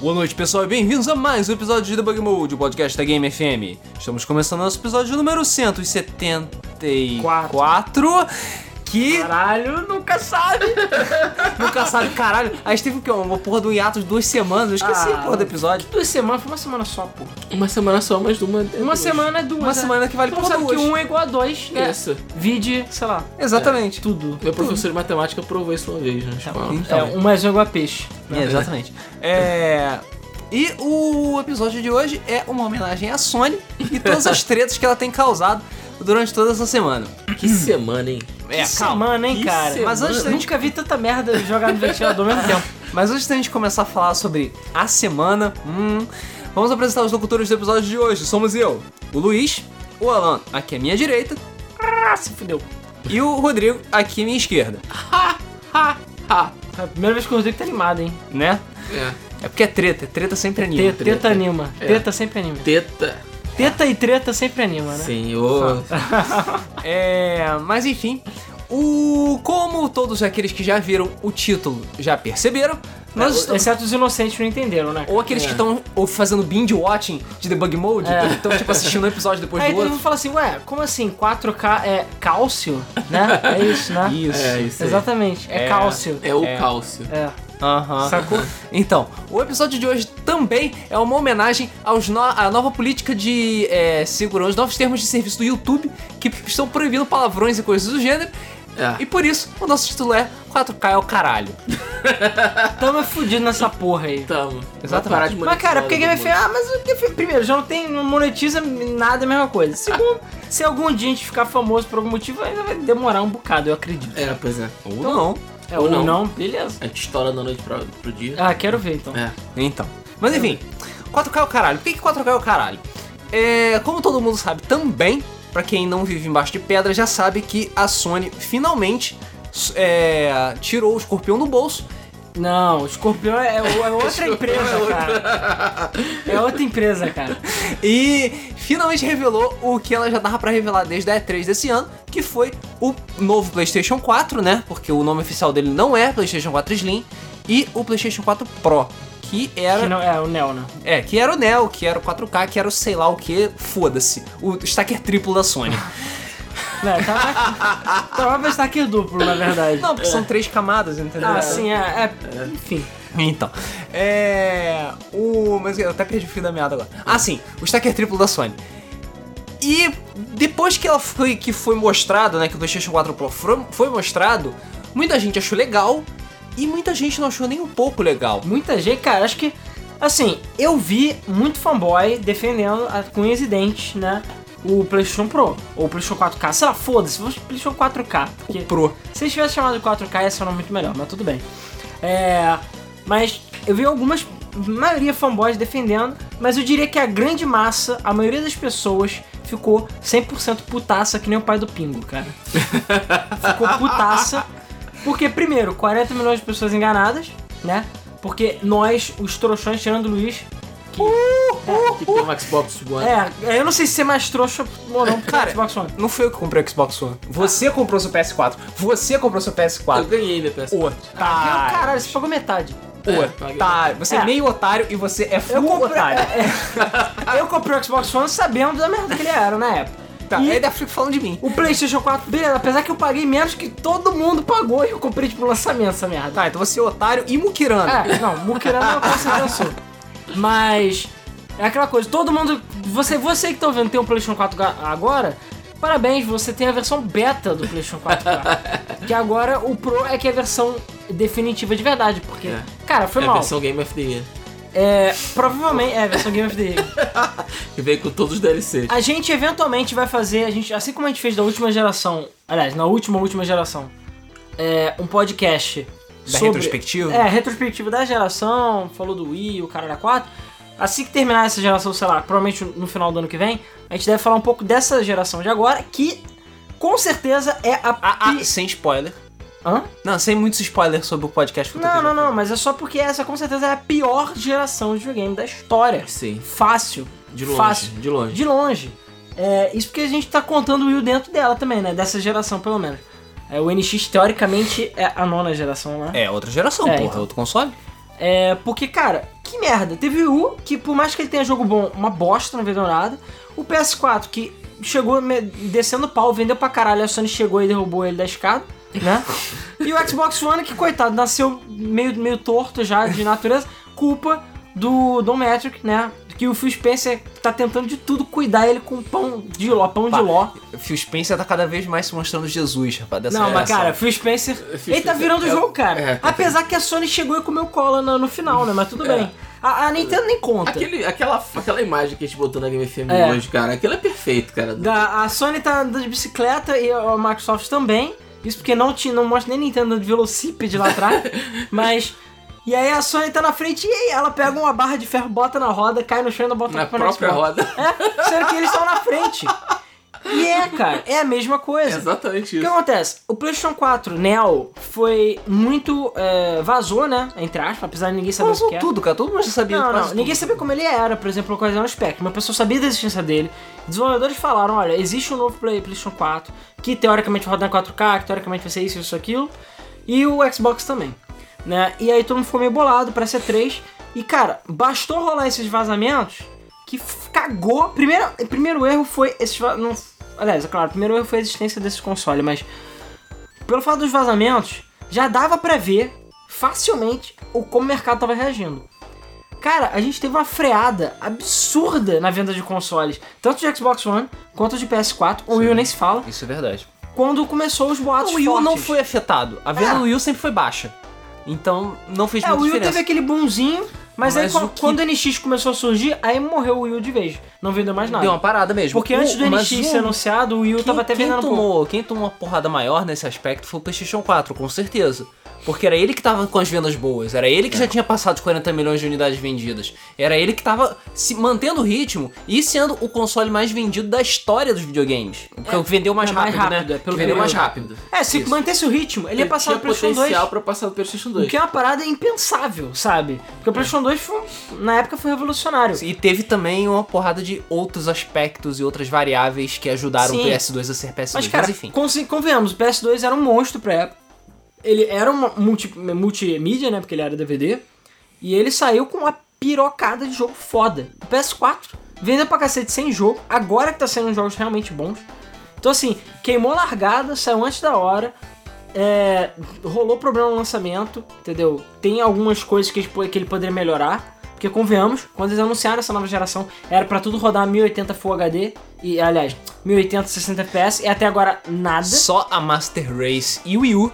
Boa noite, pessoal, e bem-vindos a mais um episódio de Debug Mode, o podcast da Game FM. Estamos começando nosso episódio número 174, que Caralho, nunca sabe. nunca sabe, caralho. A gente teve o quê? Uma porra do hiato de duas semanas, eu esqueci a Ah. porra do episódio. Duas semanas, foi uma semana só, pô. Uma semana só, mas uma. Uma semana é duas. Uma é. semana que vale Então por sabe duas. que um é igual a dois, né? Isso. Vide, sei lá, Exatamente. tudo. Meu professor de matemática provou isso uma vez, né? Escola. Então. É, um mais um é igual a peixe. É, exatamente. É. E o episódio de hoje é uma homenagem à Sony e todas as tretas que ela tem causado durante toda essa semana. Que semana, hein? É, que semana, hein, Que cara? semana. Mas antes gente Nunca vi tanta merda jogada no ventilador ao mesmo tempo. Mas antes da gente começar a falar sobre a semana, hum, vamos apresentar os locutores do episódio de hoje. Somos eu, o Luiz, o Alan, aqui à minha direita, Ah, se fudeu. e o Rodrigo, aqui à minha esquerda. Ha! Ha! É a primeira vez que o Rodrigo tá animado, hein? Né? É. É porque é treta, treta sempre anima. Teta, teta treta. anima. É. Teta sempre anima. Teta. Teta e treta sempre anima, né? Senhor. É, mas enfim, o como todos aqueles que já viram o título já perceberam, nós É, estamos Exceto os inocentes não entenderam, né? ou aqueles É. que estão ou fazendo binge watching de debug mode, É. estão tipo assistindo um episódio depois Aí do todo outro. mundo fala assim, ué, como assim? 4K é cálcio? Né? É isso, né? Isso. É isso aí. Exatamente, é, É. cálcio. É o É. cálcio. É. Aham. Sacou? Então, o episódio de hoje também é uma homenagem aos no- à nova política de é, segurança, os novos termos de serviço do YouTube que estão proibindo palavrões e coisas do gênero. É. E por isso, o nosso título é 4K é o caralho. Tamo fudido nessa porra aí. Tamo. Exatamente. Mas, cara, porque Game. FM, ah, mas o Game primeiro, já não tem, não monetiza nada, é a mesma coisa. Segundo, se algum dia a gente ficar famoso por algum motivo, ainda vai demorar um bocado, eu acredito. É, pois é. Ou não. É, Ou ou não. não. beleza. A gente estoura da noite pra, pro dia. Ah, quero ver então. É. Então. Mas enfim, 4K é o caralho. Por que, que 4K é o caralho? É, como todo mundo sabe também, pra quem não vive embaixo de pedra, já sabe que a Sony finalmente é, tirou o escorpião do bolso. Não, o Escorpião é, o- é outra empresa, cara. É outra empresa, cara. E finalmente revelou o que ela já dava pra revelar desde a E3 desse ano, que foi o novo PlayStation 4, né? Porque o nome oficial dele não é PlayStation 4 Slim, e o PlayStation 4 Pro, que era Que não, é o Neo, né? É, que era o Neo, que era o 4K, que era o sei lá o que, foda-se. O stacker triplo da Sony. Não, tava, tava pra estar aqui duplo, na verdade. Não, porque são três camadas, entendeu? Ah, sim, é, é. Enfim. Então, é. O. Mas eu até perdi o fio da meada agora. Ah, sim, o stacker triplo da Sony. E depois que ela foi, que foi mostrado, né, que o PlayStation 4 Pro foi, mostrado, muita gente achou legal e muita gente não achou nem um pouco legal. Muita gente, cara, acho que. Assim, eu vi muito fanboy defendendo a, com unhas e dentes, né? O PlayStation Pro. Ou o PlayStation 4K. Sei lá, foda-se, vou PlayStation 4K. Porque Pro. se eles tivessem chamado de 4K ia ser um nome muito melhor, mas tudo bem. É. Mas eu vi algumas. maioria fanboys defendendo, mas eu diria que a grande massa, a maioria das pessoas, ficou 100% putaça que nem o pai do Pingo, cara. ficou putaça. Porque, primeiro, 40 milhões de pessoas enganadas, né? Porque nós, os trouxões, tirando o Luiz, que. Que tem um Xbox One. É, eu não sei se ser mais trouxa ou não, Cara, Xbox One. Não foi eu que comprei o Xbox One. Você comprou seu PS4. Você comprou seu Eu PS4. ganhei minha PS. Otário. Ah, caralho, você pagou metade. É, paguei. Otário. Você é. É. meio otário e você é Eu full comprei, otário. é, eu comprei o Xbox One sabendo da merda que ele era na época. Tá, E ainda fico falando de mim. o PlayStation 4, beleza, apesar que eu paguei menos que todo mundo pagou e eu comprei tipo lançamento essa merda. Tá, então você é otário e muquirano. É, não, Mukirana eu com certeza sou. Mas é aquela coisa, todo mundo. Você, você que tá ouvindo tem um PlayStation 4 ga- agora, parabéns, você tem a versão beta do PlayStation 4 que agora o Pro é que é a versão definitiva de verdade, porque, É. cara, foi É a mal. versão Game of the Year. É, provavelmente, é, a versão Game of the Year. Que veio com todos os DLCs. A gente eventualmente vai fazer, a gente, assim como a gente fez da última geração, aliás, na última última geração, é, um podcast Da retrospectiva? É, retrospectiva da geração, falou do Wii, o cara da 4. Assim que terminar essa geração, sei lá, provavelmente no final do ano que vem, a gente deve falar um pouco dessa geração de agora, que com certeza é a. Ah, ah, pi- sem spoiler. Hã? Não, sem muitos spoilers sobre o podcast futuro. Não, não, não, mas é só porque essa com certeza é a pior geração de videogame da história. Sim. Fácil. De longe. Fácil. De longe. De longe. É, isso porque a gente tá contando o Wii U dentro dela também, né? Dessa geração, pelo menos. É, o NX, teoricamente, é a nona geração lá. É outra geração, É, porra. então. Outro console. É, porque, cara, que merda. Teve o que por mais que ele tenha jogo bom, uma bosta, não vendeu nada. O PS4, que chegou descendo pau, vendeu pra caralho, a Sony chegou e derrubou ele da escada, né? e o Xbox One, que coitado, nasceu meio, meio torto já de natureza, culpa do Don Metric, né? Que o Phil Spencer tá tentando de tudo cuidar ele com pão de ló, pão de Pá, ló. Phil Spencer tá cada vez mais se mostrando Jesus, rapaz, dessa Não, mas cara, Phil Spencer, Phil ele tá virando o é- jogo, cara. é, Apesar que a Sony chegou e comeu cola no, no final, né? Mas tudo É. bem. A, a Nintendo nem conta. Aquele, aquela, aquela imagem que a gente botou na Game FM É. hoje, cara, aquilo é perfeito, cara. Da- a Sony tá andando de bicicleta e a Microsoft também. Isso porque não, tinha, não mostra nem Nintendo de velocípede lá atrás. mas. E aí a Sony tá na frente e ela pega uma barra de ferro, bota na roda, cai no chão e ainda bota Na própria roda. É, sendo que eles estão na frente. E é, cara, é a mesma É coisa. exatamente O que isso. acontece? O PlayStation 4 Neo foi muito. é, vazou, né? Entre aspas, apesar de ninguém saber o Vazou que é. tudo, cara. Todo mundo já sabia Não, não, tudo. ninguém sabia como ele era, por exemplo, o Ocasião Spectrum. Uma pessoa sabia da existência dele. Desenvolvedores falaram: olha, existe um novo Play, PlayStation 4 que teoricamente vai rodar em 4K, que teoricamente vai ser isso, isso, aquilo. E o Xbox também. Né? E aí todo mundo ficou meio bolado pra ser 3. E cara, bastou rolar esses vazamentos que cagou. Primeiro, primeiro erro foi esses va- não, Aliás, é claro, o primeiro erro foi a existência desse console, mas pelo fato dos vazamentos, já dava pra ver facilmente o como o mercado tava reagindo. Cara, a gente teve uma freada absurda na venda de consoles, tanto de Xbox One quanto de PS4. O Wii U nem se fala. Isso é verdade. Quando começou os boatos O Wii U não foi afetado. A venda É. do Wii U sempre foi baixa. Então não fez É, o muita Wii U diferença. teve aquele boomzinho, mas, aí Mas quan- o que- quando o NX começou a surgir, aí morreu o Wii U de vez. Não vendeu mais nada. Deu uma parada mesmo. Porque antes O- do mas NX o- ser anunciado, o Wii U quem, tava até quem vendendo pouco. tomou, Quem tomou uma porrada maior nesse aspecto foi o PlayStation 4, com certeza. Porque era ele que tava com as vendas boas, era ele É. que já tinha passado os 40 milhões de unidades vendidas. Era ele que tava se mantendo o ritmo e sendo o console mais vendido da história dos videogames. O que vendeu mais é mais rápido, rápido, né? é, pelo que vendeu mais rápido. É, se Isso. mantesse o ritmo, ele ia passar no PlayStation 2. potencial pra passar do PlayStation 2. O que é uma parada impensável, sabe? Porque o PlayStation 2 foi, na época foi revolucionário. E teve também uma porrada de outros aspectos e outras variáveis que ajudaram Sim. o PS2 a ser PS2. Mas, cara, enfim. consi- convenhamos, o PS2 era um monstro pra época. Ele era uma multi, multimídia, né? Porque ele era DVD. E ele saiu com uma pirocada de jogo foda. O PS4 vendeu pra cacete sem jogo. Agora que tá saindo jogos realmente bons. Então, assim, queimou largada, saiu antes da hora. é, rolou problema no lançamento, entendeu? Tem algumas coisas que ele, que ele poderia melhorar. Porque, convenhamos, quando eles anunciaram essa nova geração, era pra tudo rodar 1080 Full HD. E, aliás, 1080 60 FPS. E até agora, nada. Só a Master Race e o Wii U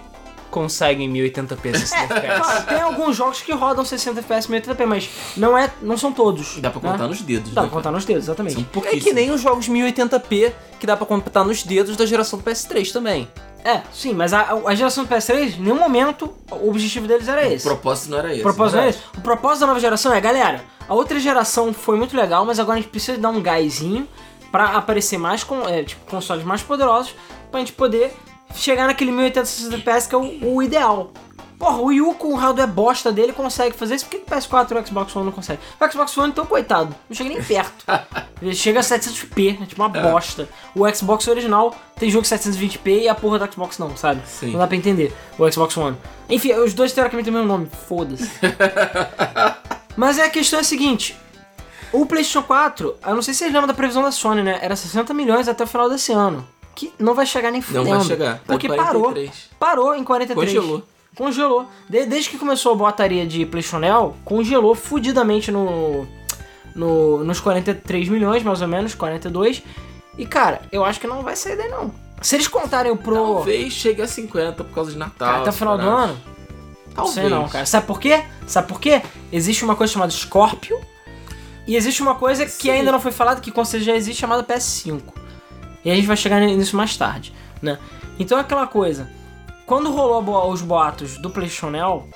conseguem 1080p 60 É, claro, FPS. tem alguns jogos que rodam 60 FPS 1080p, mas não, é, não são todos. Dá pra né? contar nos dedos. Dá né, pra contar nos dedos, exatamente. São É que nem os jogos 1080p que dá pra contar nos dedos da geração do PS3 também. É, sim, mas a, a geração do PS3, em nenhum momento, o objetivo deles era esse. O propósito não era esse. O propósito não é verdade. esse. O propósito da nova geração é, galera, a outra geração foi muito legal, mas agora a gente precisa dar um gásinho pra aparecer mais com, é, tipo, consoles mais poderosos pra gente poder chegar naquele 1080 60 FPS que é o, o ideal. Porra, o Wii U com o hardware bosta dele consegue fazer isso, por que o PS4 e o Xbox One não consegue? O Xbox One, então, coitado, não chega nem perto. Ele chega a 700p, é tipo uma bosta. O Xbox original tem jogo 720p e a porra do Xbox não, sabe? Sim. Não dá pra entender. O Xbox One. Enfim, os dois teoricamente têm o mesmo nome, foda-se. Mas é a questão é a seguinte. O PlayStation 4, eu não sei se vocês lembram da previsão da Sony, né? Era 60 milhões até o final desse ano. Que não vai chegar nem Não fudendo. vai chegar. Tá Porque parou. 43. Parou em 43. Congelou. Congelou. De- desde que começou a boataria de PlayStation congelou fudidamente no, no, nos 43 milhões, mais ou menos, 42. E, cara, eu acho que não vai sair daí, não. Se eles contarem o Pro Talvez chegue a 50 por causa de Natal. cara, até o final do ano, não Talvez. sei não, cara. Sabe por quê? Sabe por quê? Existe uma coisa chamada Scorpio e existe uma coisa que Sim. ainda não foi falada, que com certeza já existe, chamada PS5. E a gente vai chegar nisso mais tarde, né? Então é aquela coisa. Quando rolou os boatos do PlayStation Neo,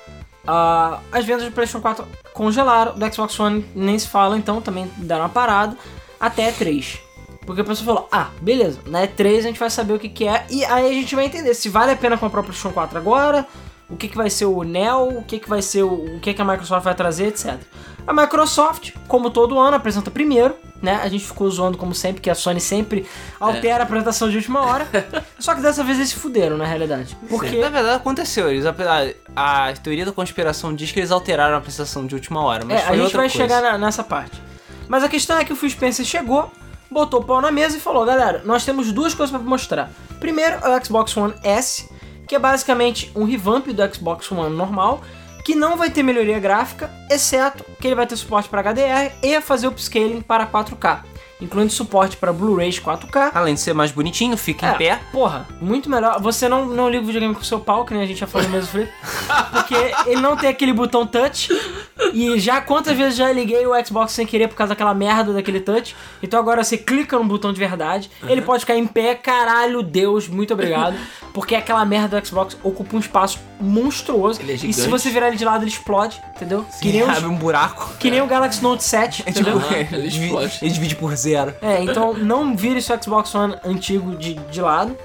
ah, as vendas do PlayStation 4 congelaram, do Xbox One nem se fala, então também deram uma parada, até E3. Porque a pessoa falou, ah, beleza, na E3 a gente vai saber o que, que é, e aí a gente vai entender se vale a pena comprar o PlayStation 4 agora, o que, que vai ser o Neo, o que, que vai ser o, o que, que a Microsoft vai trazer, etc. A Microsoft, como todo ano, apresenta primeiro, né? A gente ficou zoando como sempre, que a Sony sempre altera a apresentação de última hora. Só que dessa vez eles se fuderam, na realidade. Porque Na verdade, aconteceu. Eles, a, a teoria da conspiração diz que eles alteraram a apresentação de última hora, mas É, foi a gente vai coisa. chegar na- nessa parte. Mas a questão é que o Phil Spencer chegou, botou o pau na mesa e falou: galera, nós temos duas coisas pra mostrar. Primeiro é o Xbox One S, que é basicamente um revamp do Xbox One normal, que não vai ter melhoria gráfica, exceto que ele vai ter suporte para HDR e fazer upscaling para 4K, incluindo suporte para Blu-rays 4K. Além de ser mais bonitinho, fica É, em pé. Porra, muito melhor. Você não, não liga o videogame com o seu pau, que nem a gente já falou mesmo, Felipe. Porque ele não tem aquele botão touch. E já quantas vezes já liguei o Xbox sem querer por causa daquela merda daquele touch. Então agora você clica no botão de verdade. Ele pode ficar em pé, caralho, Deus, muito obrigado. Porque aquela merda do Xbox ocupa um espaço monstruoso. Ele é e se você virar ele de lado, ele explode, entendeu? Que nem, os- abre um buraco. que nem o Galaxy Note 7, É tipo, entendeu? Ele, explode. ele divide por zero. É, então não vire seu Xbox One antigo de, de lado.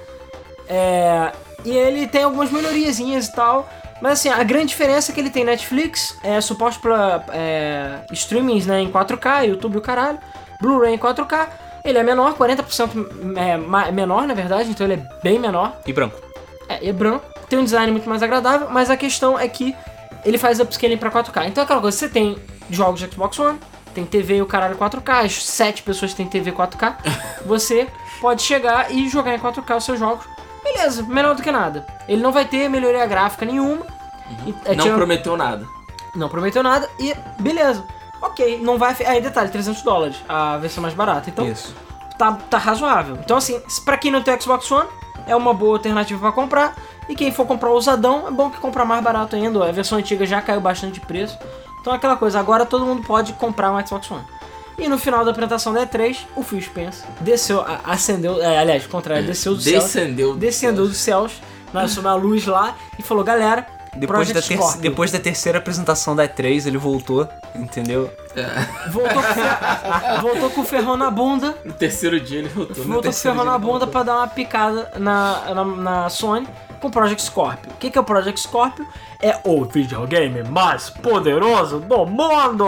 É, e ele tem algumas melhoriazinhas e tal. Mas assim, a grande diferença é que ele tem Netflix, é, suporte pra é, streamings né, em 4K, YouTube e o caralho, Blu-ray em 4K. Ele é menor, 40% é, menor na verdade, então ele é bem menor. E branco. É, é branco, tem um design muito mais agradável, mas a questão é que ele faz upscaling pra 4K. Então é aquela coisa, você tem jogos de Xbox One, tem TV e o caralho 4K, as 7 pessoas têm TV 4K, você pode chegar e jogar em 4K os seus jogos. Beleza, melhor do que nada. Ele não vai ter melhoria gráfica nenhuma. e- é, Não prometeu nada. não prometeu nada e beleza. Ok, não vai. Aí, detalhe, 300 dólares, a versão mais barata. Então, Isso. tá, tá razoável. Então, assim, pra quem não tem Xbox One, é uma boa alternativa pra comprar. E quem for comprar o usadão, é bom que comprar mais barato ainda. A versão antiga já caiu bastante de preço. Então, é aquela coisa, agora todo mundo pode comprar um Xbox One. E no final da apresentação da E3, o Phil Spencer desceu, acendeu, é, aliás, ao contrário, desceu do céu. Descendeu. Descendeu dos céus, na sua luz lá, e falou, galera, Depois da, ter- Scorpio. depois da terceira apresentação da E3, ele voltou, entendeu? Voltou com, fer- voltou com o ferrão na bunda. No terceiro dia ele voltou. Voltou com o ferrão na bunda pra dar uma picada na, na, na Sony com o Project Scorpio. O que, que é o Project Scorpio? É o videogame mais poderoso do mundo!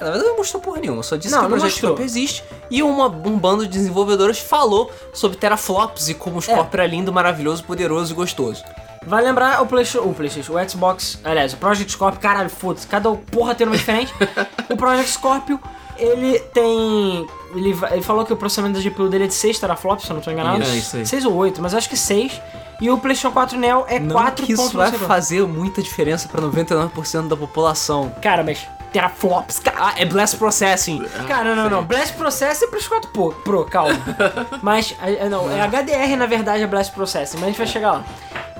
Na verdade não mostrou porra nenhuma, só disse Não, que o Project. Scorpio existe e uma- um bando de desenvolvedores falou sobre teraflops e como o Scorpio era lindo, maravilhoso, poderoso e gostoso. Vai lembrar o PlayStation, o PlayStation, o Xbox, aliás, o Project Scorpio, caralho, foda-se, cada porra tem uma diferente. o Project Scorpio, ele tem. Ele, ele falou que o processamento da GPU dele é de 6 teraflops, se eu não tô enganado. Isso, isso aí. 6 ou 8, mas acho que 6. E o PlayStation 4 Neo é Não 4 que isso vai fazer muita diferença pra 99% da população. Cara, mas teraflops, cara. Ah, é Blast Processing. Cara, não, não, não. Blast Processing é PlayStation 4 Pro, Pro calma. Mas, é, é, não, é HDR na verdade é Blast Processing, mas a gente vai chegar lá.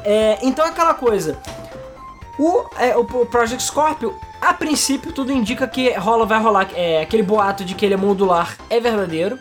É, então é aquela coisa. O, é, o, Project Scorpio, a princípio, tudo indica que rola, vai rolar. É, aquele boato de que ele é modular é verdadeiro.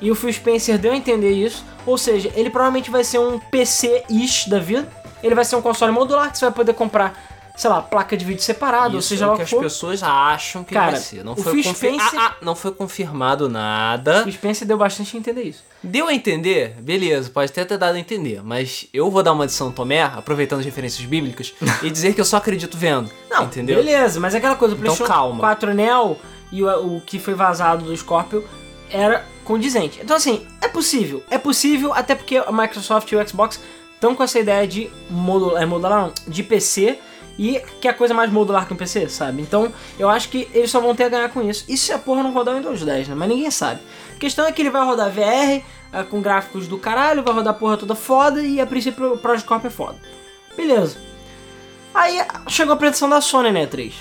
E o Phil Spencer deu a entender isso. Ou seja, ele provavelmente vai ser um PC-ish da vida. Ele vai ser um console modular que você vai poder comprar, sei lá, placa de vídeo separada, ou seja é o que as for. pessoas acham que Cara, vai ser. Não o foi, confi- Spencer- ah, ah, não foi confirmado nada. O Spencer deu bastante a entender isso. Deu a entender? Beleza, pode até ter dado a entender. Mas eu vou dar uma de São Tomé, aproveitando as referências bíblicas, e dizer que eu só acredito vendo. Não, entendeu? beleza, mas é aquela coisa, o Então, calma. 4 Neo e o, o que foi vazado do Scorpio era condizente. Então assim, é possível. É possível até porque a Microsoft e o Xbox estão com essa ideia de modular, é, modular não, de PC e que é a coisa mais modular que um PC, sabe? Então, eu acho que eles só vão ter a ganhar com isso. E se a porra não rodar o Windows 10, né? Mas ninguém sabe. A questão é que ele vai rodar VR, ah, com gráficos do caralho, vai rodar a porra toda foda e a princípio o Project Corp é foda. Beleza. Aí chegou a apresentação da Sony na E3.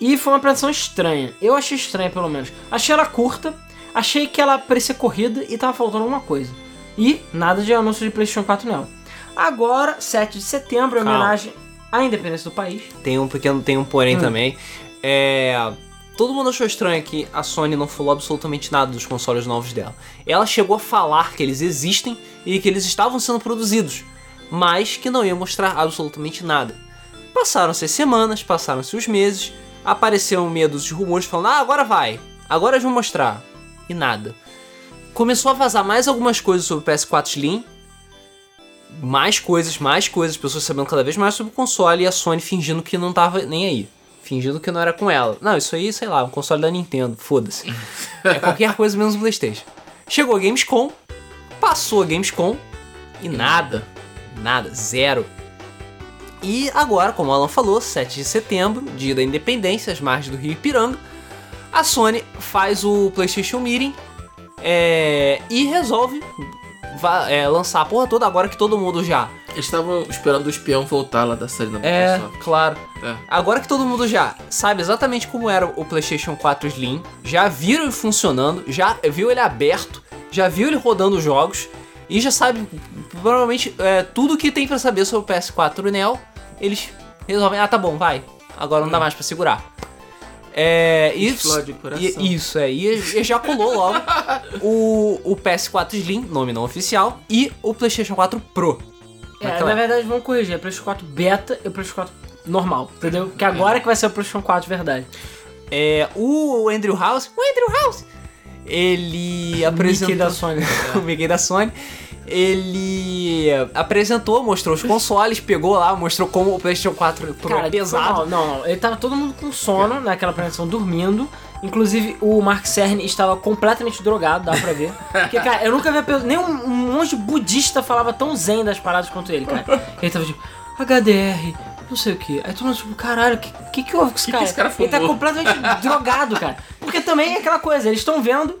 E foi uma apresentação estranha. Eu achei estranha, pelo menos. Achei ela curta, achei que ela parecia corrida e tava faltando alguma coisa. E nada de anúncio de PlayStation 4 nela. Agora, 7 de setembro, em Calma. homenagem à independência do país. Tem um pequeno, tem um porém Hum. também. É. Todo mundo achou estranho que a Sony não falou absolutamente nada dos consoles novos dela. Ela chegou a falar que eles existem e que eles estavam sendo produzidos, mas que não ia mostrar absolutamente nada. Passaram-se as semanas, passaram-se os meses, apareceram medos de rumores falando: ah, agora vai, agora eles vão mostrar. E nada. Começou a vazar mais algumas coisas sobre o PS4 Slim, mais coisas, mais coisas, pessoas sabendo cada vez mais sobre o console e a Sony fingindo que não tava nem aí. fingindo que não era com ela. Não, isso aí, sei lá, um console da Nintendo, foda-se. É qualquer coisa menos o PlayStation. Chegou a Gamescom, passou a Gamescom e nada, nada, zero. E agora, como o Alan falou, 7 de setembro, dia da independência, às margens do Rio Ipiranga, a Sony faz o PlayStation Meeting é, e resolve é, lançar a porra toda agora que todo mundo já. Eles estavam esperando o espião voltar lá da série da É, Microsoft. claro. É. Agora que todo mundo já sabe exatamente como era o PlayStation 4 Slim, já viram ele funcionando, já viu ele aberto, já viu ele rodando jogos e já sabe provavelmente é, tudo que tem pra saber sobre o PS4 Neo, eles resolvem, ah, tá bom, vai. Agora não dá mais pra segurar. É, isso, Explode o coração. e- isso é, e ejaculou logo o, o PS4 Slim, nome não oficial, e o PlayStation 4 Pro. É, Naquela na verdade, vamos corrigir. É PlayStation 4 beta e o PlayStation 4 normal, entendeu? Que agora que vai ser o PlayStation 4 de verdade. É, o Andrew House, o Andrew House, ele apresentou Mickey da Sony. o Mickey da Sony. Ele apresentou, mostrou os consoles, pegou lá, mostrou como o PlayStation 4 Pro é Cara, pesado. Não, não, não. Ele tava todo mundo com sono naquela apresentação, dormindo. Inclusive, o Mark Cerny estava completamente drogado, dá pra ver. Porque, cara, eu nunca vi pe- nem um, um monge budista falava tão zen das paradas quanto ele, cara. Ele tava tipo, HDR, não sei o que. Aí todo mundo tipo, caralho, o que, que que houve com esse Que que cara? esse cara ele tá completamente drogado, cara. Porque também é aquela coisa, eles estão vendo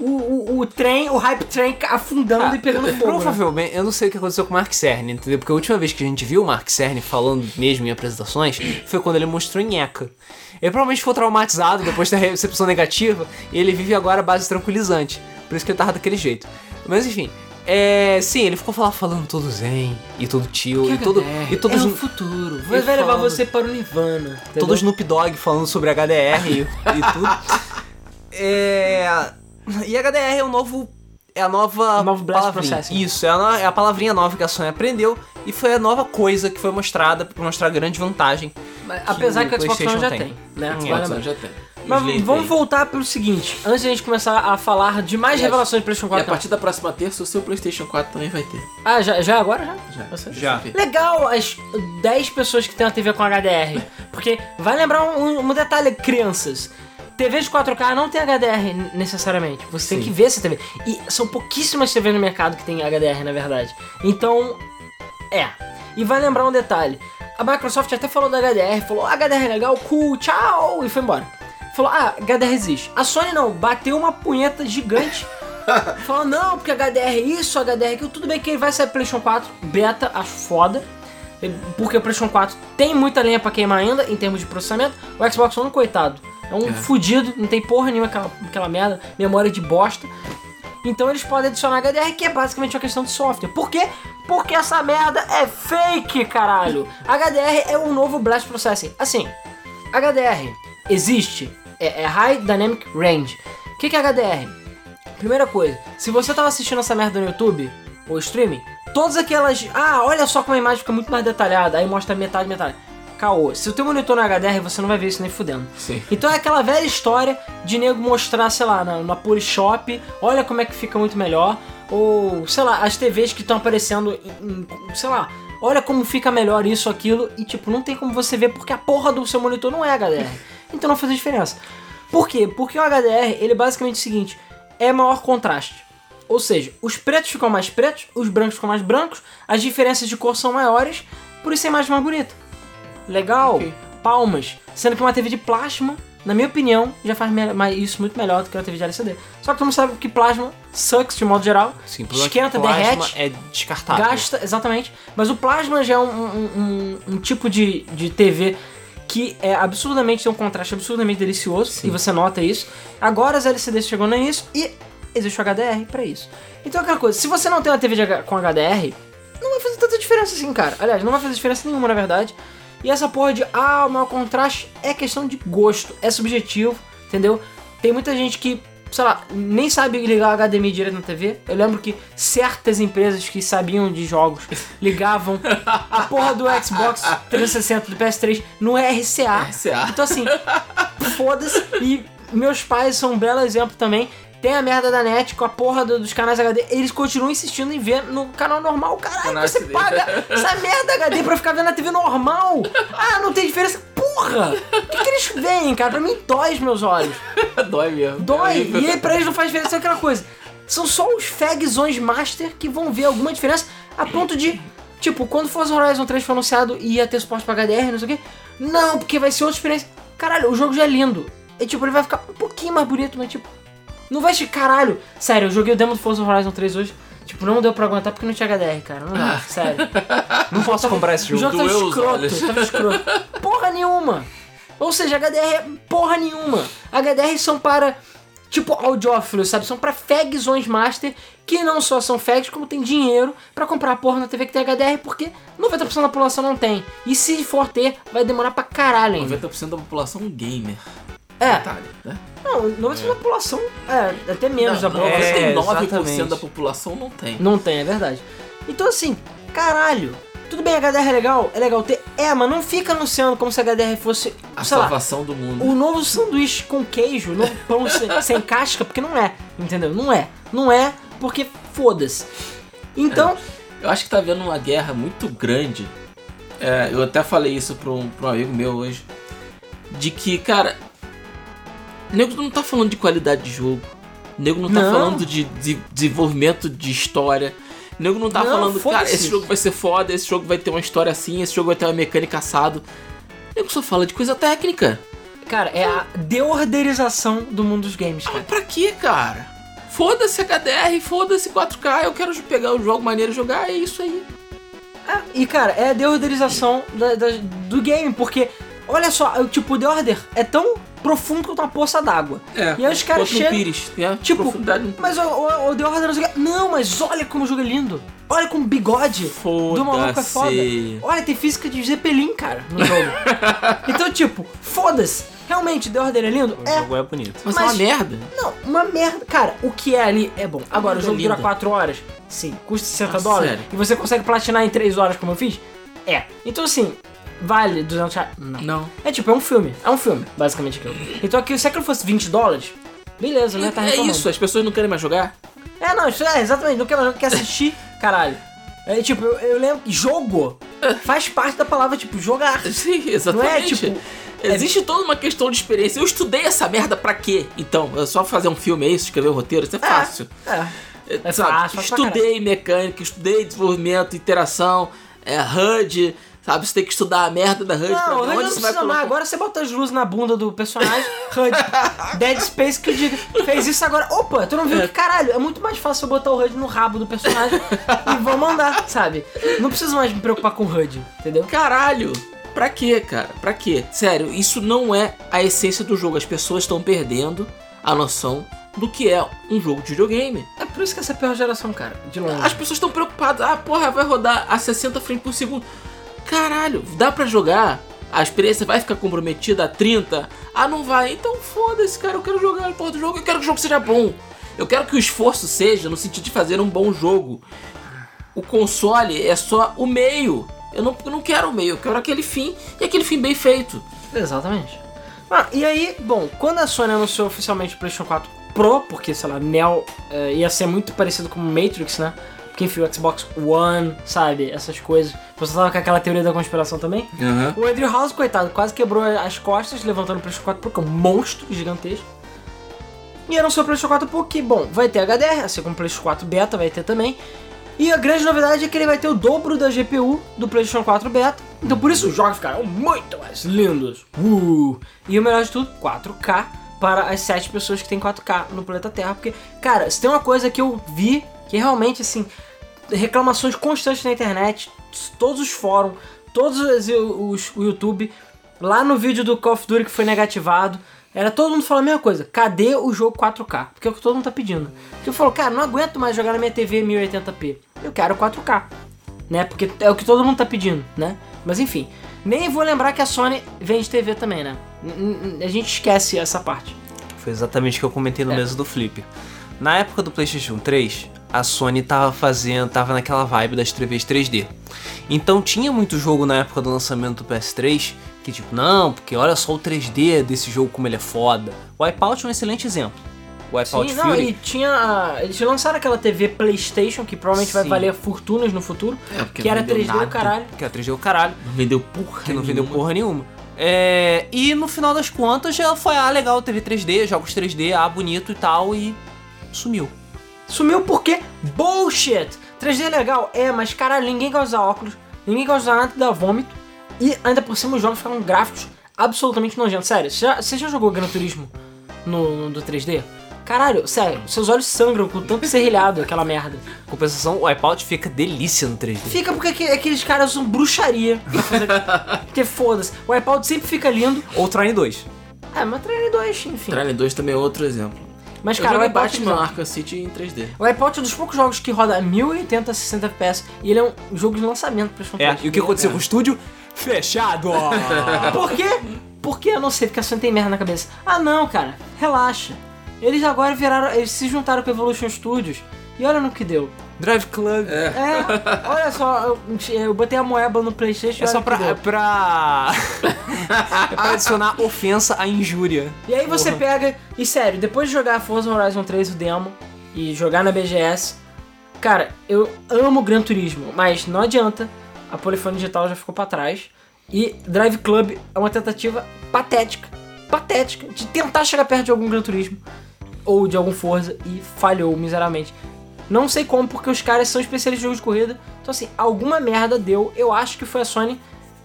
o, o, o trem, o hype train afundando e pegando fogo. né? Provavelmente, eu não sei o que aconteceu com o Mark Cerny, entendeu? Porque a última vez que a gente viu o Mark Cerny falando mesmo em apresentações foi quando ele mostrou em ECA. Ele provavelmente ficou traumatizado depois da recepção negativa e ele vive agora a base tranquilizante. Por isso que ele tava daquele jeito. Mas enfim, é, sim, ele ficou lá falando todo zen e todo tio e todo HDR e todos é o futuro. Vai, vai levar você para o Nirvana. todo entendeu? Snoop Dogg falando sobre HDR e, e tudo. É, e HDR é o novo é a nova O novo Blast. Processing. Isso, é a, no- é a palavrinha nova que a Sony aprendeu e foi a nova coisa que foi mostrada pra mostrar a grande vantagem. Mas, Apesar que que, o o Xbox One já PlayStation tem, né? É, lembrar. já tem. Mas vamos tem. voltar pelo seguinte, antes de a gente começar a falar de mais E a- revelações do PlayStation E a 4. partir da próxima terça, o seu PlayStation 4 também vai ter. Ah, já, já agora? Já? Já. Você? Já. Legal as 10 pessoas que têm uma TV com HDR. Porque vai lembrar um, um detalhe, crianças. TV de 4K não tem HDR necessariamente. Você tem Sim. que ver essa TV. E são pouquíssimas TVs no mercado que tem HDR, na verdade. Então, é. E vai lembrar um detalhe. A Microsoft até falou da HDR, falou, ah, HDR é legal, cool, tchau, e foi embora. Falou, ah, HDR existe. A Sony não, bateu uma punheta gigante. falou, não, porque HDR é isso, HDR é aquilo. Tudo bem que ele vai sair PlayStation 4 beta, acho foda. Porque o PlayStation 4 tem muita lenha pra queimar ainda em termos de processamento. O Xbox One, coitado, é um É. fudido, não tem porra nenhuma aquela, aquela merda, memória de bosta. Então eles podem adicionar HDR, que é basicamente uma questão de software. Por quê? Porque essa merda é fake, caralho. HDR é o novo Blast Processing. Assim, HDR existe, é, é High Dynamic Range. O que, que é HDR? Primeira coisa, se você tava assistindo essa merda no YouTube, ou streaming, todas aquelas. Ah, olha só como a imagem fica muito mais detalhada, aí mostra metade, metade. Caô, se o teu monitor no HDR, você não vai ver isso nem fudendo. Sim. Então é aquela velha história de nego mostrar, sei lá, na, na Polishop, olha como é que fica muito melhor. Ou, sei lá, as TVs que estão aparecendo em, em- sei lá, olha como fica melhor isso, aquilo, e tipo, não tem como você ver porque a porra do seu monitor não é HDR. Então não faz diferença. Por quê? Porque o HDR, ele é basicamente o seguinte, é maior contraste. Ou seja, os pretos ficam mais pretos, os brancos ficam mais brancos, as diferenças de cor são maiores, por isso é mais bonita. Legal, Ok. palmas. Sendo que uma TV de plasma, na minha opinião, já faz isso muito melhor do que uma TV de LCD. Só que todo mundo sabe que plasma sucks de modo geral. Sim, esquenta, plasma derrete, é descartável. gasta, exatamente. Mas o plasma já é um, um- um- um tipo de, de TV que é absurdamente, tem um contraste absurdamente delicioso, Sim. e você nota isso. Agora as LCDs chegou nisso e existe o HDR pra isso. Então aquela coisa, se você não tem uma TV H- com HDR, não vai fazer tanta diferença assim, cara. Aliás, não vai fazer diferença nenhuma, na verdade. E essa porra de, ah, o maior contraste é questão de gosto, é subjetivo, entendeu? Tem muita gente que, sei lá, nem sabe ligar o HDMI direto na TV. Eu lembro que certas empresas que sabiam de jogos ligavam a porra do Xbox 360, do PS3 no RCA. RCA. Então assim, foda-se. E meus pais são um belo exemplo também. Tem a merda da net com a porra do- dos canais HD. Eles continuam insistindo em ver no canal normal. Caralho, Canal você HD. paga essa merda HD pra ficar vendo na TV normal. Ah, não tem diferença. Porra! O que, que eles veem, cara? Pra mim dói os meus olhos. Dói mesmo. Dói. E aí pra eles não faz diferença é aquela coisa. São só os fagzões master que vão ver alguma diferença a ponto de. Tipo, quando Forza Horizon 3 foi anunciado e ia ter suporte pra HDR, não sei o quê. Não, porque vai ser outra experiência. Caralho, o jogo já é lindo. E tipo, ele vai ficar um pouquinho mais bonito, mas tipo. Não vai ser. Caralho, sério, eu joguei o demo do Forza Horizon 3 hoje. Tipo, não deu pra aguentar porque não tinha HDR, cara. Não dá, sério. Não posso comprar esse O jogo. jogo tava doeu os escroto, tava escroto. Porra nenhuma. Ou seja, HDR é porra nenhuma. HDR são para, tipo, audiófilos, sabe? São para fagzões master que não só são fags, como tem dinheiro pra comprar a porra na TV que tem HDR, porque 90% da população não tem. E se for ter, vai demorar pra caralho ainda. 90% da população gamer. É, Detalhe, né? Não, 90% da população, é, até menos da Não, população. é, 99% exatamente. da população não tem. Não tem, é verdade. Então assim, caralho. Tudo bem, HDR é legal, é legal ter. É, mas não fica anunciando como se HDR fosse, A sei lá, salvação do mundo. o novo sanduíche com queijo, o novo pão sem, sem casca, porque não é, entendeu? Não é. Não é porque foda-se. Então, Eu acho que tá havendo uma guerra muito grande. É, eu até falei isso pra um, pra um amigo meu hoje. De que, cara. O nego não tá falando de qualidade de jogo. O nego não tá Não. falando de, de desenvolvimento de história. O nego não tá Não, falando, cara, foda-se. esse jogo vai ser foda, esse jogo vai ter uma história assim, esse jogo vai ter uma mecânica assado. O nego só fala de coisa técnica. cara, é a deorderização do mundo dos games, Mas cara. pra quê, cara? Foda-se HDR, foda-se 4K, eu quero pegar o jogo maneiro e jogar, é isso aí. É, e cara, é a deorderização da- da- do game, porque, olha só, o tipo, o The Order é tão profundo quanto uma poça d'água. É, E aí os caras chegam- Pires, né? Tipo, Profundidade mas o, o, o The Order não mas olha como o jogo é lindo. Olha como o bigode do maluco é foda. Foda-se. Olha, tem física de Zeppelin, cara, no jogo. então, tipo, foda-se. Realmente, The Order é lindo? O É. jogo é bonito. Mas, é Mas- uma merda. Não, uma merda. Cara, o que é ali é bom. Agora, o jogo dura linda. 4 horas? Sim. Custa 60 Ah, dólares? sério? E você consegue platinar em 3 horas, como eu fiz? É. Então, assim, vale 200 reais? Não. Não. É tipo, é um filme. É um filme, basicamente aquilo. Então, aqui, se aquilo fosse 20 dólares, beleza, né? Tá é isso, as pessoas não querem mais jogar? É, não, isso é exatamente. Não quer, não quer assistir, caralho. É tipo, eu, eu lembro. Jogo faz parte da palavra, tipo, jogar. Sim, exatamente. tipo, Existe toda uma questão de experiência. Eu estudei essa merda pra quê? Então, é só fazer um filme, é isso? Escrever um roteiro, isso é fácil. É. É, É sabe? fácil, estudei mecânica, estudei desenvolvimento, interação, é, HUD, sabe? Você tem que estudar a merda da HUD Não, ver não, precisa colocar. mais. Agora você bota as luzes na bunda do personagem, HUD, Dead Space que diga. Fez isso agora. Opa, tu não viu que caralho? É muito mais fácil eu botar o HUD no rabo do personagem e vou mandar, sabe? Não preciso mais me preocupar com o HUD, entendeu? Caralho! Pra quê, cara? Pra quê? Sério, isso não é a essência do jogo. As pessoas estão perdendo a noção do que é um jogo de videogame. É por isso que essa é a pior geração, cara, de longe. As pessoas estão preocupadas. Ah, porra, vai rodar a 60 frames por segundo. Caralho, dá pra jogar? A experiência vai ficar comprometida a 30? Ah, não vai? Então foda-se, cara. Eu quero jogar a porra do jogo. Eu quero que o jogo seja bom. Eu quero que o esforço seja no sentido de fazer um bom jogo. O console é só o meio. Eu não, eu não quero o meio, eu quero aquele fim e aquele fim bem feito. Exatamente. Ah, e aí, bom, quando a Sony anunciou oficialmente o PlayStation 4 Pro, porque, sei lá, Neo eh, ia ser muito parecido com o Matrix, né? Porque, enfim, o Xbox One, sabe? Essas coisas. Você tava com aquela teoria da conspiração também? O Andrew House, coitado, quase quebrou as costas levantando o PlayStation 4 Pro, que é um monstro gigantesco. E anunciou o PlayStation 4 Pro que, bom, vai ter HDR, assim como o PlayStation 4 Beta vai ter também. E a grande novidade é que ele vai ter o dobro da GPU do PlayStation 4 Beta. Então por isso os jogos ficarão muito mais lindos. Uh! E o melhor de tudo, 4K para as 7 pessoas que têm 4K no planeta Terra. Porque, cara, se tem uma coisa que eu vi que realmente, assim, reclamações constantes na internet, todos os fóruns, todos os, os- o YouTube, lá no vídeo do Call of Duty que foi negativado, era todo mundo falando a mesma coisa. Cadê o jogo 4K? Porque é o que todo mundo tá pedindo. Eu falo, cara, não aguento mais jogar na minha TV 1080p. Eu quero 4K. Né? Porque é o que todo mundo tá pedindo, né? Mas enfim, nem vou lembrar que a Sony vende TV também, né? A gente esquece essa parte. Foi exatamente o que eu comentei no É. mesa do Flip. Na época do PlayStation 3, a Sony tava fazendo, tava naquela vibe das TVs 3D. Então tinha muito jogo na época do lançamento do PS3 que tipo, não, porque olha só o 3D desse jogo como ele é foda. O Wipeout é um excelente exemplo. O Wipeout Sim, não, Fury e tinha. Eles lançaram aquela TV PlayStation, que provavelmente vai Sim. valer fortunas no futuro. É, que não era vendeu 3D do nada. caralho. que é 3D o caralho, Não vendeu porra que não vendeu nenhuma. porra nenhuma. É, e no final das contas, ela foi, ah, legal, teve 3D, jogos 3D, ah, bonito e tal, e sumiu. Sumiu porque bullshit! 3D é legal, é, mas caralho, ninguém quer usar óculos, ninguém quer usar nada dá vômito, e ainda por cima os jogos ficaram gráficos absolutamente nojentos. Sério, você já, você já jogou Gran Turismo no, no do 3D? Caralho, sério, seus olhos sangram com tanto serrilhado aquela merda. Compensação, o Wipeout fica delícia no 3D. Fica porque aqu- aqueles caras usam bruxaria porque foda-se, o Wipeout sempre fica lindo. Ou Trine 2. É, mas Train 2, enfim. Trailer 2 também é outro exemplo. Mas cara, o é bizarro. Arkham City em 3D. O iPod é um dos poucos jogos que roda 1080 60 FPS e ele é um jogo de lançamento pra PlayStation É, 3. e o que aconteceu com o estúdio? Fechado! Por quê? Porque eu não sei, porque a Sony tem merda na cabeça. Ah não, cara, relaxa. Eles agora viraram. Eles se juntaram com o Evolution Studios e olha no que deu. Drive Club. É, É, olha só, eu, eu botei a moeba no Playstation e só pra. É pra. é pra adicionar ofensa à injúria. E aí você pega, e sério, depois de jogar Forza Horizon 3 o demo e jogar na BGS, cara, eu amo Gran Turismo, mas não adianta, a Polifone Digital já ficou pra trás. E Drive Club é uma tentativa patética, patética, de tentar chegar perto de algum Gran Turismo ou de algum Forza e falhou miseravelmente. Não sei como, porque os caras são especialistas em jogos de corrida. Então, assim, alguma merda deu. Eu acho que foi a Sony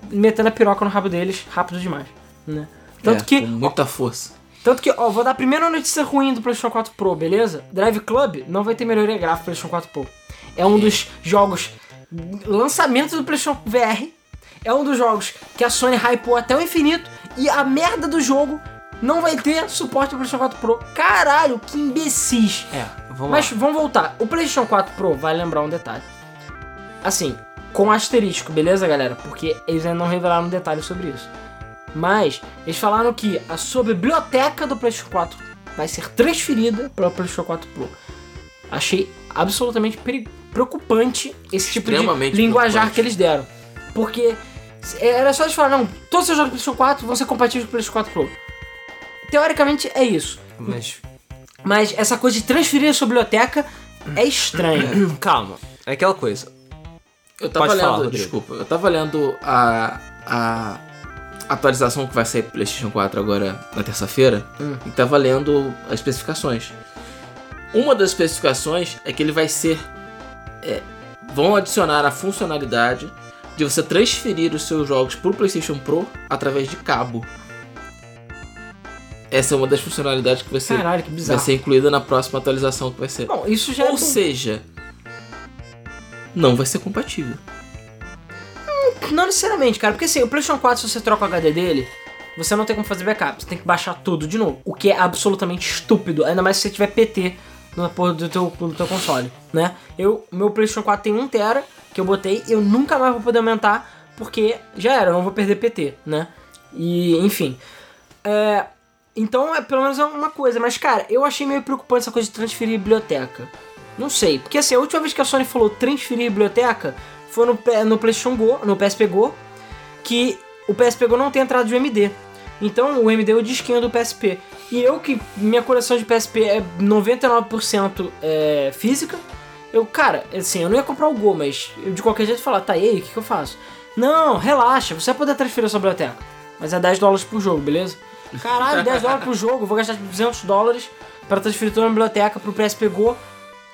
metendo a piroca no rabo deles rápido demais, né? Tanto É, que, Com muita força. tanto que, ó, vou dar a primeira notícia ruim do PlayStation 4 Pro, beleza? Drive Club não vai ter melhoria gráfica PlayStation 4 Pro. É um dos jogos lançamentos do PlayStation VR. É um dos jogos que a Sony hypou até o infinito e a merda do jogo não vai ter suporte pro PlayStation 4 Pro. Caralho, que imbecis. É, vamos Mas lá. vamos voltar. O PlayStation 4 Pro vai lembrar um detalhe. Assim, com asterisco, beleza, galera? Porque eles ainda não revelaram detalhes sobre isso. Mas eles falaram que a sua biblioteca do PlayStation 4 vai ser transferida para o PlayStation 4 Pro. Achei absolutamente preocupante esse tipo de linguajar que eles deram. Porque era só eles falar, não, todos os seus jogos do PlayStation 4 vão ser compatíveis com o PlayStation 4 Pro. Teoricamente é isso. Mas. Mas essa coisa de transferir a sua biblioteca é estranha. Calma. É aquela coisa. Eu tava Pode lendo, falar, desculpa, eu tava lendo a, a atualização que vai sair pro PlayStation 4 agora na terça-feira Hum. e tava lendo as especificações. Uma das especificações é que ele vai ser. é, vão adicionar a funcionalidade de você transferir os seus jogos pro PlayStation Pro através de cabo. Essa é uma das funcionalidades que vai ser, Caralho, que vai ser incluída na próxima atualização que vai ser. Bom, isso já é Ou bom. seja, não vai ser compatível. Não necessariamente, cara, porque assim, o PlayStation 4, se você troca o HD dele, você não tem como fazer backup, você tem que baixar tudo de novo. O que é absolutamente estúpido, ainda mais se você tiver PT na porra do teu, do teu console, né? Eu, meu PlayStation 4 tem 1TB que eu botei, eu nunca mais vou poder aumentar, porque já era, eu não vou perder PT, né? E, enfim. É, então, é, pelo menos é uma coisa, mas cara, eu achei meio preocupante essa coisa de transferir biblioteca. Não sei, porque assim, a última vez que a Sony falou transferir biblioteca foi no, no PlayStation Go, no PSP Go, que o PSP Go não tem entrada de UMD. Então o UMD é o disquinho do PSP. E eu que minha coleção de PSP é 99% é, física, eu, cara, assim, eu não ia comprar o Go, mas eu de qualquer jeito falar, tá e aí, o que, que eu faço? Não, relaxa, você vai poder transferir a sua biblioteca. Mas é 10 dólares por jogo, beleza? Caralho, 10 dólares por jogo, vou gastar 200 dólares para transferir toda a biblioteca pro PSP Go,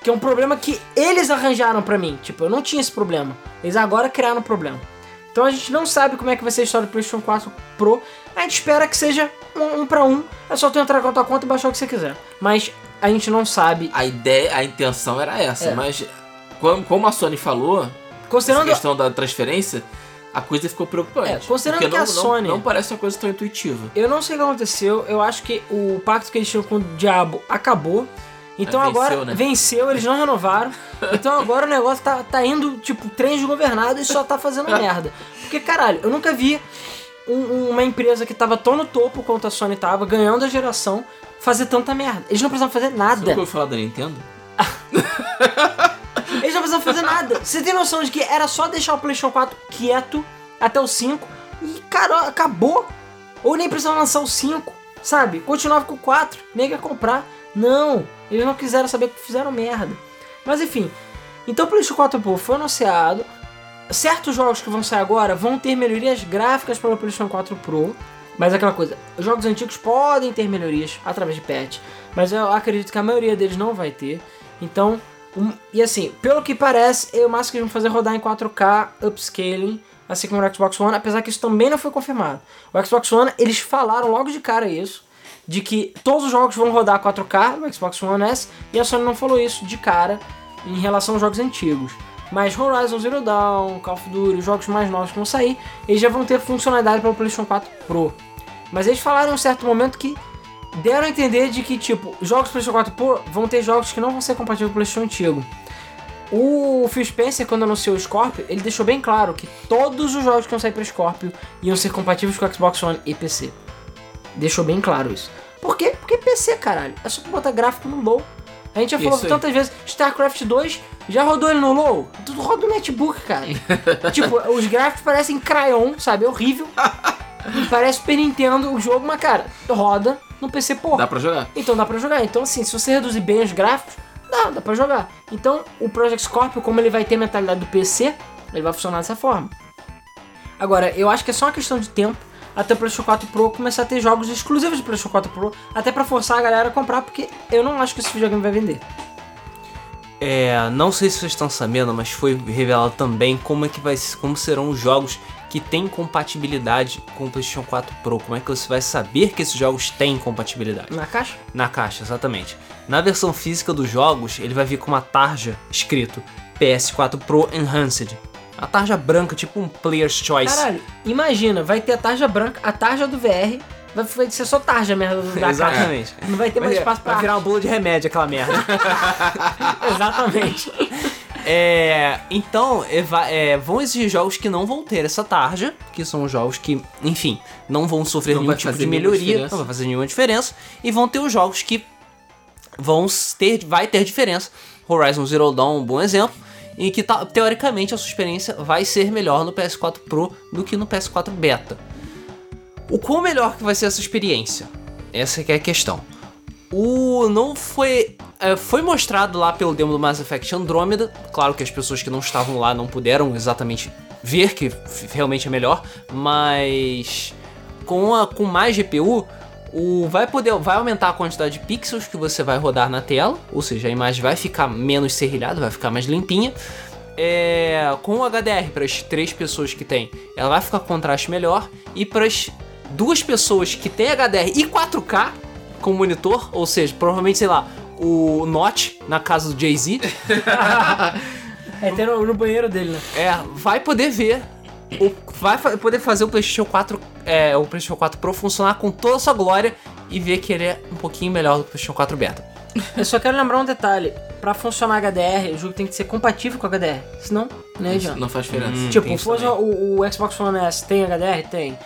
que é um problema que eles arranjaram pra mim. Tipo, eu não tinha esse problema. Eles agora criaram o problema. Então a gente não sabe como é que vai ser a história do PlayStation 4 Pro. A gente espera que seja um, um para um. É só tu entrar com a tua conta e baixar o que você quiser. Mas a gente não sabe. A ideia, a intenção era essa, É. mas como, como a Sony falou, Considerando questão da transferência, a coisa ficou preocupante. É, considerando que a não, não- Sony- Não, parece uma coisa tão intuitiva. Eu não sei o que aconteceu, eu acho que o pacto que eles tinham com o diabo acabou. Então É, venceu, agora né? venceu, eles não renovaram. Então agora o negócio tá, tá indo, tipo, trem desgovernado e só tá fazendo merda. Porque, caralho, eu nunca vi um- uma empresa que tava tão no topo quanto a Sony tava, ganhando a geração, fazer tanta merda. Eles não precisavam fazer Você nada. nunca ouviu falar da Nintendo? Eles não precisavam fazer nada. Você tem noção de que era só deixar o PlayStation 4 quieto até o 5 e, cara, acabou. Ou nem precisavam lançar o 5, sabe? Continuava com o 4, nem ia comprar. Não, eles não quiseram saber que fizeram merda. Mas enfim, então o PlayStation 4 Pro foi anunciado. certos jogos que vão sair agora vão ter melhorias gráficas para o PlayStation 4 Pro. Mas é aquela coisa, os jogos antigos podem ter melhorias através de patch, mas eu acredito que a maioria deles não vai ter. Então, um- e assim, pelo que parece, é o máximo que vão fazer rodar em 4K upscaling, assim como no Xbox One, apesar que isso também não foi confirmado. O Xbox One, eles falaram logo de cara isso, de que todos os jogos vão rodar 4K no Xbox One S, e a Sony não falou isso de cara em relação aos jogos antigos. Mas Horizon Zero Dawn, Call of Duty, os jogos mais novos que vão sair, eles já vão ter funcionalidade para o PlayStation 4 Pro. Mas eles falaram em um certo momento que deram a entender de que, tipo, jogos PlayStation 4 Pro vão ter jogos que não vão ser compatíveis com o PlayStation antigo. O Phil Spencer, quando anunciou o Scorpio, ele deixou bem claro que todos os jogos que iam sair para Scorpio iam ser compatíveis com o Xbox One e PC. Deixou bem claro isso. Por quê? Porque PC, caralho. É só botar gráfico no low. A gente já falou tantas vezes, StarCraft 2 já rodou ele no low? Tudo roda no netbook, cara. tipo, os gráficos parecem crayon, sabe? É horrível. Parece Super Nintendo o jogo, mas cara, roda no PC, porra. Dá pra jogar. Então dá pra jogar. Então, assim, se você reduzir bem os gráficos, dá, dá pra jogar. Então, o Project Scorpio, como ele vai ter a mentalidade do PC, ele vai funcionar dessa forma. Agora, eu acho que é só uma questão de tempo até o PlayStation 4 Pro começar a ter jogos exclusivos do PlayStation 4 Pro, até pra forçar a galera a comprar, porque eu não acho que esse videogame vai vender. É, não sei se vocês estão sabendo, mas foi revelado também como é que vai, como serão os jogos que têm compatibilidade com o PlayStation 4 Pro. Como é que você vai saber que esses jogos têm compatibilidade? Na caixa? Na caixa, exatamente. Na versão física dos jogos, ele vai vir com uma tarja escrito PS4 Pro Enhanced. A tarja branca, tipo um Player's Choice. Caralho, imagina, vai ter a tarja branca, a tarja do VR, vai ser só tarja merda do- da caixa. Exatamente. Não vai ter mais Vai, espaço pra vai virar uma arte. bula de remédio aquela merda. Exatamente. É, então, é, vão exigir jogos que não vão ter essa tarja, que são jogos que, enfim, não vão sofrer Não nenhum tipo de melhoria, não vai fazer nenhuma diferença, e vão ter os jogos que vão ter, vai ter diferença. Horizon Zero Dawn é um bom exemplo, em que ta- teoricamente a sua experiência vai ser melhor no PS4 Pro do que no PS4 Beta. O quão melhor que vai ser essa experiência? Essa que é a questão. O não foi é, foi mostrado lá pelo demo do Mass Effect Andromeda. Claro que as pessoas que não estavam lá não puderam exatamente ver que realmente é melhor, mas com a, com mais GPU, o vai poder vai aumentar a quantidade de pixels que você vai rodar na tela, ou seja, a imagem vai ficar menos serrilhada, vai ficar mais limpinha. É, com o HDR para as três pessoas que tem, ela vai ficar com contraste melhor e para as duas pessoas que tem HDR e 4K com monitor, ou seja, provavelmente sei lá, o Notch na casa do Jay-Z, É, tem no, no banheiro dele, né? é, vai poder ver o, vai fa- poder fazer o PlayStation 4 é, o PlayStation 4 Pro funcionar com toda a sua glória e ver que ele é um pouquinho melhor do que o PlayStation 4 Beta. Eu só quero lembrar um detalhe. Pra funcionar HDR, o jogo tem que ser compatível com HDR. Senão, nem adianta. Não faz diferença. Hum, tipo, o, Forza- também. o, o Xbox One S tem HDR? Tem.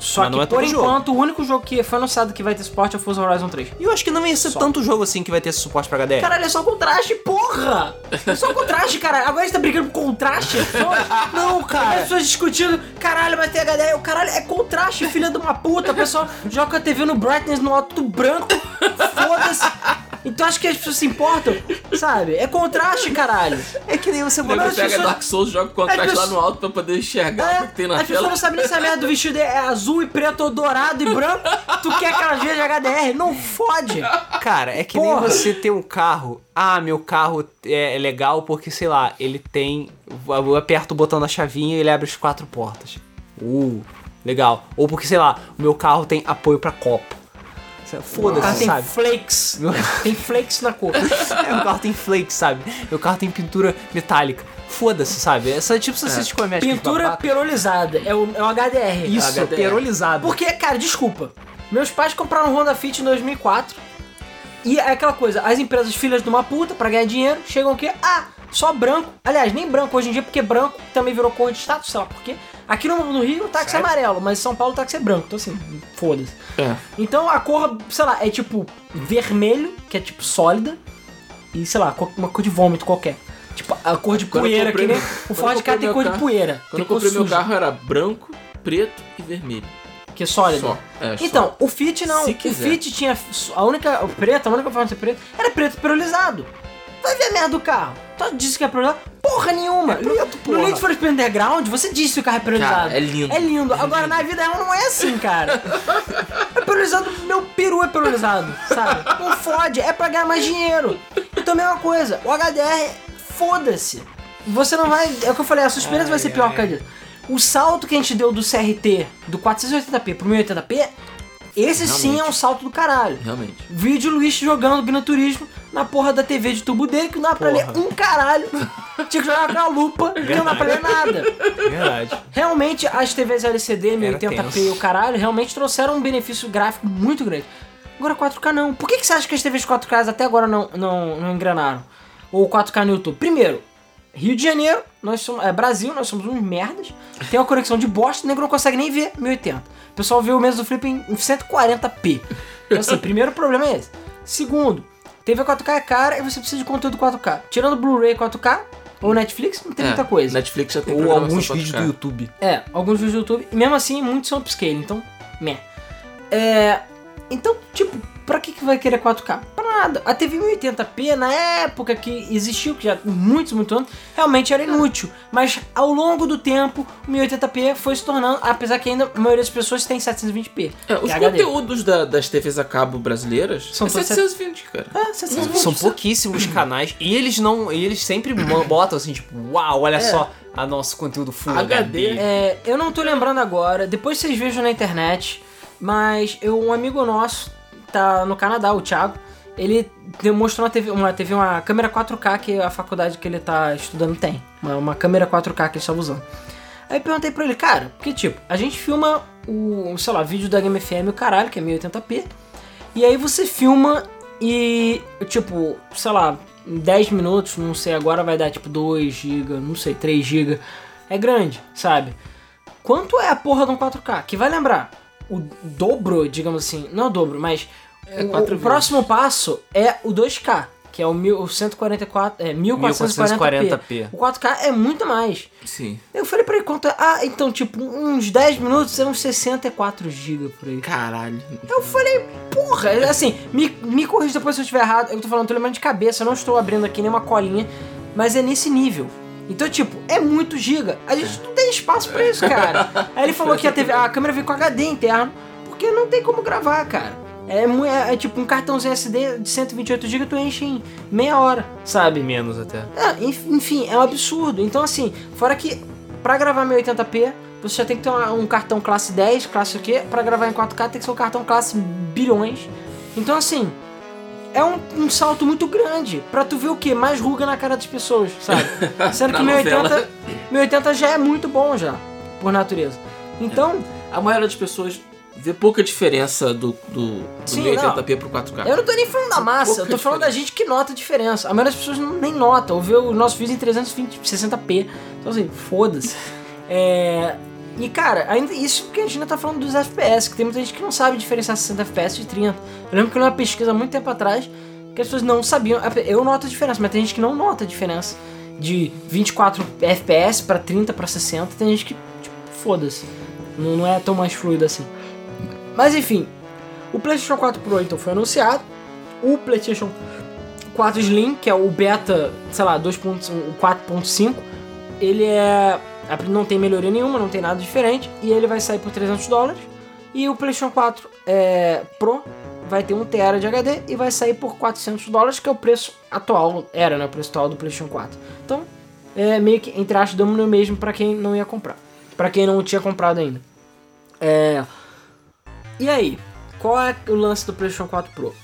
Só Mas que, não é por todo jogo. enquanto, o único jogo que foi anunciado que vai ter suporte é o Forza Horizon 3. E eu acho que não ia ser Só. tanto jogo assim que vai ter esse suporte pra HDR. Caralho, é só contraste, porra! É só contraste, caralho. Agora a gente tá brigando por contraste? Não, cara. As pessoas discutindo, caralho, vai ter HDR. O caralho é contraste, filha de uma puta. O pessoal joga a TV no brightness no alto branco. Foda-se. Então acho que as pessoas se importam, sabe? É contraste, caralho. É que nem você as pega pessoas- Dark Souls, joga o contraste As lá pessoas- no alto pra poder enxergar o que tem na as pessoas tela. não sabem nem se a merda do vestido é azul e preto ou dourado e branco. Tu quer aquelas veias de HDR? Não fode. Cara, é que Porra. nem você ter um carro. Ah, meu carro é é legal porque, sei lá, ele tem. Eu aperto o botão da chavinha e ele abre as quatro portas. Uh, legal. Ou porque, sei lá, o meu carro tem apoio pra copo. O carro Foda-se, tem sabe? flakes. Meu- Tem flakes na cor. É, o carro tem flake, sabe? Meu carro tem pintura metálica. Foda-se, sabe? Essa tipo essas é. cosméticas Pintura babaca. perolizada. É o, é o HDR. Isso, HDR. perolizado. Porque, cara, desculpa. Meus pais compraram um Honda Fit em 2004. E é aquela coisa, as empresas filhas de uma puta pra ganhar dinheiro chegam aqui, ah, só branco. Aliás, nem branco hoje em dia, porque branco também virou cor de status, sei lá por quê. Aqui no, no Rio o táxi é amarelo, mas em São Paulo o táxi é branco. Então assim, foda-se. É. Então a cor, sei lá, é tipo vermelho, que é tipo sólida, e sei lá, uma cor de vômito qualquer. Tipo, a cor de Quando poeira, que nem meu- o Ford Ka tem meu cor de carro- poeira. Quando eu comprei meu suja, carro era branco, preto e vermelho. Que é sólido. Só. É, só. Então, o Fit não. O. Fit tinha. A única. O preto, a única forma de ser preto era preto perolizado. Vai ver a merda do carro. Tu disse que é? Pô, porra nenhuma. No, preto, no porra. Need for Speed Underground, você disse que o carro é priorizado. Cara, é lindo. É lindo. Agora, na vida real, não é assim, cara. É priorizado, meu peru é priorizado, sabe? Não fode, é pra ganhar mais dinheiro. Então, mesma coisa, o HDR, foda-se. Você não vai. É o que eu falei, a sua experiência vai ser pior causa disso. O salto que a gente deu do CRT do 480p pro 1080p, esse sim é um salto do caralho. Realmente. Vídeo Luiz jogando Gran Turismo na porra da TV de tubo dele, que não dá pra ler Porra. um caralho. Tinha que jogar com a lupa, que não dá pra ler nada. Verdade. Realmente, as TVs LCD, 1080p e o caralho, realmente trouxeram um benefício gráfico muito grande. Agora 4K não. Por que, que você acha que as TVs 4K até agora não, não, não engranaram? Ou 4K no YouTube? Primeiro, Rio de Janeiro, nós somos, é, Brasil, nós somos uns merdas. Tem uma conexão de bosta, o nego não consegue nem ver 1080. O pessoal vê o mesmo do Flip em em 140p. Então assim, primeiro problema é esse. Segundo, TV 4K é cara e você precisa de conteúdo 4K. Tirando Blu-ray 4K ou Netflix, não tem muita coisa. Netflix já tem Ou alguns 4K. vídeos do YouTube. É, alguns vídeos do YouTube. E mesmo assim, muitos são upscale, então, meh. É. Então, tipo, pra que, que vai querer 4K? Nada. A TV 1080p, na época que existiu, que já muitos, muitos anos, realmente era inútil. Mas ao longo do tempo, o 1080p foi se tornando, apesar que ainda a maioria das pessoas tem 720p. É, os é conteúdos da- das TVs a cabo brasileiras São é todos 720, cara. É, 720. São pouquíssimos canais e eles não. E eles sempre botam assim, tipo, uau, olha só a nosso conteúdo Full HD. HD. É, eu não tô lembrando agora, depois vocês vejam na internet, mas eu, um amigo nosso tá no Canadá, o Thiago, ele demonstrou uma TV, uma, TV, uma câmera 4K que a faculdade que ele tá estudando tem. Uma, uma câmera 4K que ele estava usando. Aí perguntei pra ele, cara, porque tipo, a gente filma o, sei lá, vídeo da Game FM, o caralho, que é 1080p, e aí você filma e, tipo, sei lá, em 10 minutos, não sei, agora vai dar tipo 2 GB, não sei, 3 GB. É grande, sabe? Quanto é a porra de um 4K? Que vai lembrar, o dobro, digamos assim, não o dobro, mas É, o- o, vezes. próximo passo é o 2K, que é o 1144, é 1440p. 1440p. O 4K é muito mais. Sim. Eu falei pra ele quanto é. Ah, então, tipo, uns 10 minutos é uns 64 GB por aí. Caralho. Eu falei, porra, assim, me, me corrija depois se eu estiver errado. Eu tô falando, tô lembrando de cabeça, eu não estou abrindo aqui nenhuma colinha, mas é nesse nível. Então, tipo, é muito giga. A gente não tem espaço pra isso, cara. Aí ele falou que a, TV, a câmera veio com HD interno, porque não tem como gravar, cara. É, é, é tipo um cartãozinho SD de 128 GB, tu enche em meia hora, sabe? Menos até. É, enf- enfim, é um absurdo. Então, assim, fora que pra gravar 1080p, você já tem que ter uma- um cartão classe 10, classe o quê? Pra gravar em 4K tem que ser um cartão classe bilhões. Então, assim, é um, um salto muito grande pra tu ver o quê? Mais ruga na cara das pessoas, sabe? Sendo que Na 1080, novela. 1080 já é muito bom já, por natureza. Então, A maioria das pessoas vê pouca diferença do, do, do Sim, 1080p pro 4K. eu não tô nem falando da massa, eu tô falando da diferença. gente que nota a diferença. A maioria das pessoas não, nem nota, ou vê os nossos vídeos em 320, 60p. Então assim, foda-se. É... E cara, ainda isso que a gente ainda tá falando dos FPS, que tem muita gente que não sabe diferenciar 60 FPS de 30. Eu lembro que eu li uma pesquisa há muito tempo atrás que as pessoas não sabiam. Eu noto a diferença, mas tem gente que não nota a diferença de 24 FPS pra 30 pra 60. Tem gente que, tipo, foda-se. Não, não é tão mais fluido assim. Mas enfim, o PlayStation 4 Pro então foi anunciado. O PlayStation 4 Slim, que é o beta, sei lá, 2.1, o 4.5, ele é não tem melhoria nenhuma, não tem nada diferente e ele vai sair por 300 dólares. E o PlayStation 4 é, Pro vai ter 1 TB de HD e vai sair por 400 dólares, que é o preço atual, era, né, o preço atual do PlayStation 4. Então, é meio que entre aspas damos no mesmo para quem não ia comprar, para quem não tinha comprado ainda. É, e aí, qual é o lance do PlayStation 4 Pro?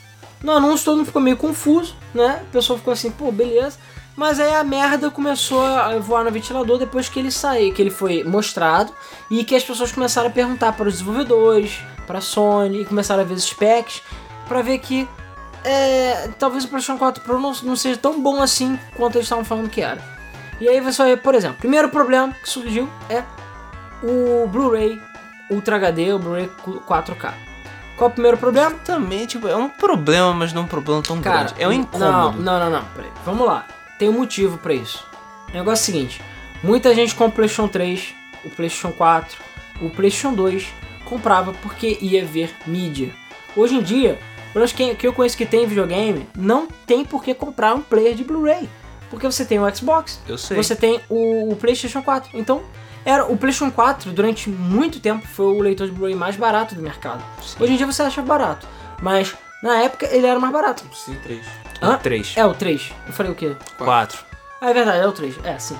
No anúncio todo mundo ficou meio confuso, né? O pessoal ficou assim, pô, beleza. Mas aí a merda começou a voar no ventilador depois que ele saiu, que ele foi mostrado e que as pessoas começaram a perguntar para os desenvolvedores, para a Sony, e começaram a ver os specs, para ver que é, talvez o PlayStation 4 Pro não, não seja tão bom assim quanto eles estavam falando que era. E aí você vai ver, por exemplo, primeiro problema que surgiu é o Blu-ray Ultra HD, o Blu-ray 4K. Qual é o primeiro problema? Também, tipo, é um problema, mas não é um problema tão grande. É um Não, incômodo. não, não, não. Peraí. Vamos lá. Tem um motivo pra isso. O negócio é o seguinte: muita gente com o PlayStation 3, o PlayStation 4, o PlayStation 2 comprava porque ia ver mídia. Hoje em dia, pelo quem que eu conheço que tem videogame, não tem por que comprar um player de Blu-ray. Porque você tem o Xbox, Eu sei. você tem o, o PlayStation 4. Então, era o PlayStation 4 durante muito tempo foi o leitor de Blu-ray mais barato do mercado. Sim. Hoje em dia você acha barato, mas na época ele era mais barato. Sim, três. Hã? 3. É o 3. Eu falei o quê? 4. Ah, é verdade, é o 3. É, sim.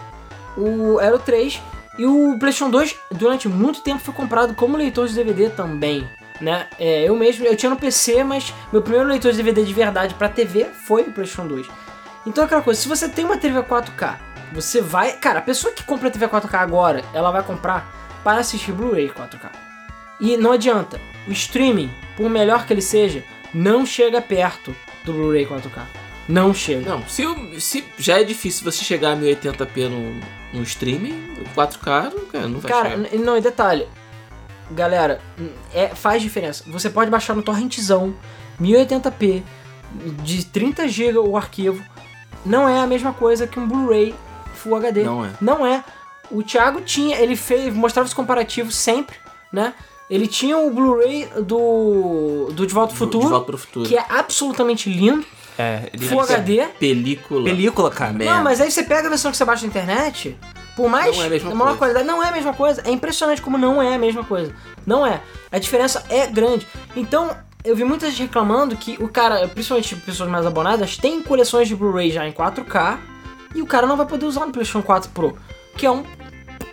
O, era o 3. E o PlayStation 2, durante muito tempo, foi comprado como leitor de DVD também. Né? É, eu mesmo, eu tinha no PC, mas meu primeiro leitor de DVD de verdade pra TV foi o PlayStation 2. Então é aquela coisa, se você tem uma TV 4K, você vai. Cara, a pessoa que compra a TV 4K agora, ela vai comprar para assistir Blu-ray 4K. E não adianta, o streaming, por melhor que ele seja, não chega perto do Blu-ray 4K. Não chega. Não, se, se já é difícil você chegar a 1080p no, no streaming, o 4K, cara, não vai Cara, chegar. não, e detalhe. Galera, é, faz diferença. Você pode baixar no torrentzão, 1080p, de 30 GB o arquivo. Não é a mesma coisa que um Blu-ray Full HD. Não é. Não é. O Thiago tinha, ele fez, mostrava os comparativos sempre, né? Ele tinha o Blu-ray do, do De Volta ao Futuro, De volta pro futuro. que é absolutamente lindo, É, ele Full HD. Película. Película, cara. Merda. Não, mas aí você pega a versão que você baixa na internet, por mais Não é a mesma maior coisa. qualidade, não é a mesma coisa. É impressionante como não é a mesma coisa. Não é. A diferença é grande. Então, eu vi muita gente reclamando que o cara, principalmente pessoas mais abonadas, tem coleções de Blu-ray já em 4K e o cara não vai poder usar no PlayStation 4 Pro, que é um,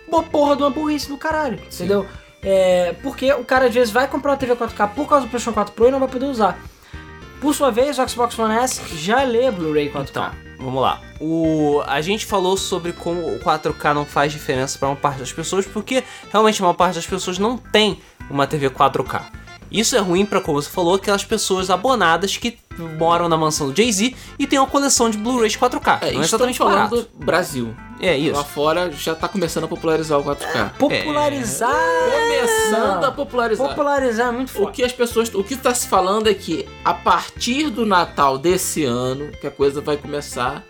uma porra de uma burrice do caralho, entendeu? É, porque o cara às vezes vai comprar uma TV 4K por causa do PlayStation 4 Pro e não vai poder usar. Por sua vez, o Xbox One S já lê Blu-ray 4K. Então, vamos lá. O, a gente falou sobre como o 4K não faz diferença para uma parte das pessoas, porque realmente uma parte das pessoas não tem uma TV 4K. Isso é ruim para, como você falou, aquelas pessoas abonadas que moram na mansão do Jay-Z e tem uma coleção de Blu-rays 4K. É, não é exatamente falando barato. do Brasil. É isso. Lá fora já tá começando a popularizar o 4K. Popularizar. Começando a popularizar. Popularizar é muito O forte. que as pessoas. O que tá se falando é que a partir do Natal desse ano que a coisa vai começar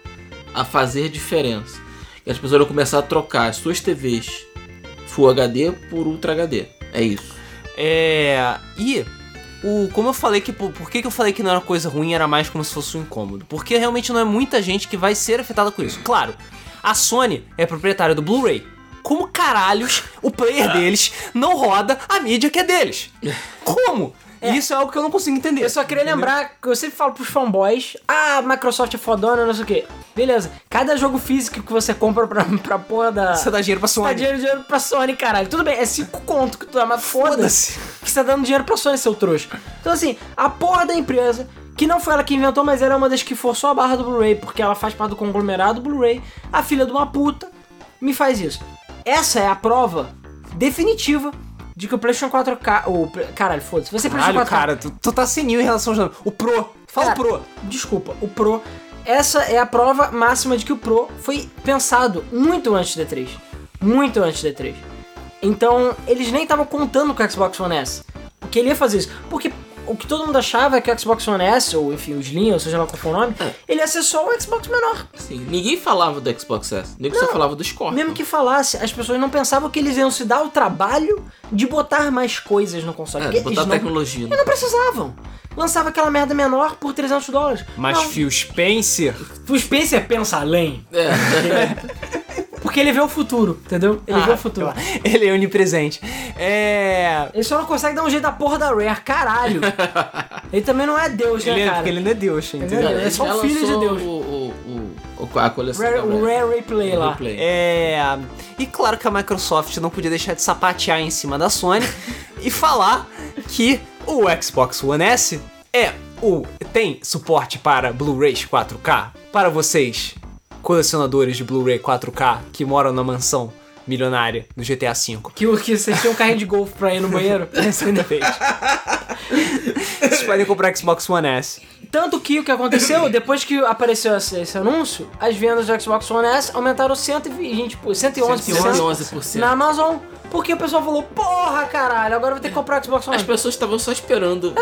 a fazer diferença. E as pessoas vão começar a trocar as suas TVs Full HD por Ultra HD. É isso. É. E. O, como eu falei que. Por, por que, que eu falei que não era coisa ruim, era mais como se fosse um incômodo? Porque realmente não é muita gente que vai ser afetada com isso. Claro, a Sony é proprietária do Blu-ray. Como caralhos o player deles não roda a mídia que é deles? Como? Isso é algo que eu não consigo entender. Eu só queria lembrar que eu sempre falo pros fanboys: ah, a Microsoft é fodona, não sei o quê. Beleza, cada jogo físico que você compra pra, pra porra da. Você dá dinheiro pra Você dá Sony. dinheiro, dinheiro pra Sony, caralho. Tudo bem, é 5 conto que tu dá, mas foda-se. Foda-se. Que você tá dando dinheiro pra Sony, seu trouxa. Então, assim, a porra da empresa, que não foi ela que inventou, mas ela é uma das que forçou a barra do Blu-ray, porque ela faz parte do conglomerado Blu-ray, a filha de uma puta, me faz isso. Essa é a prova definitiva de que o PlayStation 4K. O, caralho, foda-se. Você PlayStation Caralho, 4K. cara, tu, tu tá senil em relação aos. O Pro. Fala Cara, o Pro. Desculpa, o Pro. Essa é a prova máxima de que o Pro foi pensado muito antes do E3. Muito antes do E3. Então, eles nem estavam contando com o Xbox One S. Porque ele ia fazer isso. Porque o que todo mundo achava é que o Xbox One S, ou enfim, o Slim, ou seja lá qual for o nome, ele ia ser só o Xbox menor. Sim, ninguém falava do Xbox S. Ninguém só falava do Scorpio. Mesmo que falasse, as pessoas não pensavam que eles iam se dar o trabalho de botar mais coisas no console. É, porque botar eles não- tecnologia. Eles não precisavam. Lançava aquela merda menor por 300 dólares. Mas não, Phil Spencer. O Spencer pensa além. É. Porque ele vê o futuro, entendeu? Ele vê o futuro. claro. Ele é onipresente. É. Ele só não consegue dar um jeito da porra da Rare, caralho. ele também não é Deus, Ele né, é, cara? porque ele não é Deus, entendeu? Ele é só um filho de Deus. O, o, o, o- a coleção Rare, da o Rare. Rare Replay lá. Replay. É. E claro que a Microsoft não podia deixar de sapatear em cima da Sony e falar que o Xbox One S é o. tem suporte para Blu-rays 4K para vocês, colecionadores de Blu-ray 4K que moram na mansão milionária do GTA V. Que, o- que vocês tinham um carrinho de golfe pra ir no banheiro. Esse ainda fez. Vocês podem comprar Xbox One S. Tanto que o que aconteceu, depois que apareceu esse, esse anúncio, as vendas do Xbox One S aumentaram 120, 111%, 111%. na Amazon. Porque o pessoal falou, porra, caralho, agora eu vou ter que comprar o Xbox One. As pessoas estavam só esperando,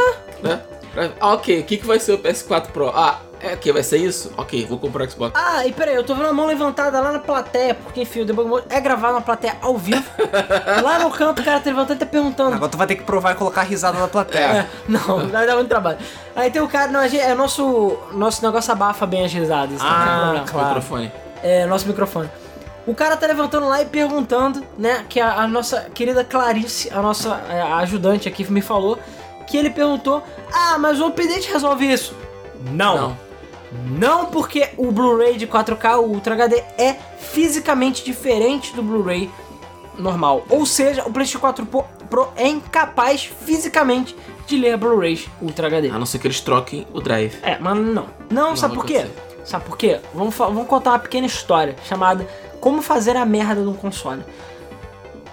né? Pra- Ah, ok, o que, que vai ser o PS4 Pro? Ah, É que vai ser isso? Ok, vou comprar o Xbox. Ah, e peraí, eu tô vendo a mão levantada lá na plateia, porque enfim, o Debug Mode é gravado na plateia ao vivo. lá no canto o cara tá levantando e tá perguntando. Agora tu vai ter que provar e colocar risada na plateia. É, não, vai dar muito trabalho. Aí tem o cara, não, gente, é nosso, nosso negócio abafa bem as risadas, tem Ah, problema. claro. Microfone. É, nosso microfone. O cara tá levantando lá e perguntando, né, que a, a nossa querida Clarice, a nossa é, a ajudante aqui, me falou, que ele perguntou, ah, mas o update resolve isso? Não. Não. Não porque o Blu-ray de 4K, o Ultra HD, é fisicamente diferente do Blu-ray normal. Ou seja, o PlayStation 4 Pro, é incapaz fisicamente de ler Blu-rays Ultra HD. A não ser que eles troquem o drive. É, mas não. Não, sabe vai por quê? acontecer. Sabe por quê? Vamos, vamos contar uma pequena história chamada Como fazer a merda de um console.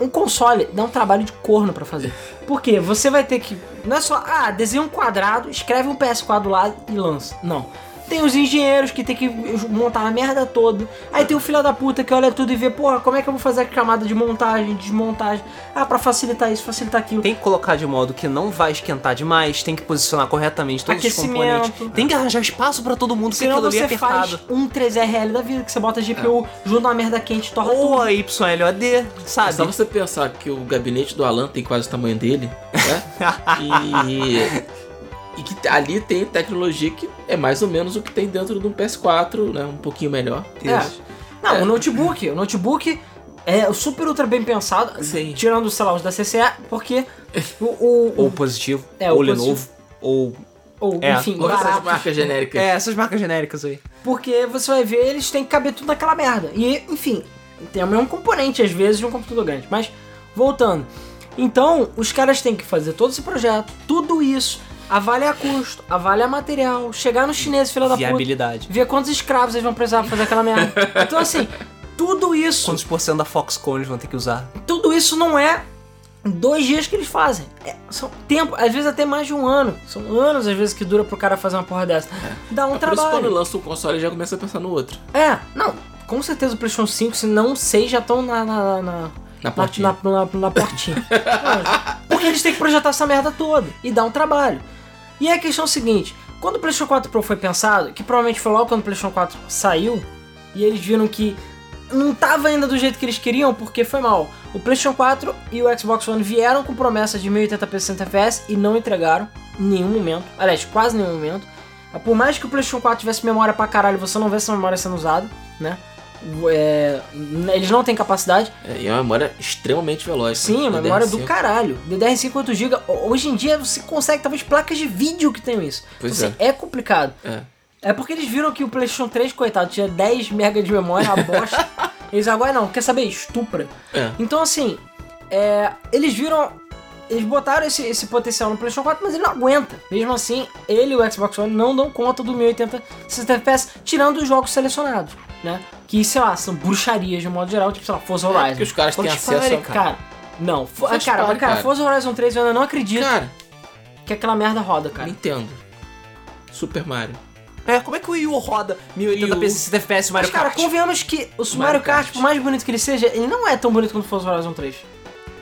Um console dá um trabalho de corno pra fazer. Por quê? Você vai ter que. Não é só, ah, desenha um quadrado, escreve um PS4 do lado e lança. Não. Tem os engenheiros que tem que montar a merda toda. Aí tem o filho da puta que olha tudo e vê, porra, como é que eu vou fazer a camada de montagem, desmontagem? Ah, pra facilitar isso, facilitar aquilo. Tem que colocar de modo que não vai esquentar demais, tem que posicionar corretamente todos os componentes. Tem que arranjar espaço pra todo mundo, porque Senão aquilo ali é apertado. faz um 3RL da vida, que você bota a GPU, junta uma merda quente, torra Ou tudo. a YLOD, É sabe? só você pensar que o gabinete do Alan tem quase o tamanho dele, né? e, e que ali tem tecnologia que é mais ou menos o que tem dentro de um PS4, né? Um pouquinho melhor. É. Não, É. o notebook, o notebook é super ultra bem pensado, Sim. tirando, sei lá, os da CCE, porque o... o, Ou o positivo, É, ou Lenovo, positivo. ou... ou, é, enfim, Ou essas marcas genéricas. É, essas marcas genéricas aí. porque você vai ver, eles têm que caber tudo naquela merda. E, enfim, tem o mesmo componente, às vezes, de um computador grande. Mas, voltando. Então, os caras têm que fazer todo esse projeto, tudo isso, avaliar custo, avaliar material, chegar no chinês, filha da puta, Viabilidade. ver quantos escravos eles vão precisar pra fazer aquela merda. Então, assim, tudo isso, Quantos por cento da Foxconn eles vão ter que usar? tudo isso não é dois dias que eles fazem. É, são tempo, às vezes até mais de um ano. São anos, às vezes, que dura pro cara fazer uma porra dessa. Dá um É por isso que quando trabalho. lança um console já começa a pensar no outro. É, não, com certeza o PlayStation 5, se não 6, já estão na, na, na, Na portinha. Na, na, na portinha. Não, Porque eles têm que projetar essa merda toda e dá um trabalho. E a questão é a seguinte: quando o PlayStation 4 Pro foi pensado, que provavelmente foi logo quando o PlayStation 4 saiu, e eles viram que não tava ainda do jeito que eles queriam, porque foi mal. O PlayStation 4 e o Xbox One vieram com promessa de 1080p 60 FPS e não entregaram em nenhum momento. Aliás, quase nenhum momento. Por mais que o PlayStation 4 tivesse memória pra caralho, você não vê essa memória sendo usada, né? É, eles não têm capacidade. É, e é uma memória extremamente veloz. Sim, a né? memória do DDR5. caralho. DDR5 8GB. Hoje em dia você consegue talvez placas de vídeo que tenham isso. Pois Então, assim, é. complicado. É. É porque eles viram que o PlayStation 3, coitado, tinha 10 MB de memória, uma bosta. eles agora não, quer saber? Estupra. É. Então assim, é, eles viram. Eles botaram esse, esse potencial no PlayStation 4, mas ele não aguenta. Mesmo assim, ele e o Xbox One não dão conta do 1080 60 FPS, tirando os jogos selecionados, né? Que, sei lá, são bruxarias de um modo geral, tipo, sei lá, Forza Horizon. porque os caras têm Forza acesso a- Horizon, cara. Não, fo- cara, cara, cara. Forza Horizon 3 eu ainda não acredito Cara, que aquela merda roda, cara. Nintendo. Super Mario. É, como é que o Wii U roda Wii 1080p U. 60 FPS Mario Mas, cara, Kart? convenhamos que o Mario Mario Kart, Kart. por mais bonito que ele seja, ele não é tão bonito quanto o Forza Horizon 3.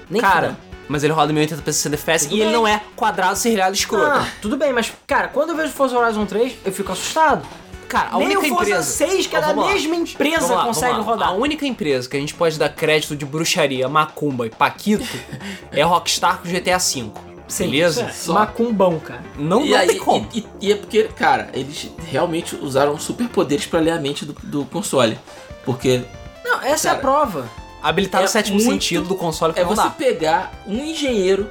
Nem Cara, fudendo. mas ele roda 1080p 60 FPS Tudo e ele bem. não é quadrado, serrilhado, escroto. Ah, tudo bem, mas, cara, quando eu vejo Forza Horizon 3, eu fico assustado. Cara, a Nem única o Forza empresa... 6, que é da mesma empresa, lá, consegue rodar. A única empresa que a gente pode dar crédito de bruxaria, macumba e paquito é Rockstar com GTA V. Sim, beleza? é Só. Macumbão, cara. Não, e não aí, tem como. E, e- e é porque, cara, eles realmente usaram superpoderes pra ler a mente do, do console. Porque Não, essa é a Cara, prova. Habilitar é o sétimo muito- sentido do console que é você dá. pegar um engenheiro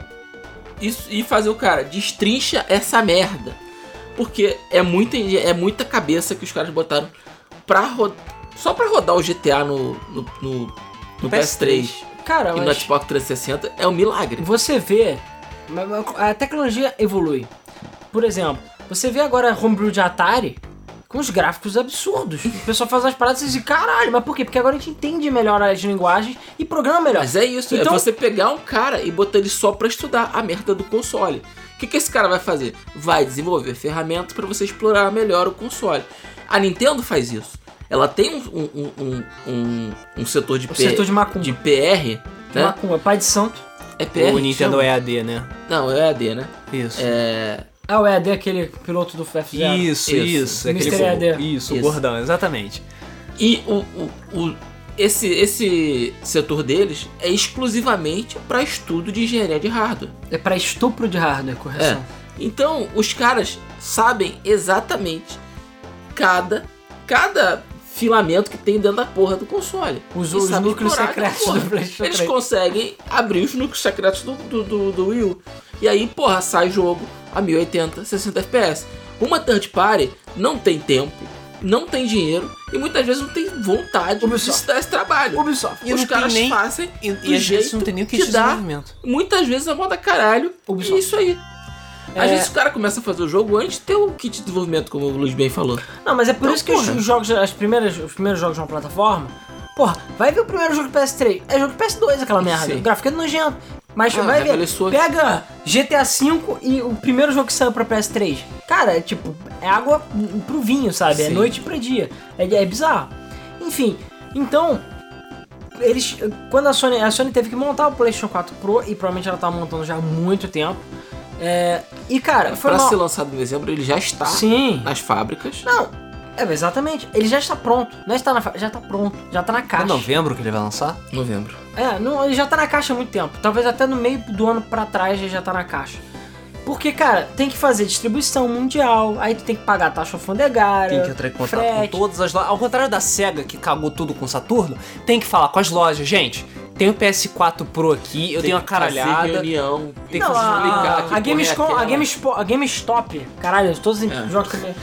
e, e fazer o cara, destrincha essa merda. Porque é muita, é muita cabeça que os caras botaram pra rodar. Só pra rodar o GTA no, no, no- no PS3 Cara, e no Xbox 360 é um milagre. você vê, a tecnologia evolui. Por exemplo, você vê agora homebrew de Atari com os gráficos absurdos. O pessoal faz as paradas e diz, caralho, mas por quê? Porque agora a gente entende melhor as linguagens e programa melhor. Mas é isso, Então- é você pegar um cara e botar ele só pra estudar a merda do console. O que, que esse cara vai fazer? Vai desenvolver ferramentas pra você explorar melhor o console. A Nintendo faz isso. Ela tem um, um, um, um, setor de, O setor de macumba. de PR, De né? Macumba, pai de santo. É PR. O Nintendo chama? EAD, né? Não, é AD, né? Isso. É, Ah, o EAD é aquele piloto do F0. Isso, Isso. isso. Mr. aquele- EAD. Isso, o Isso. gordão, exatamente. E o, o, o- esse, esse setor deles é exclusivamente para estudo de engenharia de hardware. É pra estupro de hardware, correção. Então, os caras sabem exatamente cada, cada filamento que tem dentro da porra do console. Os- os núcleos secretos do PlayStation Eles 3. conseguem abrir os núcleos secretos do, do, do, do Wii U. E aí, porra, sai jogo a 1080, 60 FPS. Uma third party não tem tempo, não tem dinheiro e muitas vezes não tem vontade de Ubisoft. se dar esse trabalho. Ubisoft. E Os caras nem- fazem E, do e às jeito vezes não tem nem o kit que de dá. desenvolvimento. Muitas vezes a moda caralho. Ubisoft. E isso aí. Às É. vezes o cara começa a fazer o jogo antes de ter o kit de desenvolvimento, como o Luiz bem falou. Não, mas é por Então, isso que os, porra. os jogos, as primeiras, os primeiros jogos de uma plataforma. Porra, vai ver o primeiro jogo do PS3. É jogo do PS2 aquela merda. Sim. O gráfico é nojento. Mas Ah, vai ver. Pega GTA V e o primeiro jogo que saiu pra PS3. Cara, é tipo, é água pro vinho, sabe? É Sim. noite pra dia. É, é bizarro. Enfim, então. Eles. Quando a Sony. A Sony teve que montar o PlayStation 4 Pro e provavelmente ela tava montando já há muito tempo. É, e cara, foi Pra mal. ser lançado em dezembro, ele já está Sim. nas fábricas. Não, é exatamente. Ele já está pronto. Não está na fa- já está pronto. Já está na É caixa. novembro que ele vai lançar? Novembro. É, não, ele já está na caixa há muito tempo. Talvez até no meio do ano pra trás ele já tá na caixa. Porque, cara, tem que fazer distribuição mundial, aí tu tem que pagar taxa alfandegária, Tem que entrar em contato frete. com todas as lojas. Ao contrário da SEGA, que cagou tudo com o Saturno, tem que falar com as lojas. Gente, tem o PS4 Pro aqui, eu Tem tenho uma fazer caralhada. reunião. Tem Não, que a, que a, é a, aquela. Gamespo, a GameStop, caralho, todos os É. jogos também.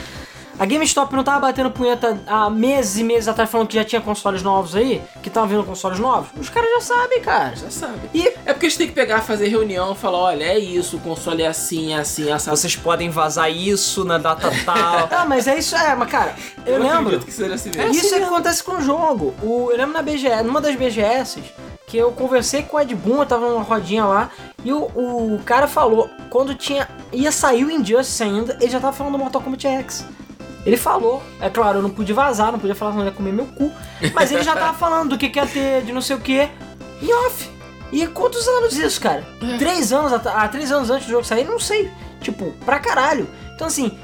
A GameStop não tava batendo punheta há meses e meses atrás falando que já tinha consoles novos aí, que estavam vindo consoles novos. Os caras já sabem, cara. Já sabe. E É porque eles têm que pegar, fazer reunião, falar, olha, é isso, o console é assim, é assim, é assim. Vocês podem vazar isso na data tal. Ah, mas é isso, é, mas cara, eu, lembro. acredito que seja assim mesmo. isso é que acontece com o jogo. O, eu lembro na BGS, numa das BGS, que eu conversei com o Ed Boon, eu tava numa rodinha lá, e o, o cara falou, quando tinha. ia sair o Injustice ainda, ele já tava falando do Mortal Kombat X. Ele falou, é claro, eu não pude vazar, não podia falar, ele ia comer meu cu. Mas ele já tava falando do que, que ia ter, de não sei o que, em off. E quantos anos isso, cara? Três anos, at- ah, três anos antes do jogo sair, não sei. Tipo, pra caralho. Então assim,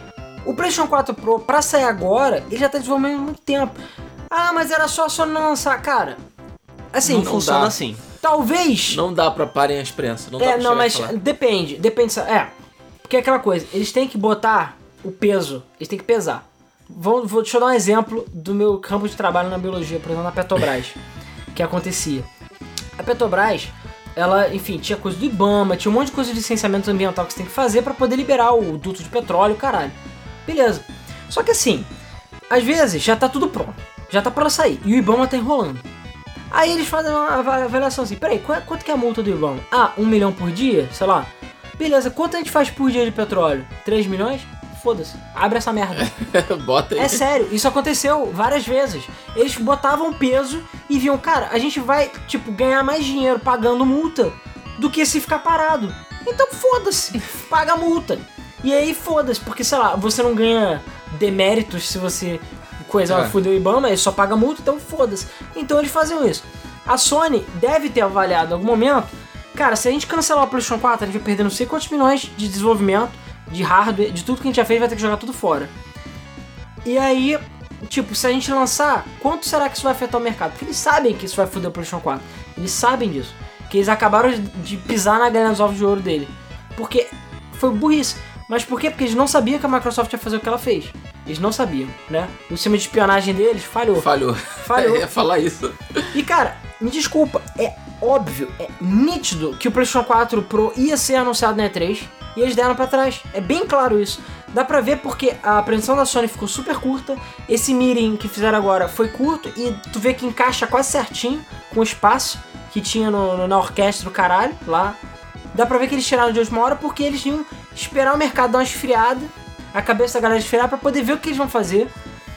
o PlayStation 4 Pro, pra sair agora, ele já tá desenvolvendo há muito tempo. Ah, mas era só a Sony não lançar, cara. Assim, não funciona dá. assim. talvez. Não dá pra parem as prensas. Não dá é, não, mas e depende, depende. É, porque é aquela coisa, eles têm que botar o peso, eles têm que pesar. Vou, vou, deixa eu dar um exemplo do meu campo de trabalho na biologia, por exemplo, na Petrobras, que acontecia. A Petrobras, ela, enfim, tinha coisa do Ibama, tinha um monte de coisa de licenciamento ambiental que você tem que fazer pra poder liberar o duto de petróleo, caralho. Beleza. Só que assim, às vezes já tá tudo pronto, já tá pra sair, e o Ibama tá enrolando. Aí eles fazem uma ava- avaliação assim, peraí, qu- quanto que é a multa do Ibama? Ah, um milhão por dia? Sei lá. Beleza, quanto a gente faz por dia de petróleo? 3 milhões? Foda-se, abre essa merda. Bota aí. É sério, isso aconteceu várias vezes. Eles botavam peso e viam, cara, a gente vai, tipo, ganhar mais dinheiro pagando multa do que se ficar parado. Então foda-se, paga a multa. E aí foda-se, porque sei lá, você não ganha deméritos se você coisa É. fudeu o Ibama, ele só paga multa, então foda-se. Então eles faziam isso. A Sony deve ter avaliado em algum momento, cara, se a gente cancelar o PlayStation 4, a gente vai perder não sei quantos milhões de desenvolvimento, de hardware, de tudo que a gente já fez, vai ter que jogar tudo fora. E aí, tipo, se a gente lançar, quanto será que isso vai afetar o mercado? Porque eles sabem que isso vai foder o PlayStation 4. Eles sabem disso. Que eles acabaram de pisar na galinha dos ovos de ouro dele. Porque foi burrice. Mas por quê? Porque eles não sabiam que a Microsoft ia fazer o que ela fez. Eles não sabiam, né? O sistema de espionagem deles falhou. Falhou. Falhou. Eu ia falar isso. E cara, me desculpa, é óbvio, é nítido que o PlayStation 4 Pro ia ser anunciado na E3 e eles deram pra trás. É bem claro isso. Dá pra ver porque a apreensão da Sony ficou super curta, esse meeting que fizeram agora foi curto e tu vê que encaixa quase certinho com o espaço que tinha no, no- na orquestra do caralho lá. Dá pra ver que eles tiraram de última hora porque eles iam esperar o mercado dar uma esfriada, a cabeça da galera esfriar pra poder ver o que eles vão fazer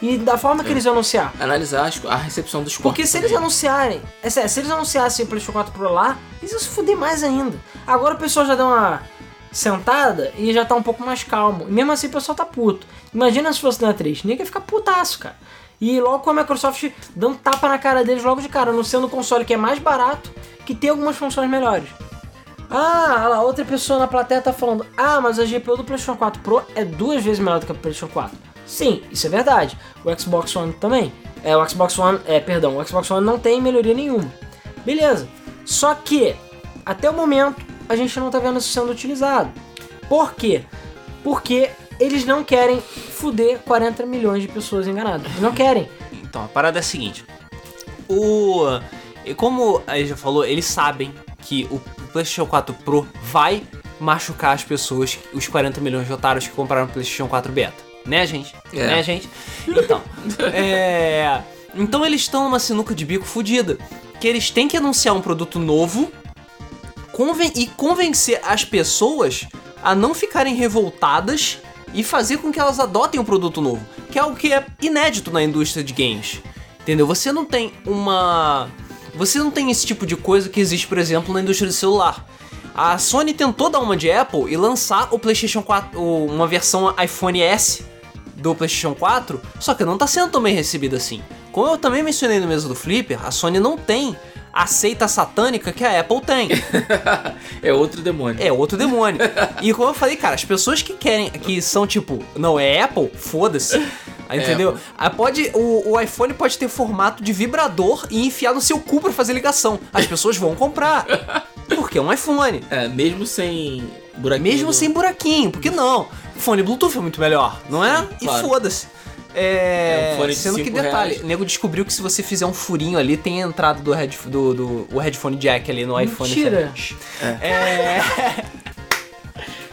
e da forma que eles ião anunciar. Analisar a recepção dos Porque corpos se eles também. anunciarem, é sério, se eles anunciassem o PlayStation 4 Pro lá, eles iam se fuder mais ainda. Agora o pessoal já deu uma sentada e já tá um pouco mais calmo. E mesmo assim o pessoal tá puto. Imagina se fosse na 3, ninguém ia ficar putaço, cara. E logo com a Microsoft dando tapa na cara deles logo de cara, anunciando um console que é mais barato, que tem algumas funções melhores. Ah, lá, outra pessoa na plateia tá falando: Ah, mas a GPU do PlayStation 4 Pro é duas vezes melhor do que a do PlayStation 4. Sim, isso é verdade. O Xbox One também. É, o Xbox One, é, perdão, o Xbox One não tem melhoria nenhuma. Beleza. Só que, até o momento, a gente não tá vendo isso sendo utilizado. Por quê? Porque eles não querem fuder 40 milhões de pessoas enganadas. Eles não querem. Então, a parada é a seguinte. O. e Como a gente já falou, eles sabem que o PlayStation 4 Pro vai machucar as pessoas, os 40 milhões de otários que compraram o PlayStation 4 Beta. Né, gente? É. Né, gente? Então. é. Então eles estão numa sinuca de bico fodida. Que eles têm que anunciar um produto novo conven- e convencer as pessoas a não ficarem revoltadas e fazer com que elas adotem um produto novo, que é algo que é inédito na indústria de games. Entendeu? Você não tem uma você não tem esse tipo de coisa que existe, por exemplo, na indústria de celular. A Sony tentou dar uma de Apple e lançar o PlayStation 4, o- uma versão iPhone S do PlayStation 4, só que não tá sendo tão bem recebida assim. Como eu também mencionei no mesa do Flipper, a Sony não tem a seita satânica que a Apple tem. é outro demônio. É outro demônio. E como eu falei, cara, as pessoas que querem, que são tipo, não é Apple, foda-se. Aí, Entendeu? Aí pode, o, o iPhone pode ter formato de vibrador e enfiar no seu cu pra fazer ligação. As pessoas vão comprar. Porque é um iPhone. É, mesmo sem buraquinho. Mesmo sem buraquinho, porque não? Fone Bluetooth é muito melhor, não é? Sim, e claro. foda-se. É, É um fone de sendo que detalhe, reais. o nego descobriu que se você fizer um furinho ali, tem a entrada do, head, do, do o headphone jack ali no iPhone. Mentira. É.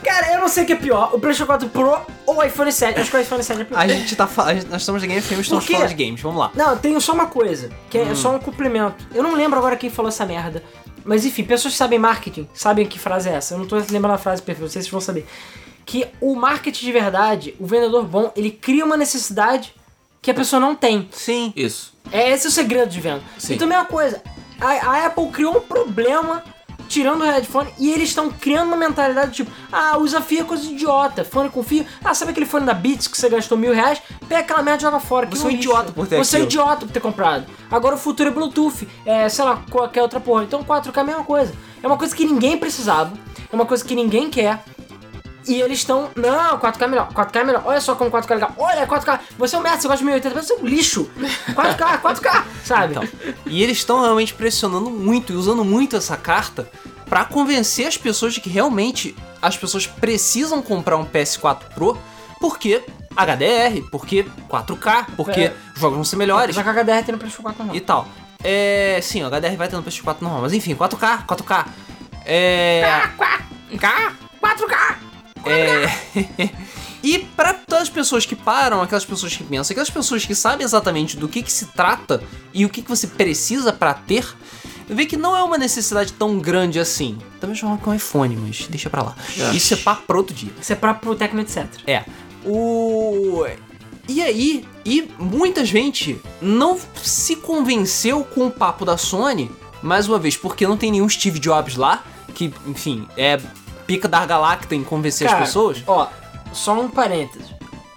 Cara, eu não sei o que é pior, o PlayStation 4 Pro ou o iPhone 7. Acho que o iPhone 7 é pior. A gente tá fa- a gente- Nós estamos de Game FM, estamos falando de games, vamos lá. Não, tenho só uma coisa, que Hum. é só um complemento. Eu não lembro agora quem falou essa merda. Mas enfim, pessoas que sabem marketing sabem que frase é essa. Eu não tô lembrando a frase perfeita, vocês vão saber. Que o marketing de verdade, o vendedor bom, ele cria uma necessidade que a pessoa não tem. Sim. Isso. É esse o segredo de venda. Sim. Então, mesma coisa. A, a Apple criou um problema tirando o headphone e eles estão criando uma mentalidade tipo: ah, usa fio é coisa idiota. Fone com fio. Ah, sabe aquele fone da Beats que você gastou mil reais? Pega aquela merda e joga fora. Você que é um idiota por ter Você é um aquilo. idiota por ter comprado. Agora o futuro é Bluetooth. É, sei lá, qualquer outra porra. Então 4K é a mesma coisa. É uma coisa que ninguém precisava. É uma coisa que ninguém quer. E eles estão. Não, 4K é melhor, 4K é melhor. Olha só como 4K é legal. Olha, 4K. Você é um merda, você gosta de 1080, você é um lixo. 4K, 4K, sabe? Então, e eles estão realmente pressionando muito e usando muito essa carta pra convencer as pessoas de que realmente as pessoas precisam comprar um PS4 Pro porque HDR, porque 4K, porque É. os jogos vão ser melhores Já que a HDR tem no PlayStation 4 normal. e tal. É, sim, o HDR vai ter no PS4 normal, mas enfim, 4K, 4K. É, 4K, 4K. É... e para todas as pessoas que param, aquelas pessoas que pensam, aquelas pessoas que sabem exatamente do que, que se trata e o que, que você precisa pra ter, vê que não é uma necessidade tão grande assim. Também chamam com iPhone, mas deixa pra lá. Isso é papo pra outro dia. Isso é pra pro Tecno, etc. É. O. E aí, e muita gente não se convenceu com o papo da Sony, mais uma vez, porque não tem nenhum Steve Jobs lá, que, enfim, é pica da galacta em convencer Cara, as pessoas. Ó, só um parênteses.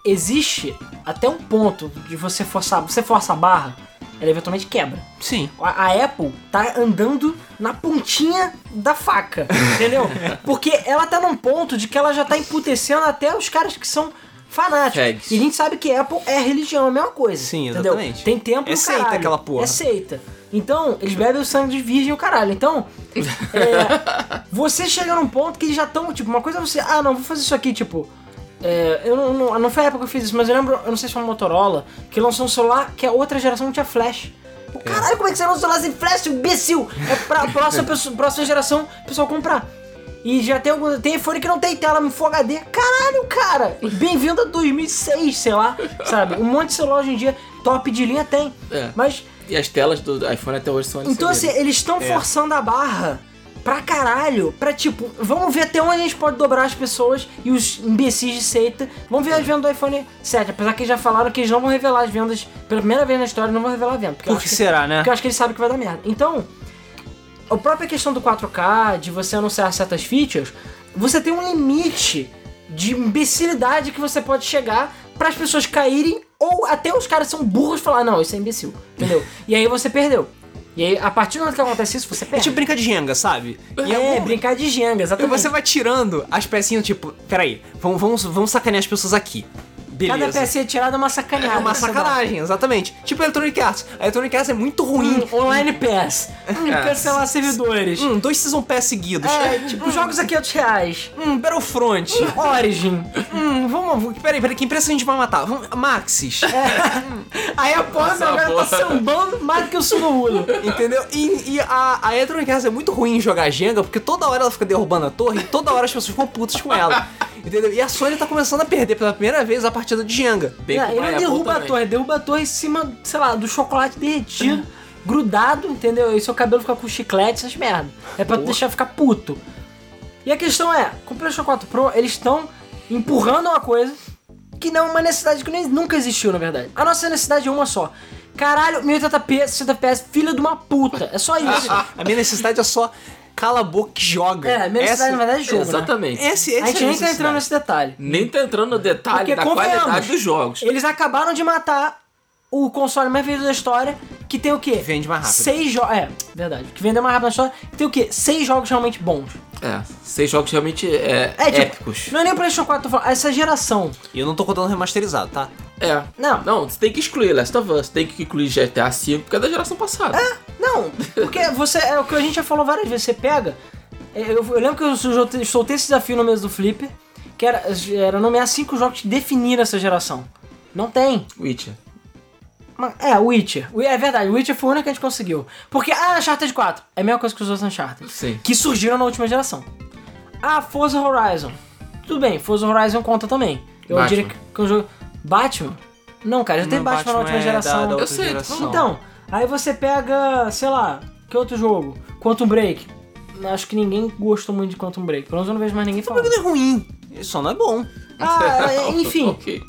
Existe até um ponto de você forçar. Você força a barra, ela eventualmente quebra. Sim. A, a Apple tá andando na pontinha da faca, entendeu? Porque ela tá num ponto de que ela já tá emputecendo até os caras que são fanáticos. Fags. E a gente sabe que Apple é religião, é a mesma coisa. Sim, entendeu? exatamente. Tem tempo É seita caralho. aquela porra. É seita. Então, eles bebem o sangue de virgem e o caralho. Então, é, você chega num ponto que eles já estão, tipo, uma coisa é você, ah, não, vou fazer isso aqui, tipo. é, eu não, não, não foi a época que eu fiz isso, mas eu lembro, eu não sei se foi uma Motorola, que lançou um celular que a outra geração não tinha flash. Pô, Caralho, como é que você lança um celular sem flash, imbecil? É pra próxima, próxima geração o pessoal comprar. E já tem algum, tem iPhone que não tem tela Full HD. Caralho, cara! Bem-vindo a 2006, sei lá, sabe? Um monte de celular hoje em dia, top de linha tem. É. Mas E as telas do iPhone até hoje são então, assim, eles estão forçando a barra pra caralho. Pra tipo, vamos ver até onde a gente pode dobrar as pessoas e os imbecis de seita. Vamos ver as vendas do iPhone 7. Apesar que eles já falaram que eles não vão revelar as vendas pela primeira vez na história, não vão revelar a venda. Por que será, né? Porque eu acho que eles sabem que vai dar merda. Então, a própria questão do 4K, de você anunciar certas features, você tem um limite de imbecilidade que você pode chegar para as pessoas caírem ou até os caras são burros e falar, não, isso é imbecil, entendeu? e aí você perdeu. E aí, a partir do momento que acontece isso, você É perde. tipo brincar de Jenga, sabe? E é, algum- brincar de Jenga, exatamente. você vai tirando as pecinhas, tipo, peraí, vamos, vamos, vamos sacanear as pessoas aqui. Beleza. Cada pecinha tirada é uma sacaneada. É uma sacanagem, exatamente. Tipo Electronic Arts. A Electronic Arts é muito ruim. Hum, online Pass. Hum, É. cancelar servidores. Hum, dois Season Pass seguidos. É, tipo, jogos a 500 reais. Hum, Battlefront. Origin. hum, vamos. Peraí, peraí, que empresa a gente vai matar? Vamos, Maxis. Aí a porra Essa agora tá porra. sambando mais do que o Sululo. Entendeu? E, e a, a Electronic Arts é muito ruim em jogar Jenga, porque toda hora ela fica derrubando a torre e toda hora as pessoas ficam putas com ela. Entendeu? E a Sony tá começando a perder pela primeira vez a partida de Jenga. Bem Não, com ele Apple não derruba a também. torre, derruba a torre em cima, sei lá, do chocolate derretido, grudado, entendeu? E seu cabelo fica com chiclete, essas merda. É pra deixar ficar puto. E a questão é, com o PlayStation 4 Pro, eles estão empurrando uma coisa que não é uma necessidade que nem- nunca existiu, na verdade. A nossa necessidade é uma só. Caralho, 1080p, 60 FPS, filha de uma puta. É só isso. A minha necessidade é só cala a boca e joga. É, necessidade, na verdade, é jogo, né? Exatamente. Esse, esse A gente é nem tá entrando nesse detalhe. Nem tá entrando no detalhe Porque, da qualidade dos jogos. Eles acabaram de matar o console mais vendido da história, que tem o quê? Vende mais rápido. Seis jogos. É, verdade. Que vendeu mais rápido na história, que tem o quê? Seis jogos realmente bons. É, seis jogos realmente é, É, tipo, épicos. não é nem o PlayStation 4, tô falando, essa geração. E eu não tô contando remasterizado, tá? É. Não. Não, você tem que excluir Last of Us, tem que incluir GTA V, porque é da geração passada. Não, porque você. É o que a gente já falou várias vezes, você pega. é, Eu, eu lembro que eu soltei, esse desafio no mês do Flipper, que era, era nomear cinco jogos que definiram essa geração. Não tem. Witcher. É, Witcher. É verdade, Witcher foi o único que a gente conseguiu. Porque, ah, Uncharted 4. É a mesma coisa que os outros Uncharted. Sim. Que surgiram na última geração. Ah, Forza Horizon. Tudo bem, Forza Horizon conta também. Eu Batman. diria que, que o jogo... Batman? Não, cara, já tem Não, Batman, na última é geração. Da, da outra Eu sei, geração. Então, aí você pega, sei lá, que outro jogo? Quantum Break. Acho que ninguém gostou muito de Quantum Break. Pelo menos eu não vejo mais ninguém falando. Ele é ruim. Ele só não é bom. Ah, é, enfim. ok.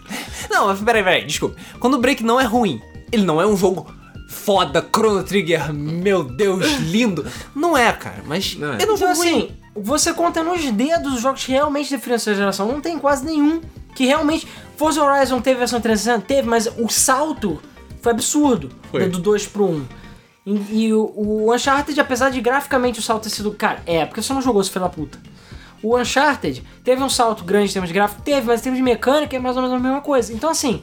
Não, peraí, peraí, desculpa. Quando o Break não é ruim, ele não é um jogo foda, Chrono Trigger, meu Deus, lindo. Não é, cara, mas Não é. ele é um Então ruim. assim, você conta nos dedos os jogos que realmente definiram essa geração. Não tem quase nenhum que realmente... Forza Horizon teve versão 360? Teve, mas o salto foi absurdo. Foi. Do 2 pro 1. E, e o, o Uncharted, apesar de graficamente o salto ter sido... Cara, é, porque você não jogou, esse filho da puta. O Uncharted teve um salto grande em termos de gráfico? Teve, mas em termos de mecânica é mais ou menos a mesma coisa. Então assim,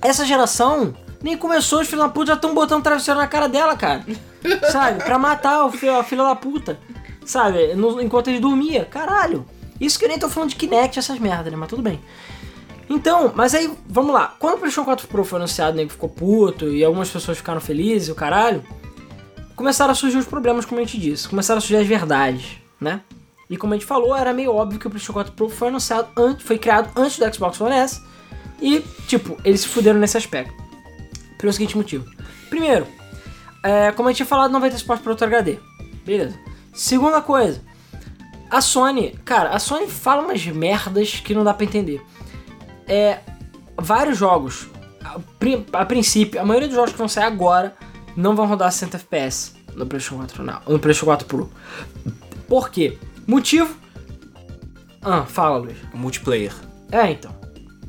essa geração nem começou, os filhos da puta já estão botando travesseiro na cara dela, cara. Sabe? Pra matar o filho, a filha da puta. Sabe? No- enquanto ele dormia. Caralho. Isso que eu nem tô falando de Kinect, essas merdas, né? Mas tudo bem. Então, mas aí, vamos lá. Quando o PlayStation 4 Pro foi anunciado, nego ficou puto e algumas pessoas ficaram felizes, o caralho. Começaram a surgir os problemas, como a gente disse. Começaram a surgir as verdades, né? E como a gente falou, era meio óbvio que o PlayStation 4 Pro foi anunciado antes, foi criado antes do Xbox One S. E, tipo, eles se fuderam nesse aspecto. Pelo seguinte motivo. Primeiro, é, como a gente tinha falado, não vai ter suporte para outro HD. Beleza. Segunda coisa, a Sony, cara, a Sony fala umas merdas que não dá pra entender. É, vários jogos, a, a princípio, a maioria dos jogos que vão sair agora não vão rodar 60 FPS no PlayStation 4 não, no PlayStation 4 Pro. Por quê? Motivo? Ah, fala, Luiz. Multiplayer. É, então.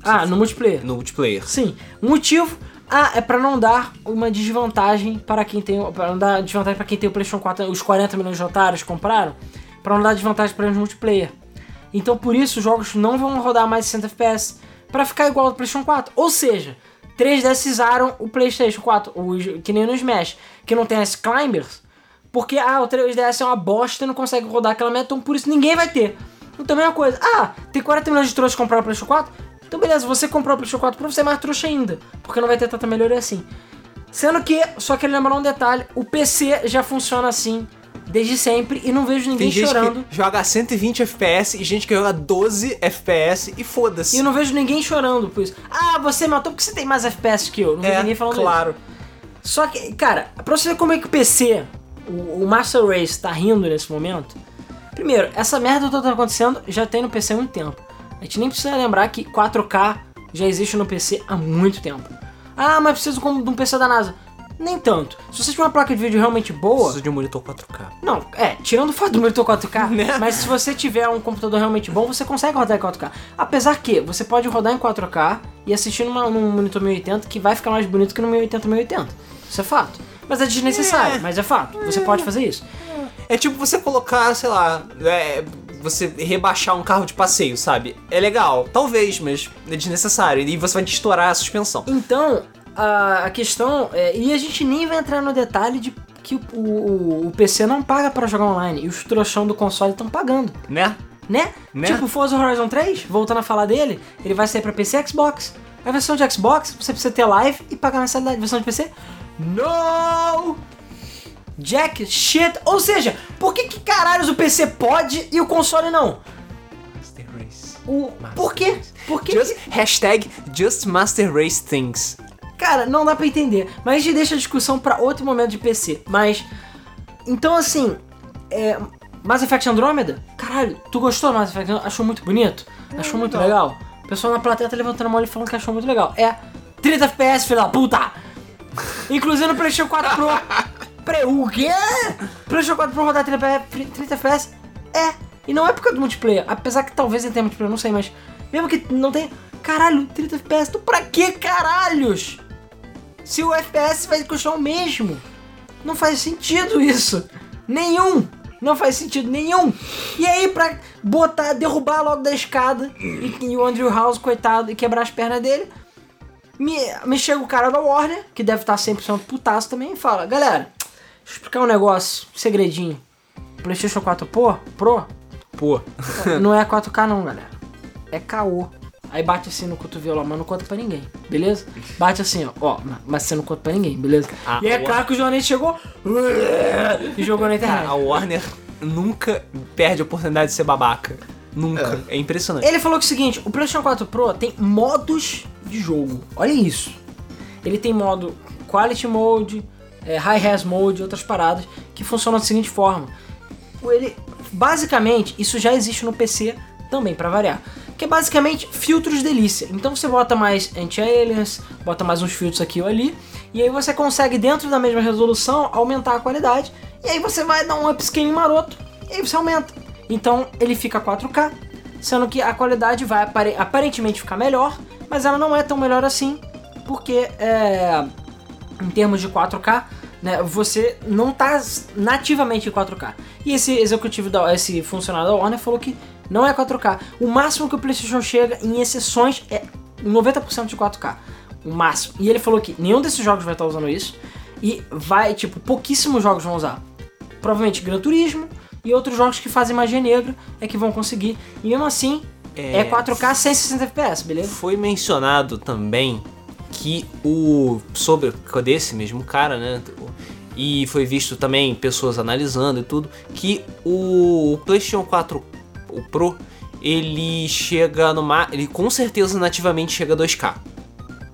Ah, no multiplayer. No multiplayer. Sim. Motivo ah, é pra não dar uma desvantagem para quem tem, para não dar desvantagem para quem tem o PlayStation 4, os 40 milhões de otários compraram, para não dar desvantagem para no multiplayer. Então por isso os jogos não vão rodar mais 60 FPS para ficar igual ao PlayStation 4. Ou seja, 3DSizaram o PlayStation 4, o, que nem no Smash, que não tem as climbers, porque ah, o 3DS é uma bosta e não consegue rodar aquela meta, então por isso ninguém vai ter. Então mesma coisa. Ah, tem 40 milhões de trouxas que compraram o PlayStation 4? Então beleza, você comprou o PlayStation 4 Pro, você é mais trouxa ainda, porque não vai ter tanta melhoria assim. Sendo que, só queria lembrar um detalhe, o PC já funciona assim desde sempre e não vejo ninguém Tem gente chorando. que joga 120 FPS e gente que joga 12 FPS e foda-se. E não vejo ninguém chorando por isso. Ah, você matou porque você tem mais FPS que eu. Não vejo é, ninguém falando claro. isso. Só que, cara, pra você ver como é que o PC, o, o Master Race, tá rindo nesse momento. Primeiro, essa merda toda tá acontecendo já tem no PC há muito tempo. A gente nem precisa lembrar que 4K já existe no PC há muito tempo. Ah, mas preciso de um PC da NASA. Nem tanto. Se você tiver uma placa de vídeo realmente boa, Preciso de um monitor 4K. não, é, tirando o fato do monitor 4K, Né? mas se você tiver um computador realmente bom, você consegue rodar em 4K. Apesar que você pode rodar em 4K e assistir numa, num monitor 1080 que vai ficar mais bonito que no 1080 1080. Isso é fato. Mas é desnecessário, É. mas é fato. Você pode fazer isso. É tipo você colocar, sei lá, é, você rebaixar um carro de passeio, sabe? É legal, talvez, mas é desnecessário. E você vai estourar a suspensão. Então, a, a questão é. E a gente nem vai entrar no detalhe de que o, o, o PC não paga pra jogar online. E os trouxão do console estão pagando. Né? Né? Né? Tipo, Forza Horizon 3, voltando a falar dele, ele vai sair pra PC e Xbox. A versão de Xbox, você precisa ter live e pagar mensalidade. A versão de PC, no! Jack shit. Ou seja, por que que caralhos o PC pode e o console não? Master Race. O, por quê? Por quê? Just, hashtag Just Master Race Things. Cara, não dá pra entender. Mas a gente deixa a discussão pra outro momento de PC. Mas. Então, assim. É, Mass Effect Andromeda? Caralho, tu gostou do Mass Effect? Andromeda? Achou muito bonito? Achou muito legal? O pessoal na plateia tá levantando a mão e falando que achou muito legal. É 30 FPS, filho da puta! Inclusive no PlayStation 4 Pro. Pre, o quê? PlayStation 4 Pro rodar 30 FPS? 30 FPS? É. E não é por causa do multiplayer. Apesar que talvez ele tenha multiplayer, não sei, mas. Mesmo que não tenha. Caralho, 30 FPS. Tu pra que caralhos? Se o FPS vai continuar o mesmo. Não faz sentido isso. Nenhum. Não faz sentido nenhum. E aí, pra botar, derrubar logo da escada e, e o Andrew House, coitado, e quebrar as pernas dele, me, me chega o cara da Warner, que deve estar 100% putaço também, e fala: Galera, explicar um negócio, um segredinho. PlayStation 4 Pro, Pro Pô. não é 4K, não, galera. É caô. Aí bate assim no cotovelo, ó, mas não conta pra ninguém, beleza? Bate assim, ó, ó, mas você não conta pra ninguém, beleza? Ah, e é o- claro que o jornalista chegou e jogou na internet. Cara, a Warner nunca perde a oportunidade de ser babaca. Nunca. É, impressionante. Ele falou que é o seguinte, o PlayStation 4 Pro tem modos de jogo. Olha isso. Ele tem modo Quality Mode, é, High Res Mode, outras paradas que funcionam da seguinte forma. Ele, basicamente, isso já existe no PC também, pra variar. Que é basicamente filtros delícia. Então você bota mais anti-aliens, bota mais uns filtros aqui ou ali, e aí você consegue, dentro da mesma resolução, aumentar a qualidade, e aí você vai dar um upscaling maroto, e aí você aumenta. Então ele fica 4K, sendo que a qualidade vai apare- aparentemente ficar melhor, mas ela não é tão melhor assim, porque é, em termos de 4K, né, você não tá nativamente em 4K. E esse executivo, da, esse funcionário da Warner falou que não é 4K. O máximo que o PlayStation chega em exceções é 90% de 4K. O máximo. E ele falou que nenhum desses jogos vai estar usando isso. E vai, tipo, pouquíssimos jogos vão usar. Provavelmente Gran Turismo e outros jogos que fazem magia negra é que vão conseguir. E mesmo assim, é, É. 4K 160 FPS, beleza? Foi mencionado também que o. sobre desse mesmo cara, né? E foi visto também pessoas analisando e tudo, que o PlayStation 4 o Pro ele chega no mar. Ele com certeza nativamente chega a 2K.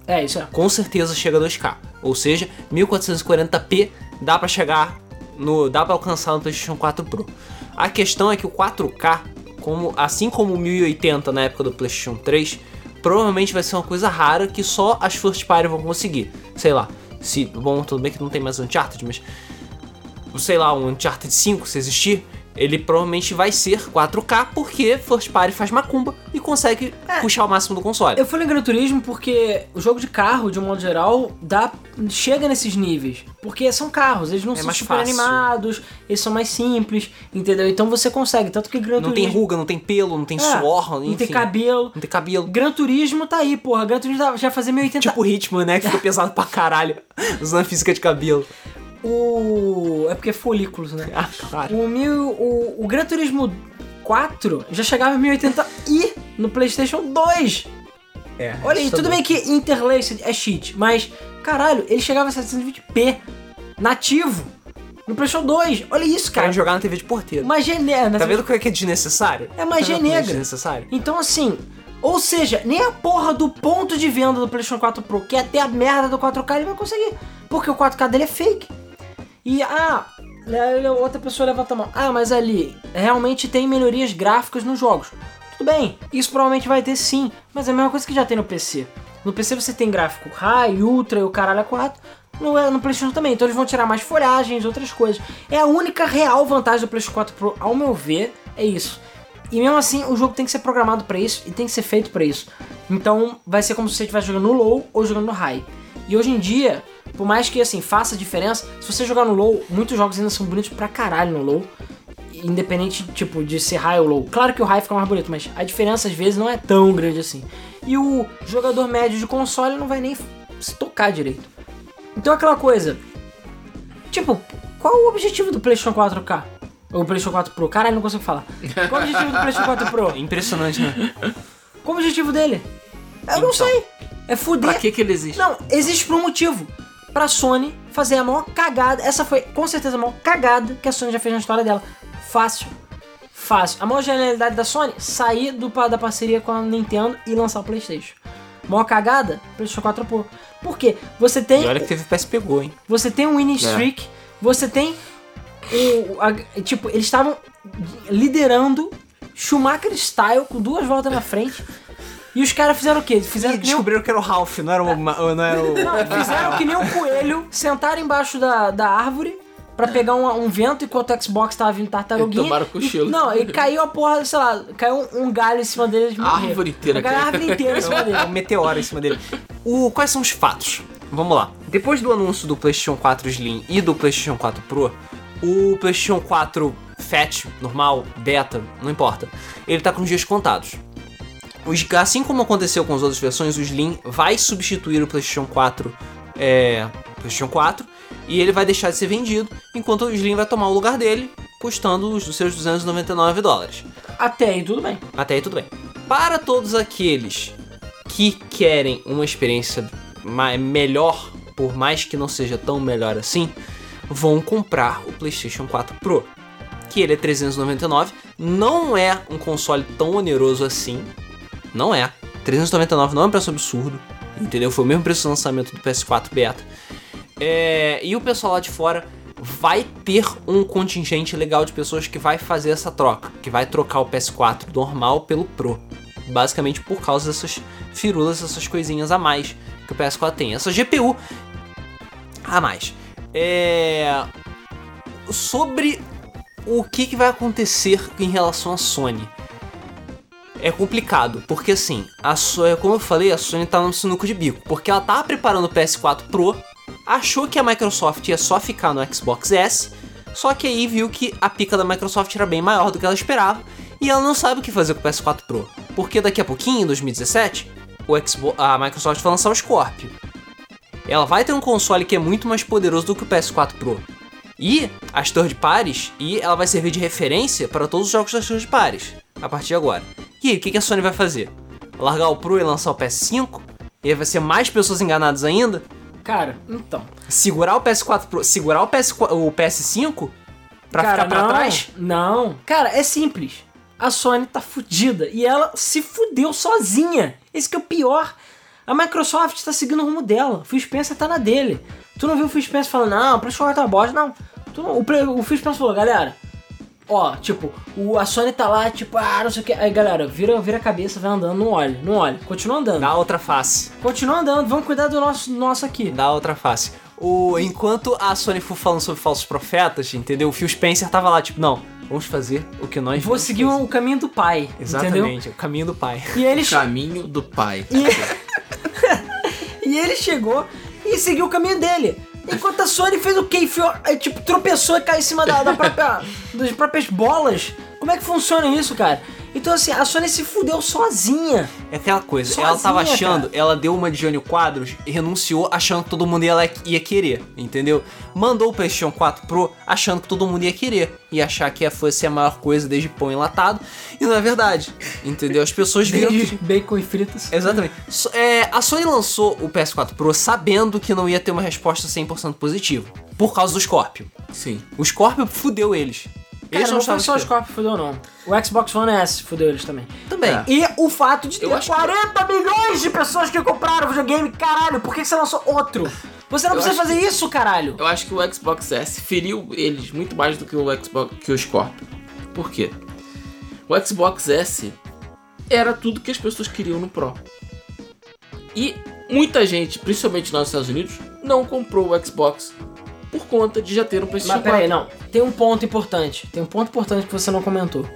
É, isso é. Com certeza chega a 2K. Ou seja, 1440p dá pra chegar no. dá pra alcançar no PlayStation 4 Pro. A questão é que o 4K, como, assim como o 1080 na época do PlayStation 3, provavelmente vai ser uma coisa rara que só as first party vão conseguir. Sei lá. Se, bom, tudo bem que não tem mais Uncharted, mas sei lá, um Uncharted 5 se existir, ele provavelmente vai ser 4K porque First Party faz macumba e consegue puxar o máximo do console. Eu falei em Gran Turismo porque o jogo de carro, de um modo geral, dá, chega nesses níveis. Porque são carros, eles não É são super fácil. animados, eles são mais simples, entendeu? Então você consegue, tanto que Gran Não tem Turismo... ruga, não tem pelo, não tem É, suor, não enfim. tem cabelo. Não tem cabelo. Gran Turismo tá aí, porra. Gran Turismo já vai fazer 1080... Tipo o Hitman, né? Que fica pesado pra caralho. Usando a física de cabelo. O... É porque é folículos, né? Ah, claro. O, mil, o, o Gran Turismo 4 já chegava em 1080i no PlayStation 2. É, Olha aí, tudo bem que Interlaced é cheat, mas caralho, ele chegava a 720p nativo no PlayStation 2. Olha isso, cara. Querem jogar na TV de porteiro. Magia negra. Tá vendo como é que é desnecessário? É magia Tá vendo como negra. desnecessário? Então assim, ou seja, nem a porra do ponto de venda do PlayStation 4 Pro, que é até a merda do 4K, ele vai conseguir. Porque o 4K dele é fake. E ah, aí outra pessoa levanta a mão. Ah, mas ali realmente tem melhorias gráficas nos jogos. Tudo bem, isso provavelmente vai ter sim, mas é a mesma coisa que já tem no PC. No PC você tem gráfico high, ultra e o caralho a 4. No, no PlayStation também, então eles vão tirar mais folhagens, outras coisas. É a única real vantagem do PlayStation 4 Pro, ao meu ver, é isso. E mesmo assim, o jogo tem que ser programado pra isso e tem que ser feito pra isso. Então, vai ser como se você estivesse jogando no low ou jogando no high. E hoje em dia, Por mais que, assim, faça diferença, se você jogar no low, muitos jogos ainda são bonitos pra caralho no low. Independente, tipo, de ser high ou low. Claro que o high fica mais bonito, mas a diferença às vezes não é tão grande assim. E o jogador médio de console não vai nem se tocar direito. Então aquela coisa. Tipo, qual o objetivo do PlayStation 4K? Ou PlayStation 4 Pro? Caralho, não consigo falar. Qual o objetivo do PlayStation 4 Pro? Impressionante, né? Qual o objetivo dele? Eu não Então. sei. É fuder. Pra que que ele existe? Não, existe por um motivo. Pra Sony fazer a maior cagada. Essa foi com certeza a maior cagada que a Sony já fez na história dela. Fácil. Fácil. A maior genialidade da Sony, sair do, da parceria com a Nintendo e lançar o Playstation. Maior cagada, PlayStation 4 Pro. Por quê? Você tem E olha que teve PSP Go, hein? você tem um winning streak, você tem o. a- tipo, eles estavam liderando Schumacher Style com duas voltas na frente. E os caras fizeram o quê? Fizeram E que nem descobriram que era o Ralph, não era o... Não era o... não, fizeram que nem um coelho, sentaram embaixo da, da árvore pra pegar um, um vento enquanto o Xbox tava vindo tartaruguinha. E tomaram cochilo. E- Não, e caiu a porra, sei lá, caiu um, um galho em cima deles. A árvore inteira Caiu a árvore inteira em cima dele. um meteoro em cima dele. O, quais são os fatos? Vamos lá. Depois do anúncio do PlayStation 4 Slim e do PlayStation 4 Pro, o PlayStation 4 Fat, normal, beta, não importa, ele tá com os dias contados. Os- assim como aconteceu com as outras versões, o Slim vai substituir o PlayStation 4, é, PlayStation 4 e ele vai deixar de ser vendido, enquanto o Slim vai tomar o lugar dele, custando os seus 299 dólares. Até aí, tudo bem. Até aí tudo bem. Para todos aqueles que querem uma experiência melhor, por mais que não seja tão melhor assim, vão comprar o PlayStation 4 Pro, que ele é 399, não é um console tão oneroso assim, não é. 399 não é um preço absurdo, entendeu? Foi o mesmo preço do lançamento do PS4 Beta. É, e o pessoal lá de fora vai ter um contingente legal de pessoas que vai fazer essa troca, que vai trocar o PS4 normal pelo Pro. Basicamente por causa dessas firulas, essas coisinhas a mais que o PS4 tem. Essa GPU a mais. É... Sobre o que, que vai acontecer em relação à Sony. É complicado, porque assim, a Sony, como eu falei, a Sony tá no sinuco de bico, porque ela tá preparando o PS4 Pro, achou que a Microsoft ia só ficar no Xbox S, só que aí viu que a pica da Microsoft era bem maior do que ela esperava, e ela não sabe o que fazer com o PS4 Pro, porque daqui a pouquinho, em 2017, o Xbox, a Microsoft vai lançar o Scorpio. Ela vai ter um console que é muito mais poderoso do que o PS4 Pro. E as third parties, e ela vai servir de referência para todos os jogos das third parties, a partir de agora. E aí, o que que a Sony vai fazer? Largar o Pro e lançar o PS5? E aí vai ser mais pessoas enganadas ainda? Cara, então. Segurar o PS4 Pro, segurar o, PS4, o PS5 pra Cara, ficar pra não, trás? Não. Cara, é simples. A Sony tá fudida e ela se fudeu sozinha. Esse que é o pior. A Microsoft tá seguindo o rumo dela. O Phil Spencer tá na dele. Tu não viu o Phil Spencer falando, não, pra jogar tá bosta, não. Tu não- o, o Phil Spencer falou, galera, ó, tipo, o, a Sony tá lá, tipo, ah, não sei o que. Aí, galera, vira, vira a cabeça, vai andando, não olha, não olha. Continua andando. Dá outra face. Continua andando, vamos cuidar do nosso, nosso aqui. Dá outra face. O, enquanto a Sony for falando sobre falsos profetas, entendeu? O Phil Spencer tava lá, tipo, não, vamos fazer o que nós Vou seguir fazer. o caminho do pai, entendeu? Exatamente, o caminho do pai. E ele, Caminho do pai. E ele chegou e seguiu o caminho dele. Enquanto a Sony fez o quê? Aí, tipo, tropeçou e caiu em cima da, da própria, das próprias bolas. Como é que funciona isso, cara? Então, assim, a Sony se fudeu sozinha. É aquela coisa, Sozinha, ela tava achando, cara. ela deu uma de Jânio Quadros e renunciou achando que todo mundo ia, ia querer, entendeu? Mandou o PlayStation 4 Pro achando que todo mundo ia querer e achar que ia fosse a maior coisa desde pão enlatado e não é verdade, entendeu? As pessoas viram Desde que... bacon e fritas. Exatamente. É, a Sony lançou o PS4 Pro sabendo que não ia ter uma resposta 100% positiva, por causa do Scorpio. Sim. O Scorpio fudeu eles. Cara, Eles não foi só o. Scorpio fudeu, não. O Xbox One S fudeu eles também. Também. É. E o fato de ter Eu acho que- 40 milhões de pessoas que compraram o videogame, caralho, por que você lançou outro? Você não Eu precisa fazer isso, caralho. Eu acho que o Xbox S feriu eles muito mais do que o Xbox que o Scorpio. Por quê? O Xbox S era tudo que as pessoas queriam no Pro. E muita gente, principalmente nos Estados Unidos, não comprou o Xbox por conta de já ter um PlayStation Mas peraí, 4. não. Tem um ponto importante. Tem um ponto importante que você não comentou.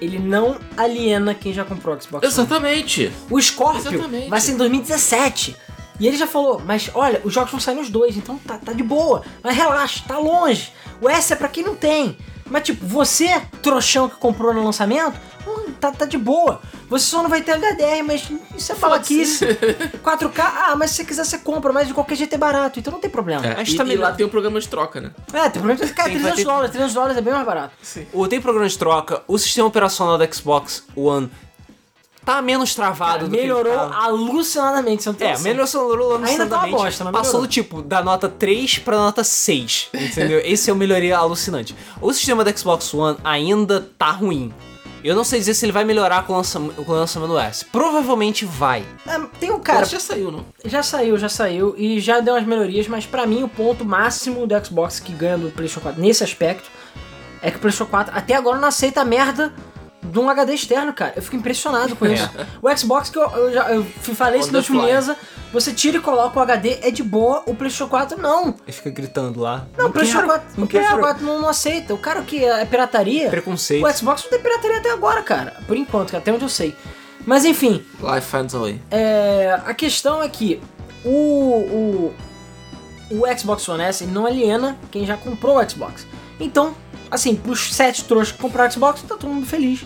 Ele não aliena quem já comprou o Xbox One. Exatamente. O Scorpio Exatamente. vai ser em 2017. E ele já falou, mas olha, os jogos vão sair nos dois, então tá, tá de boa. Mas relaxa, tá longe. O S é pra quem não tem. Mas tipo, você, trouxão que comprou no lançamento, hum, tá, tá de boa. Você só não vai ter HDR, mas isso é falaquice. 4K, ah, mas se você quiser você compra, mas de qualquer jeito é barato, então não tem problema. É, Mas e, também e lá tem o programa de troca, né? É, tem problema que cara, Tem- vai 300 ter- dólares, 300 dólares é bem mais barato. O, tem programa de troca, o sistema operacional do Xbox One tá menos travado Cara, do que ele melhorou alucinadamente, você não tem É, noção. melhorou Ainda tá uma alucinadamente. bosta, mas Passou melhorou. do tipo, da nota 3 pra nota 6, entendeu? Esse é o melhoria alucinante. O sistema do Xbox One ainda tá ruim. Eu não sei dizer se ele vai melhorar com o lançam- com o lançamento do S. Provavelmente vai. É, tem um Cara, já saiu, não? já saiu, já saiu e já deu umas melhorias, mas pra mim o ponto máximo do Xbox que ganha do PlayStation 4 nesse aspecto é que o PlayStation 4 até agora não aceita a merda de um HD externo, cara. Eu fico impressionado com isso. O Xbox que eu, eu já eu falei isso último fly. mesa, você tira e coloca o HD, é de boa, o PlayStation 4 não. Ele fica gritando lá. Não, o PlayStation quero, 4, não o PlayStation quero. 4 não, não aceita. O cara que é pirataria, Preconceito. o Xbox não tem pirataria até agora, cara. Por enquanto, até onde eu sei. Mas enfim, Life finds a way. é, a questão é que o, o, o Xbox One S ele não aliena quem já comprou o Xbox. Então, assim, pros sete trouxas que compraram o Xbox, tá todo mundo feliz.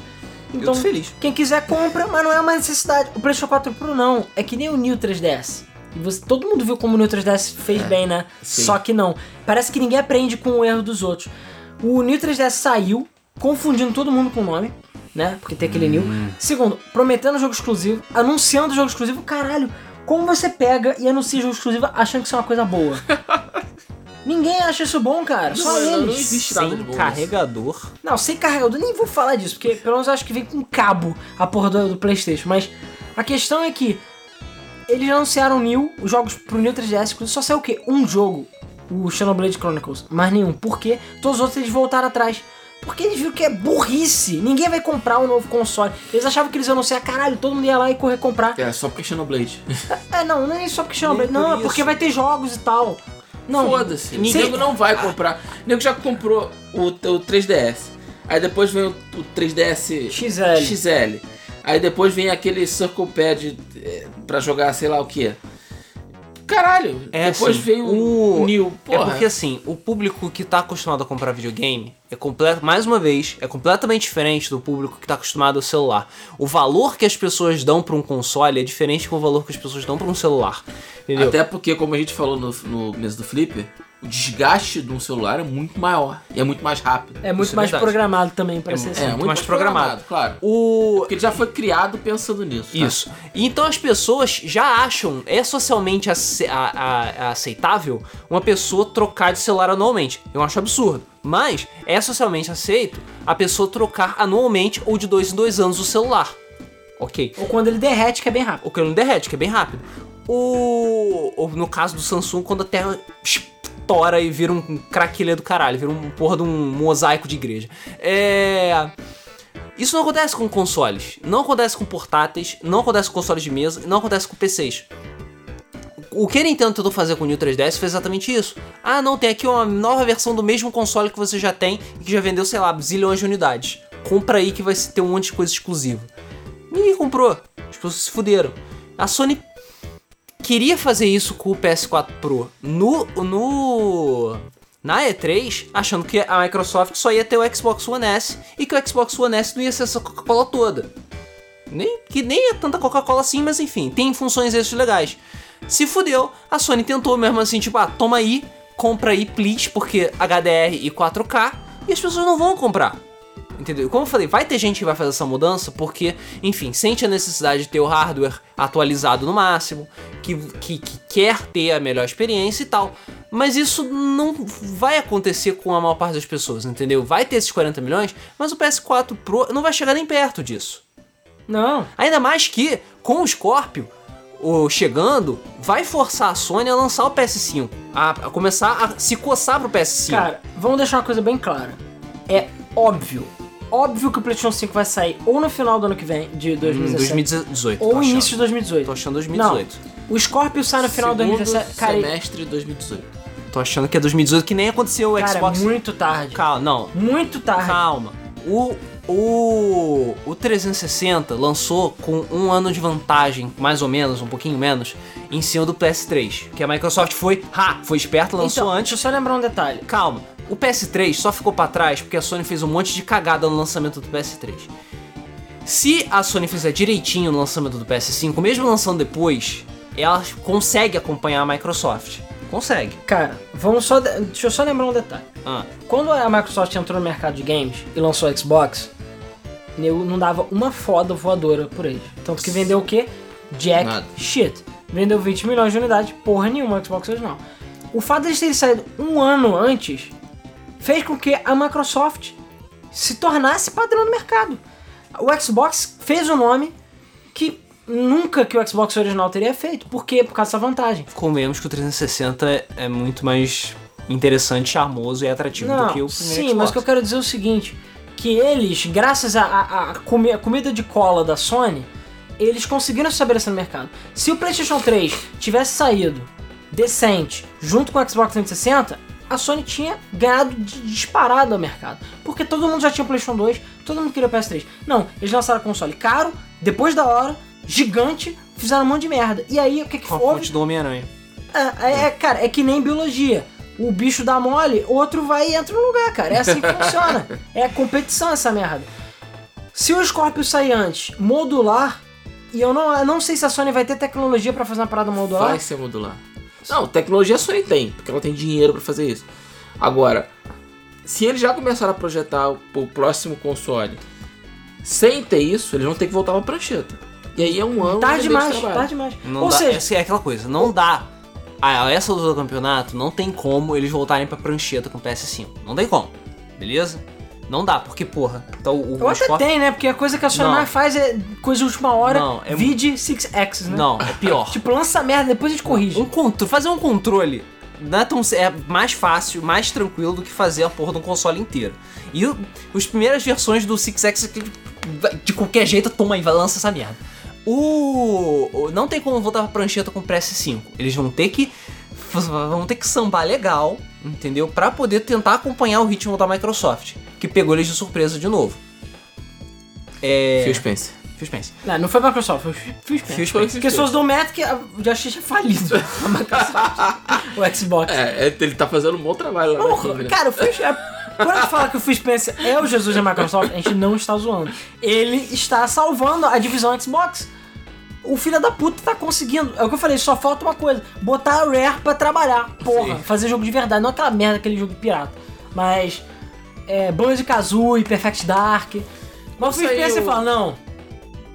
Então, tô feliz. quem quiser compra, mas não é uma necessidade. O PlayStation 4 Pro não, é que nem o New 3DS. E você, todo mundo viu como o New 3DS fez bem, né? sim. Só que não. Parece que ninguém aprende com o erro dos outros. O New 3DS saiu, confundindo todo mundo com o nome, né? Porque tem aquele New. Segundo, prometendo jogo exclusivo, anunciando jogo exclusivo. Caralho, como você pega e anuncia jogo exclusivo achando que isso é uma coisa boa? Ninguém acha isso bom, cara. Só Não, não, não eles. existe nada Sem bom carregador. Não, sem carregador, nem vou falar disso, porque pelo menos eu acho que vem com cabo a porra do, do Playstation. Mas a questão é que eles já anunciaram o New, os jogos pro New 3DS, inclusive só saiu o quê? Um jogo, o Xenoblade Chronicles, mas nenhum. Por quê? Todos os outros eles voltaram atrás. Porque eles viram que é burrice. Ninguém vai comprar um novo console. Eles achavam que eles iam anunciar, caralho, todo mundo ia lá e correr comprar. É, só porque é Xenoblade. É, não, não é só porque Xenoblade, Nem por não, é isso. porque vai ter jogos e tal. Não, Foda-se. O Ninguém- nego não vai comprar. O nego já comprou o, o 3DS. Aí depois vem o, o 3DS XL. XL. Aí depois vem aquele Circle Pad é, pra jogar sei lá o que. Caralho. É depois assim, vem o, o- New. É Porra. porque assim, o público que tá acostumado a comprar videogame é completo, mais uma vez, é completamente diferente do público que tá acostumado ao celular. O valor que as pessoas dão pra um console é diferente do valor que as pessoas dão pra um celular. Entendeu? Até porque, como a gente falou no, no mês do Flipper, o desgaste de um celular é muito maior. E é muito mais rápido. é muito é mais verdade. programado também pra ser É, assim. muito, mais mais programado. programado, claro. O Porque ele já foi criado pensando nisso. tá? Isso. E então as pessoas já acham, é socialmente ace- a- a- aceitável uma pessoa trocar de celular anualmente. Eu acho absurdo. Mas é socialmente aceito a pessoa trocar anualmente ou de dois em dois anos o celular. Ok. Ou quando ele derrete, que é bem rápido. O que não derrete, que é bem rápido. O. ou no caso do Samsung, quando a tela estoura e vira um craquilha do caralho, vira um porra de um mosaico de igreja. É. Isso não acontece com consoles, não acontece com portáteis, não acontece com consoles de mesa, não acontece com PCs. O que a Nintendo tentou fazer com o New 3DS foi exatamente isso. Ah, não, tem aqui uma nova versão do mesmo console que você já tem e que já vendeu, sei lá, zilhões de unidades. Compra aí que vai ter um monte de coisa exclusiva. Ninguém comprou. As pessoas se fuderam. A Sony queria fazer isso com o PS4 Pro no, no na E3, achando que a Microsoft só ia ter o Xbox One S e que o Xbox One S não ia ser essa Coca-Cola toda. Nem, que nem é tanta Coca-Cola assim, mas enfim, tem funções extras legais. Se fudeu, a Sony tentou mesmo assim, tipo, ah, toma aí, compra aí, please, porque HDR e 4K, e as pessoas não vão comprar. Entendeu? Como eu falei, vai ter gente que vai fazer essa mudança porque, enfim, sente a necessidade de ter o hardware atualizado no máximo, que, que, que quer ter a melhor experiência e tal. Mas isso não vai acontecer com a maior parte das pessoas, entendeu? Vai ter esses 40 milhões, mas o PS4 Pro não vai chegar nem perto disso. Não. Ainda mais que, com o Scorpio o, chegando, vai forçar a Sony a lançar o PS5. A, a começar a se coçar pro PS5. Cara, vamos deixar uma coisa bem clara. É óbvio, óbvio que o PlayStation 5 vai sair ou no final do ano que vem, de Em 2017, 2018. ou início de 2018. Tô achando 2018. Não, o Scorpio sai no final de Segundo 2017. Cara, semestre de 2018. Tô achando que é 2018 que nem aconteceu o cara, Xbox. muito tarde. Calma, não. Muito tarde. Calma. O O, o 360 lançou com um ano de vantagem, mais ou menos, um pouquinho menos, em cima do PS3. Que a Microsoft foi, ha, foi esperta, lançou então, antes. Deixa eu só lembrar um detalhe. Calma, o PS3 só ficou pra trás porque a Sony fez um monte de cagada no lançamento do PS3. Se a Sony fizer direitinho no lançamento do PS5, mesmo lançando depois, ela consegue acompanhar a Microsoft. Consegue. Cara, vamos só. de- Deixa eu só lembrar um detalhe. Ah, Quando a Microsoft entrou no mercado de games e lançou o Xbox, nego não dava uma foda voadora por eles. Tanto que vendeu o quê? Jack Nada. shit. Vendeu 20 milhões de unidades, porra nenhuma o Xbox original. O fato de eles terem saído um ano antes fez com que a Microsoft se tornasse padrão do mercado. O Xbox fez um nome que nunca que o Xbox original teria feito. Por quê? Por causa dessa vantagem. convenhamos que o 360 é- muito mais interessante, charmoso e atrativo do que o primeiro sim, Xbox. mas o que eu quero dizer é o seguinte, que eles, graças à comi- comida de cola da Sony, eles conseguiram se estabelecer no mercado. Se o PlayStation 3 tivesse saído decente junto com o Xbox 360, a Sony tinha ganhado de- disparado ao mercado. Porque todo mundo já tinha PlayStation 2, todo mundo queria o PS3. Não, eles lançaram console caro, depois da hora, gigante, fizeram um monte de merda. E aí, o que que Com a fonte do Homem-Aranha. É, é, cara, é que nem biologia. O bicho dá mole, outro vai e entra no lugar, cara. É assim que funciona. É competição essa merda. Se o Scorpio sair antes, modular, e eu não, eu não sei se a Sony vai ter tecnologia pra fazer uma parada modular. Vai ser modular. Não, tecnologia a Sony tem, porque ela tem dinheiro pra fazer isso. Agora, se eles já começaram a projetar o, o próximo console sem ter isso, eles vão ter que voltar pra prancheta. E aí é um ano de demais, trabalho. tarde demais. Não Ou dá, seja, essa é aquela coisa, não dá. A essa altura do campeonato, não tem como eles voltarem pra prancheta com o PS5. Não tem como, beleza? Não dá, porque, porra, então o, eu o até Scorpio- tem, né? Porque a coisa que a Sony Não. faz é coisa de última hora, Não, é- vide 6X, né? Não, é pior. Tipo, lança merda, depois a gente corrige. Um contro- fazer um controle não é, tão, é mais fácil, mais tranquilo do que fazer a porra de um console inteiro. E as primeiras versões do Six X de qualquer jeito, toma aí, lança essa merda. O, o- não tem como voltar pra prancheta com o PS5. Eles vão ter que vão ter que sambar legal, entendeu? Pra poder tentar acompanhar o ritmo da Microsoft, que pegou eles de surpresa de novo. É, Phil Spencer. Phil Spencer. Não, não foi a Microsoft, foi o Phil Spencer. Phil Spencer. Porque se fosse do Mac, a- já achei já falido a Microsoft. o Xbox. É, é, ele tá fazendo um bom trabalho lá na Porra, King, né? cara, o Phil Spencer... Quando a gente fala que o Phil Spencer é o Jesus da Microsoft, a gente não está zoando. Ele está salvando a divisão Xbox. O filho da puta tá conseguindo. É o que eu falei, só falta uma coisa: botar a Rare pra trabalhar. Porra, Sim. fazer jogo de verdade, não aquela merda, aquele jogo de pirata. Mas. É, Banjo Kazooie, Perfect Dark. Mas Phil Saiu- Spencer fala: não.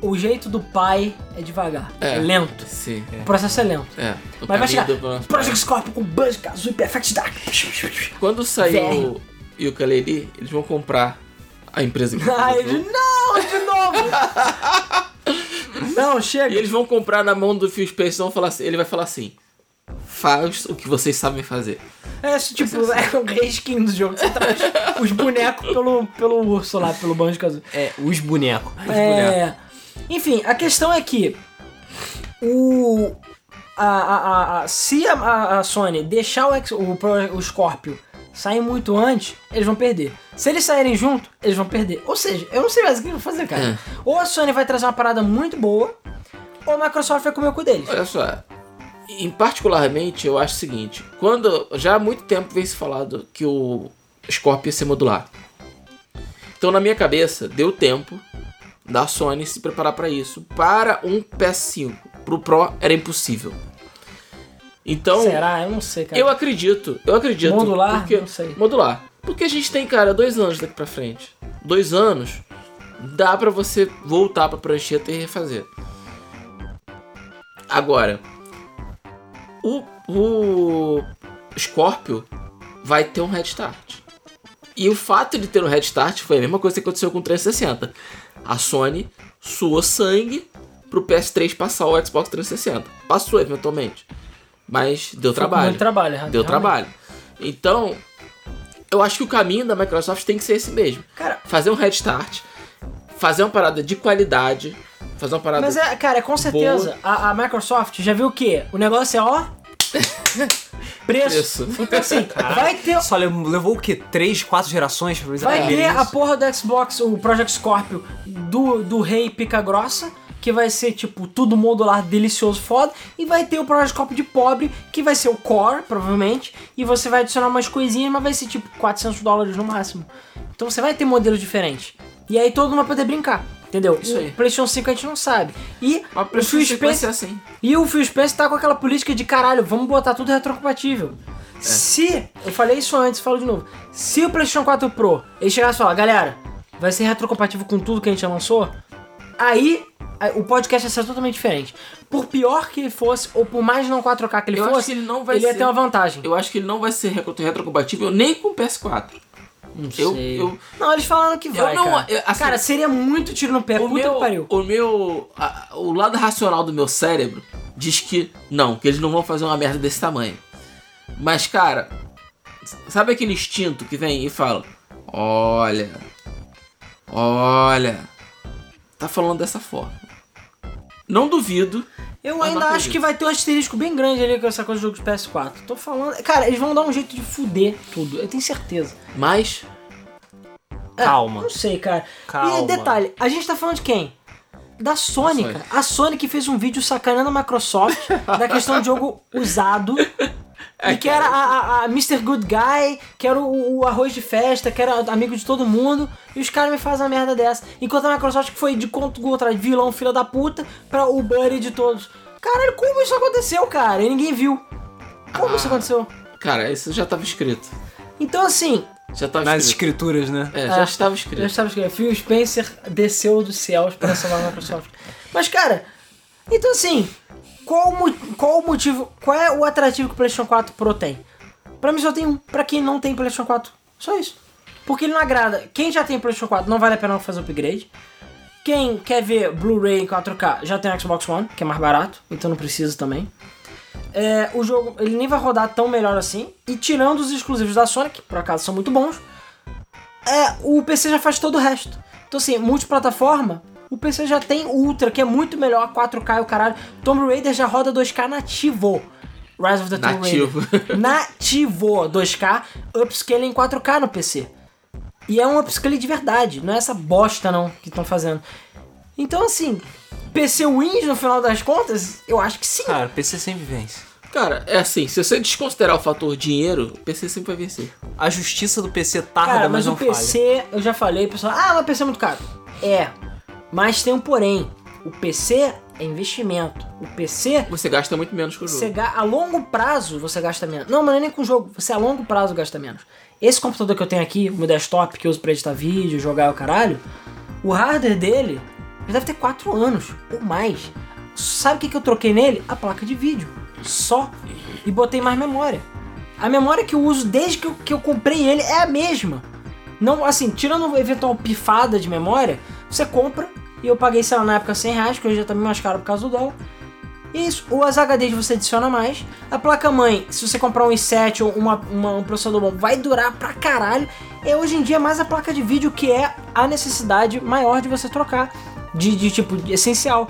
O jeito do pai é devagar. É, É. lento. Sim. O processo é lento. É. Mas vai chegar. Project. Scorpio com Banjo Kazooie, Perfect Dark. Quando sair o Yooka-Laylee, eles vão comprar a empresa que Ai, o de não, de novo! não, E chega. eles vão comprar na mão do Phil Spencer e vão falar assim, ele vai falar assim, faz o que vocês sabem fazer. É, tipo, é um reskin do jogo. Você traz os bonecos pelo, pelo urso lá, pelo Banjo Kazooie. É, os bonecos. É, enfim, a questão é que o a, a, a- se a, a- Sony deixar o, X- o, o Scorpio sair muito antes, eles vão perder. Se eles saírem junto, eles vão perder. Ou seja, eu não sei mais o que vão fazer, cara. É. Ou a Sony vai trazer uma parada muito boa, ou a Microsoft vai comer o cu deles. Olha só, em particularmente eu acho o seguinte, quando já há muito tempo vem se falado que o Scorpio ia ser modular. Então na minha cabeça deu tempo da Sony se preparar para isso. Para um PS5, pro Pro era impossível. Então, Será? Eu não sei, cara. eu acredito, eu acredito. Modular? Porque, Não sei. Modular. Porque a gente tem, cara, dois anos daqui pra frente. Dois anos, dá pra você voltar pra prancheta e refazer. Agora, o, o Scorpio vai ter um head start. E o fato de ter um head start foi a mesma coisa que aconteceu com o 360. A Sony suou sangue pro PS3 passar o Xbox 360. Passou eventualmente. Mas deu Foi trabalho. Muito trabalho, Deu realmente. trabalho. Então, eu acho que o caminho da Microsoft tem que ser esse mesmo. Cara, Fazer um head start, fazer uma parada de qualidade, fazer uma parada. Mas é, cara, com certeza, a, a Microsoft já viu o quê? O negócio é ó. preço. Então assim, vai ter Só le- levou o quê? 3, 4 gerações pra Vai ter a porra do Xbox, o Project Scorpio do, do Rei Pica Grossa, que vai ser tipo tudo modular, delicioso, foda. E vai ter o Project de pobre, que vai ser o Core, provavelmente. E você vai adicionar umas coisinhas, mas vai ser tipo 400 dólares no máximo. Então você vai ter modelos diferentes. E aí todo mundo vai poder brincar. Entendeu? Isso aí. O PlayStation 5 a gente não sabe. E o Phil Spencer, assim. e o Phil Spencer tá com aquela política de caralho, vamos botar tudo retrocompatível. Se, eu falei isso antes, falo de novo. Se o PlayStation 4 Pro ele chegasse e falar, galera, vai ser retrocompatível com tudo que a gente já lançou, aí o podcast ia ser totalmente diferente. Por pior que ele fosse, ou por mais não 4K que ele Eu fosse, acho que ele não vai ele ia ser. ter uma vantagem. Eu acho que ele não vai ser retro- retrocompatível nem com o PS4. não eu- sei. eu- Não, eles falaram que vai, não- cara. eu- assim, cara, seria muito tiro no pé, o puta meu, que pariu. o meu, a- o lado racional do meu cérebro diz que não, que eles não vão fazer uma merda desse tamanho. Mas cara, sabe aquele instinto que vem e fala: "Olha, olha, tá falando dessa forma". Não duvido. Eu ainda acho acredito. que vai ter um asterisco bem grande ali com essa coisa do jogo de PS4. Tô falando. Cara, eles vão dar um jeito de fuder tudo, eu tenho certeza. Mas É, Calma. Não sei, cara. Calma. E detalhe, a gente tá falando de quem? Da Sony, cara. A Sony que fez um vídeo sacaneando a Microsoft da questão de jogo usado. É, e que era a, a- a Mr. Good Guy, que era o, o arroz de festa, que era amigo de todo mundo. E os caras me fazem uma merda dessa. Enquanto a Microsoft foi de conto contra vilão, filha da puta, pra o buddy de todos. Caralho, como isso aconteceu, cara? E ninguém viu. Como Ah. isso aconteceu? cara, isso já tava escrito. Então, assim, Já tava Nas escrito. escrituras, né? É, já É. estava Já escrito. estava escrito. Phil Spencer desceu dos céus para salvar a Microsoft. Mas, cara, então assim, qual, o qual o motivo, qual é o atrativo que o PlayStation 4 Pro tem? Pra mim só tem um, pra quem não tem PlayStation 4. Só isso. Porque ele não agrada. Quem já tem PlayStation 4 não vale a pena fazer upgrade. Quem quer ver Blu-ray em 4K já tem Xbox One, que é mais barato, então não precisa também. É, o jogo ele nem vai rodar tão melhor assim. E tirando os exclusivos da Sony, que por acaso são muito bons, é, o PC já faz todo o resto. Então, assim, multiplataforma, o PC já tem Ultra, que é muito melhor, 4K e o caralho. Tomb Raider já roda 2K nativo. Rise of the Tomb Nativo. Raider. Nativo 2K, upscale em 4K no PC. E é um upscale de verdade, não é essa bosta não que estão fazendo. Então, assim, PC wins no final das contas, eu acho que sim. Cara, PC sempre vence. Cara, é assim, se você desconsiderar o fator dinheiro, o PC sempre vai vencer. A justiça do PC tarda, Cara, mas, mas o não falha. PC, eu já falei, pessoal, ah, mas o PC é muito caro. É, mas tem um porém. O PC é investimento. O PC, Você gasta muito menos que o jogo. ga- a longo prazo, você gasta menos. Não, mas não é nem com o jogo, você a longo prazo gasta menos. Esse computador que eu tenho aqui, o meu desktop, que eu uso pra editar vídeo, jogar o caralho, o hardware dele já deve ter 4 anos ou mais. Sabe o que, que eu troquei nele? A placa de vídeo. Só. E botei mais memória. A memória que eu uso desde que eu, que eu comprei ele é a mesma. Não, assim, tirando eventual pifada de memória, você compra, e eu paguei, sei lá, na época 100 reais, que hoje já tá mais caro por causa do dólar. E isso, os HDs você adiciona mais. A placa-mãe, se você comprar um i7 ou uma, uma- um processador bom, vai durar pra caralho. E hoje em dia é mais a placa de vídeo que é a necessidade maior de você trocar, de, de tipo, de essencial.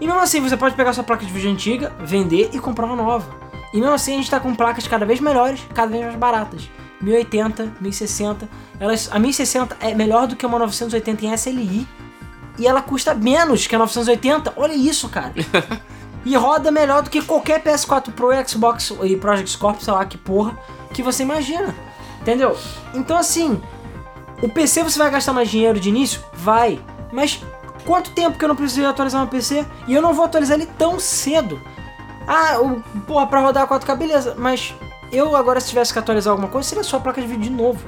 E mesmo assim, você pode pegar sua placa de vídeo antiga, vender e comprar uma nova. E mesmo assim, a gente tá com placas cada vez melhores, cada vez mais baratas. 1080, 1060. Elas, a 1060 é melhor do que uma 980 em SLI. E ela custa menos que a 980. Olha isso, cara. e roda melhor do que qualquer PS4 Pro Xbox e Project Scorpio, sei lá que porra, que você imagina. Entendeu? Então assim, o PC você vai gastar mais dinheiro de início? Vai. Mas quanto tempo que eu não preciso atualizar meu PC? E eu não vou atualizar ele tão cedo. Ah, o, porra, pra rodar 4K, beleza. Mas eu agora, se tivesse que atualizar alguma coisa, seria só a placa de vídeo de novo.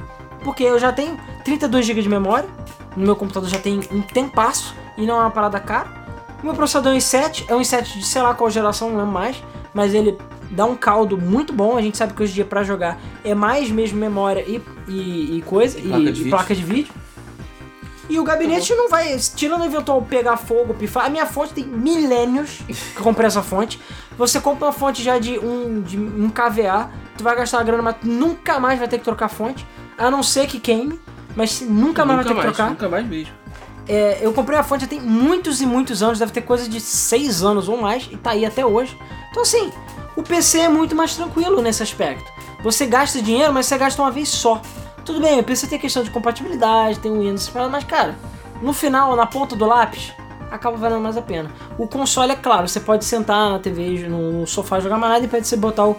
Porque eu já tenho 32 GB de memória. No meu computador já tem um tempasso. E não é uma parada cara. O meu processador é um i7. É um i7 de sei lá qual geração, não lembro mais. Mas ele dá um caldo muito bom. A gente sabe que hoje em dia pra jogar é mais mesmo memória e, e, e coisa. E, placa de e placa de vídeo. E o gabinete não vai, tirando o eventual pegar fogo, pifar. A minha fonte tem milênios que eu comprei essa fonte. Você compra uma fonte já de um, de um KVA, tu vai gastar uma grana, mas nunca mais vai ter que trocar a fonte. A não ser que queime, mas nunca mais vai ter que trocar. Nunca mais mesmo. É, eu comprei a fonte já tem muitos e muitos anos, deve ter coisa de 6 anos ou mais, e tá aí até hoje. Então assim, O PC é muito mais tranquilo nesse aspecto. Você gasta dinheiro, mas você gasta uma vez só. Tudo bem, o PC tem questão de compatibilidade, tem o Windows, mas cara, no final, na ponta do lápis, acaba valendo mais a pena. O console, é claro, você pode sentar na TV, no sofá jogar mais nada e pode você botar o,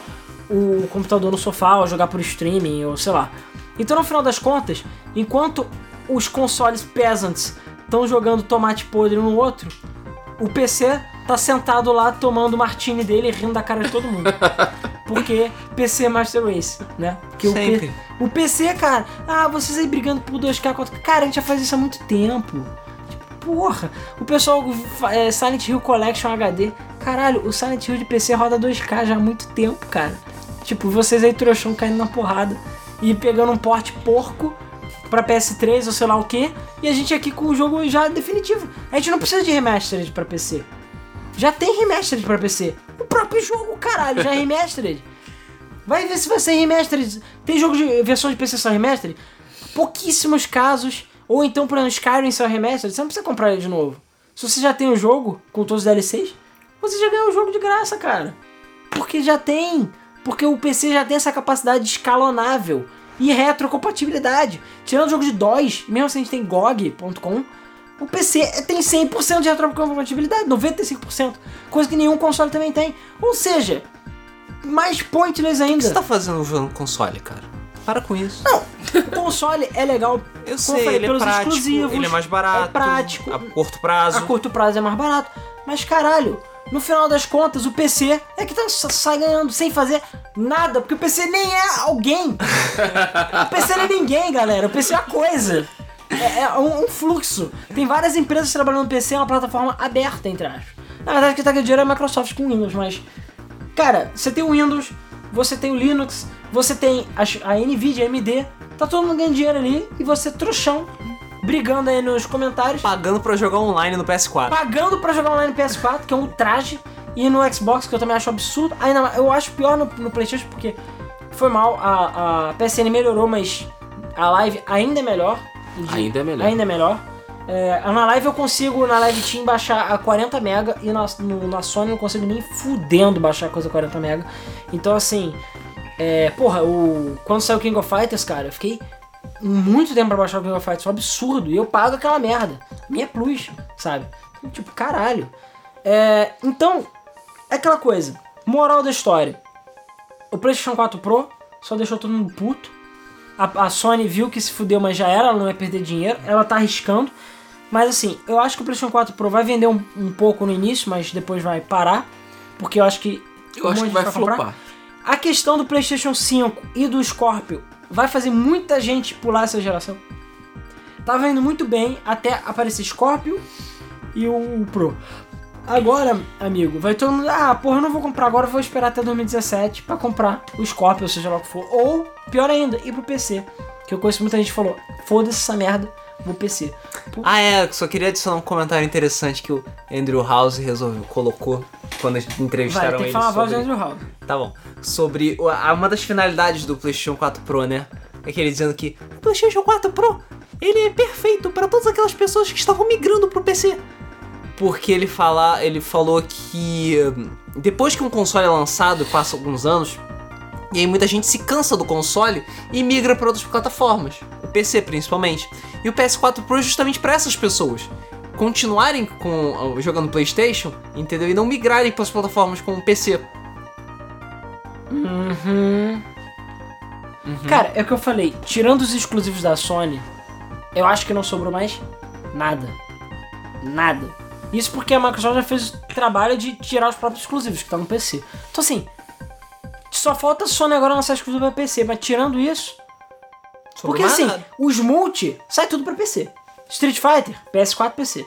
o computador no sofá ou jogar por streaming ou sei lá. Então, no final das contas, enquanto os consoles peasants estão jogando tomate podre um no outro, o PC tá sentado lá tomando o martini dele e rindo da cara de todo mundo. Porque PC é Master Race, né? Porque Sempre. O, P- o PC, cara, ah, vocês aí brigando por 2K, 4K. Cara, a gente já faz isso há muito tempo. Tipo, porra, o pessoal é, Silent Hill Collection HD. Caralho, o Silent Hill de PC roda 2K já há muito tempo, cara. Tipo, vocês aí trouxão caindo na porrada e pegando um porte porco pra PS3 ou sei lá o que, e a gente aqui com o jogo já definitivo. A gente não precisa de remastered pra PC. Já tem remastered pra PC. O próprio jogo, caralho, já é remastered. Vai ver se vai ser remastered. Tem jogo de versão de PC só remastered? Pouquíssimos casos. Ou então, por exemplo, Skyrim só remastered. Você não precisa comprar ele de novo. Se você já tem o jogo com todos os DLCs, você já ganhou o jogo de graça, cara. Porque já tem. Porque o PC já tem essa capacidade escalonável e retrocompatibilidade. Tirando o jogo de DOS, mesmo se a gente tem GOG.com, o PC tem 100% de retrocompatibilidade, 95%, coisa que nenhum console também tem. Ou seja, mais pointless O que ainda. você tá fazendo jogando console, cara? Para com isso. O console é legal, Eu sei, falei, ele é prático, exclusivos, ele é mais barato, é prático, a curto prazo. a curto prazo é mais barato, mas caralho, no final das contas, o PC é que tá, sai ganhando sem fazer nada, porque o PC nem é alguém. o PC não é ninguém, galera. O PC é a coisa. É, é um, um fluxo. Tem várias empresas trabalhando no PC, é uma plataforma aberta, entre aspas. Na verdade, quem tá ganhando dinheiro é a Microsoft com Windows, mas. Cara, você tem o Windows, você tem o Linux, você tem as- a Nvidia, a AMD, tá todo mundo ganhando dinheiro ali e você trouxão, brigando aí nos comentários Pagando pra jogar online no PS4. pagando pra jogar online no PS4, que é um traje, e no Xbox, que eu também acho absurdo. Ainda mais- eu acho pior no, no PlayStation, porque foi mal, a, a PSN melhorou, mas a live ainda é melhor. De- Ainda é melhor. Ainda é melhor. É, na live eu consigo, na live Team, baixar a 40 mega e na, no- na Sony eu não consigo nem fudendo baixar coisa a 40 mega. Então assim, é, porra, o, quando saiu o King of Fighters, cara, eu fiquei muito tempo pra baixar o King of Fighters, um absurdo. E eu pago aquela merda. Minha plus, sabe? Então, tipo, caralho. É, então, é aquela coisa. Moral da história. O PlayStation 4 Pro só deixou todo mundo puto. A, a Sony viu que se fudeu, mas já era, ela não ia perder dinheiro. Ela tá arriscando. Mas assim, eu acho que o PlayStation 4 Pro vai vender um, um pouco no início, mas depois vai parar. Porque eu acho que. Eu um acho que de vai gente comprar. flopar. A questão do PlayStation 5 e do Scorpio vai fazer muita gente pular essa geração. Tava indo muito bem até aparecer Scorpio e o Pro. Agora, amigo, vai todo mundo. Ah, porra, eu não vou comprar agora, eu vou esperar até 2017 pra comprar o Scorpio, ou seja lá o que for. Ou, pior ainda, ir pro PC. Que eu conheço muita gente que falou: foda-se essa merda, vou PC. Pô, Ah, é, só queria adicionar um comentário interessante que o Andrew House resolveu, colocou quando vai, entrevistaram tem que ele falar a voz do sobre... Andrew Hall. Tá bom. Sobre uma das finalidades do PlayStation 4 Pro, né? É que ele dizendo que o PlayStation 4 Pro, ele é perfeito para todas aquelas pessoas que estavam migrando pro PC. Porque ele fala, ele falou que depois que um console é lançado, passa alguns anos, e aí muita gente se cansa do console e migra para outras plataformas, o PC principalmente. E o PS4 Pro é justamente para essas pessoas continuarem com jogando PlayStation, entendeu? E não migrarem para as plataformas como o PC. Uhum. Cara, é o que eu falei. Tirando os exclusivos da Sony, eu acho que não sobrou mais nada. Nada. Isso porque a Microsoft já fez o trabalho de tirar os próprios exclusivos que estão no PC. Então assim, só falta a Sony agora lançar exclusivo pra PC, mas tirando isso. Sobrou porque assim, nada. os multi sai tudo pra PC. Street Fighter, PS4, PC.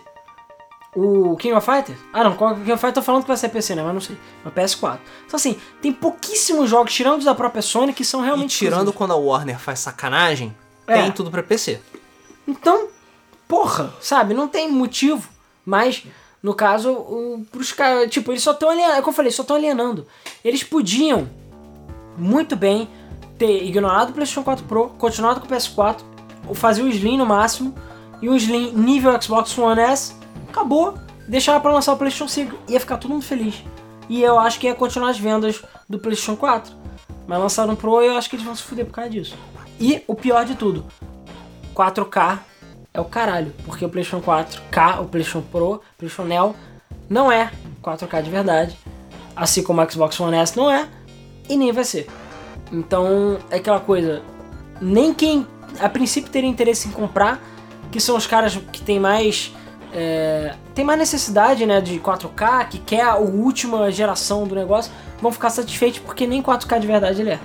O King of Fighters? Ah não, o King of Fighters tô falando que vai ser PC, né? Mas não sei. É o PS4. Então assim, tem pouquíssimos jogos, tirando os da própria Sony, que são E realmente tirando exclusivos. quando a Warner faz sacanagem, É. tem tudo pra PC. Então, porra, sabe? Não tem motivo. Mas, no caso, o, pros caras, tipo, eles só estão alienando. É como eu falei, só estão alienando. Eles podiam, muito bem, ter ignorado o PlayStation 4 Pro, continuado com o PS4, ou fazer o Slim no máximo, e um Slim nível Xbox One S, acabou. Deixava pra lançar o PlayStation 5. Ia ficar todo mundo feliz. E eu acho que ia continuar as vendas do PlayStation 4. Mas lançaram um Pro e eu acho que eles vão se fuder por causa disso. E o pior de tudo, 4K é o caralho, porque o PlayStation 4K, o PlayStation Pro, o PlayStation Neo não é 4K de verdade, assim como o Xbox One S não é e nem vai ser. Então é aquela coisa, nem quem a princípio teria interesse em comprar, que são os caras que tem mais é, tem mais necessidade né, de 4K, que quer a última geração do negócio, vão ficar satisfeitos porque nem 4K de verdade ele é.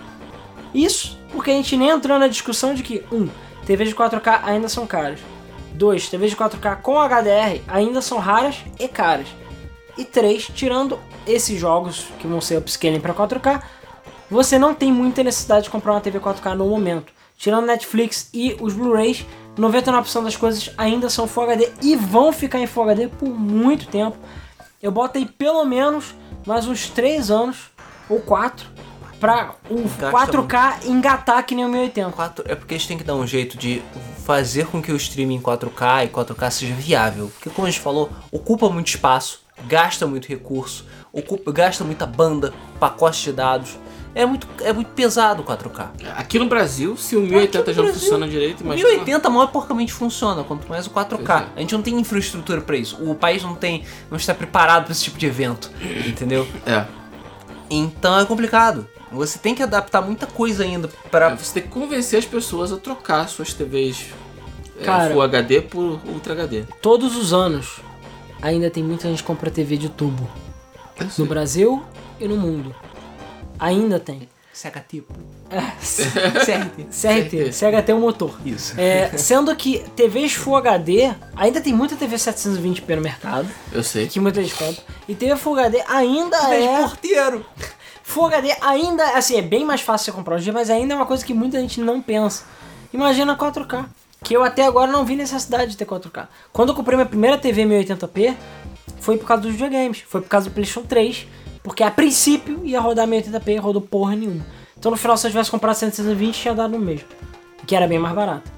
Isso porque a gente nem entrou na discussão de que, um, TVs de 4K ainda são caras. 2. TVs de 4K com HDR ainda são raras e caras. E 3. Tirando esses jogos que vão ser upscaling para 4K, você não tem muita necessidade de comprar uma TV 4K no momento. Tirando Netflix e os Blu-rays, 99% das coisas ainda são Full HD e vão ficar em Full HD por muito tempo. Eu boto aí pelo menos mais uns 3 anos ou 4 para o Gasta 4K engatar que nem o 1080. 4 é porque eles têm que dar um jeito de fazer com que o streaming em 4K e 4K seja viável. Porque como a gente falou, ocupa muito espaço, gasta muito recurso, ocupa, gasta muita banda, pacote de dados. É muito, é muito pesado o 4K. Aqui no Brasil, se o 1080 Aqui no já não Brasil, funciona direito, O imagina. 1080 mal porcamente funciona, quanto mais o 4K. Pois é. A gente não tem infraestrutura pra isso. O país não tem, não está preparado pra esse tipo de evento, entendeu? É. Então é complicado. Você tem que adaptar muita coisa ainda para Você tem que convencer as pessoas a trocar suas TVs é, Cara. Full HD por Ultra HD. Todos os anos ainda tem muita gente que compra TV de tubo. No Brasil e no mundo. Ainda tem. Sega tipo. É, CRT. CRT, CHT é o motor. Isso. É, sendo que TVs Full HD, ainda tem muita TV 720p no mercado, Eu sei. que muita gente compra. E TV Full HD ainda É é. porteiro. Full HD ainda, assim, é bem mais fácil você comprar hoje, mas ainda é uma coisa que muita gente não pensa. Imagina 4K. Que eu até agora não vi necessidade de ter 4K. Quando eu comprei minha primeira TV 1080p, foi por causa dos videogames. Foi por causa do PlayStation 3. Porque a princípio ia rodar 1080p e rodou porra nenhuma. Então no final, se eu tivesse comprado 120, tinha dado no mesmo. Que era bem mais barato.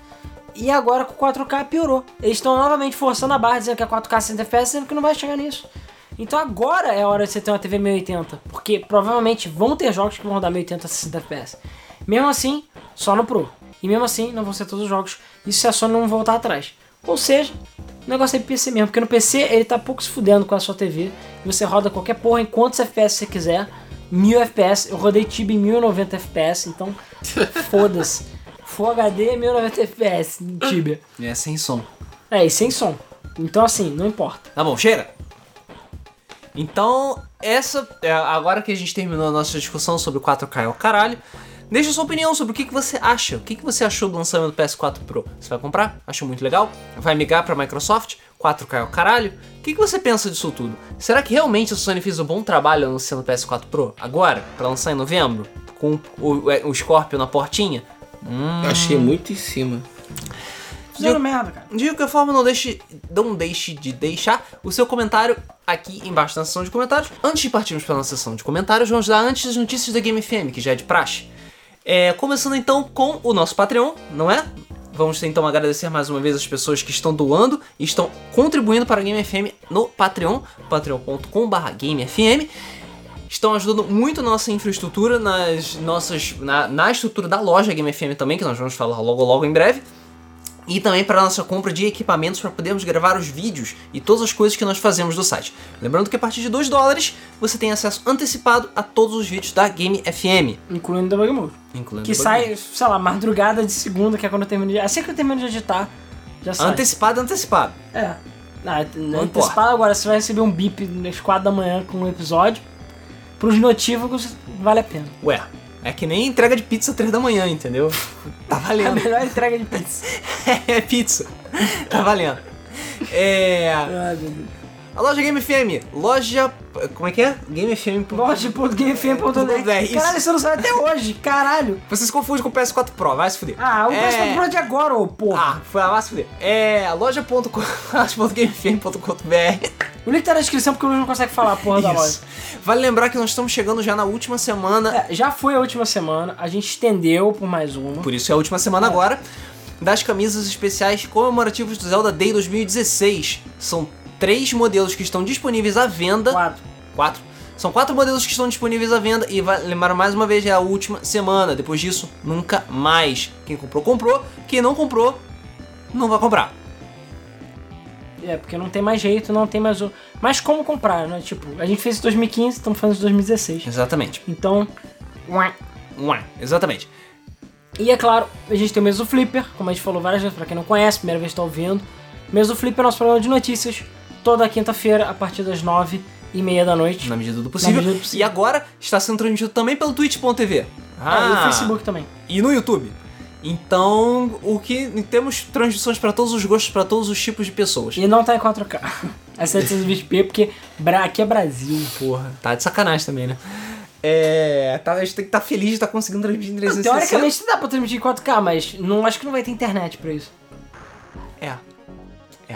E agora com 4K piorou. Eles estão novamente forçando a barra, dizendo que é 4K 60 FPS, sendo que não vai chegar nisso. Então agora é a hora de você ter uma TV 1080. Porque provavelmente vão ter jogos que vão rodar 1080 a 60 FPS. Mesmo assim, só no Pro. E mesmo assim, não vão ser todos os jogos. Isso se a Sony não voltar atrás. Ou seja, o negócio é PC mesmo. Porque no PC ele tá pouco se fudendo com a sua TV. E você roda qualquer porra em quantos FPS você quiser. 1000 FPS. Eu rodei Tibia em 1090 FPS. Então, foda-se. Full HD 1090 FPS Tibia. É sem som. É, e sem som. Então assim, não importa. Tá bom, chega. Então, essa. é, Agora que a gente terminou a nossa discussão sobre o 4K é o caralho. Deixa sua opinião sobre o que, que você acha. O que, que você achou do lançamento do PS4 Pro? Você vai comprar? Achou muito legal? Vai migrar pra Microsoft? 4K é o caralho? O que, que você pensa disso tudo? Será que realmente a Sony fez um bom trabalho anunciando o PS4 Pro? Agora? Pra lançar em novembro? Com o, é, o Scorpio na portinha? Hum. Achei muito em cima. Fizeram merda, cara. De qualquer forma, não deixe, não deixe de deixar o seu comentário aqui embaixo na seção de comentários. Antes de partirmos para a nossa sessão de comentários, vamos dar antes as notícias da Game FM, que já é de praxe. É, começando então com o nosso Patreon, não é? Vamos então agradecer mais uma vez as pessoas que estão doando e estão contribuindo para a Game FM no Patreon, patreon.com.br GameFM. Estão ajudando muito a nossa infraestrutura nas nossas, na, na estrutura da loja Game FM também, que nós vamos falar logo logo em breve. E também para a nossa compra de equipamentos para podermos gravar os vídeos e todas as coisas que nós fazemos do site. Lembrando que a partir de 2 dólares você tem acesso antecipado a todos os vídeos da Game FM. Incluindo Debug Mode. Incluindo Que sai, sei lá, madrugada de segunda, que é quando eu termino de. Assim que eu termino de editar, já sai. Antecipado, antecipado. É. Não, Não antecipado agora, você vai receber um bip às 4 da manhã com um episódio. Pros notívagos, vale a pena. Ué, é que nem entrega de pizza 3 da manhã, entendeu? Tá É a valendo. melhor entrega de pizza. é pizza. Tá valendo. É. Ai, meu Deus. A loja Game FM. Loja. Como é que é? GameFM. Loja.gamefm.net. Isso. Caralho, você não sabe até hoje, caralho. Você se confunde com o PS4 Pro, vai se fuder. Ah, o É. PS4 Pro de agora, ô porra. Ah, foi lá, vai se fuder. É loja.gamefm.com.br. O link tá na descrição porque o Luiz não consegue falar a porra da loja. Isso. Vale lembrar que nós estamos chegando já na última semana. É, já foi a última semana, a gente estendeu por mais uma. Por isso é a última semana agora. Das camisas especiais comemorativas do Zelda Day 2016. São três modelos que estão disponíveis à venda. Quatro. Quatro. São quatro modelos que estão disponíveis à venda e vai lembrar mais uma vez é a última semana. Depois disso, nunca mais. Quem comprou, comprou. Quem não comprou, não vai comprar. É, porque não tem mais jeito, não tem mais o. Mas como comprar, né? Tipo, a gente fez em 2015, estamos fazendo em 2016. Exatamente. Então. ué. Ué, exatamente. E é claro, a gente tem o Meso Flipper, como a gente falou várias vezes, pra quem não conhece, primeira vez que tá ouvindo. Meso Flipper é nosso programa de notícias, toda quinta-feira, a partir das nove e meia da noite. Na medida do possível. medida do possível. E agora está sendo transmitido também pelo twitch.tv. Ah, e o Facebook também. E no YouTube. Então, o que temos transmissões para todos os gostos, para todos os tipos de pessoas. E não tá em 4K. É 720p, porque aqui é Brasil, porra. Tá de sacanagem também, né? É. Tá, a gente tem que estar feliz de estar conseguindo transmitir em 360. Teoricamente dá pra transmitir em 4K, mas não, acho que não vai ter internet pra isso. É.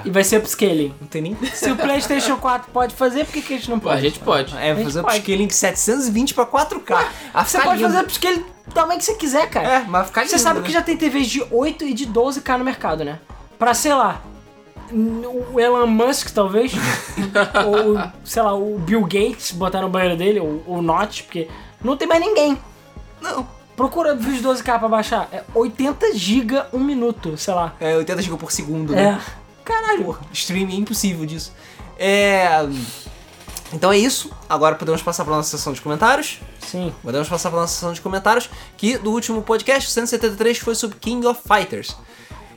E vai ser upscaling. Não tem nem. Se o PlayStation 4 pode fazer, por que, que a gente não pode? a gente pode. É, gente fazer pode. upscaling de 720 pra 4K. Ah, Você pode lindo. fazer upscaling do tamanho que você quiser, cara. É, mas ficar Você lindo, sabe né? que já tem TVs de 8 e de 12K no mercado, né? Pra, sei lá, o Elon Musk, talvez, ou, sei lá, o Bill Gates botar no banheiro dele, ou o Notch, porque não tem mais ninguém. Não. Procura vídeo de 12K pra baixar. É 80 GB um minuto, sei lá. É 80 GB por segundo, É. Caralho. Porra, streaming é impossível disso. É. Então é isso. Agora podemos passar para nossa sessão de comentários. Sim. Podemos passar para nossa sessão de comentários. Que do último podcast, 173, foi sobre King of Fighters.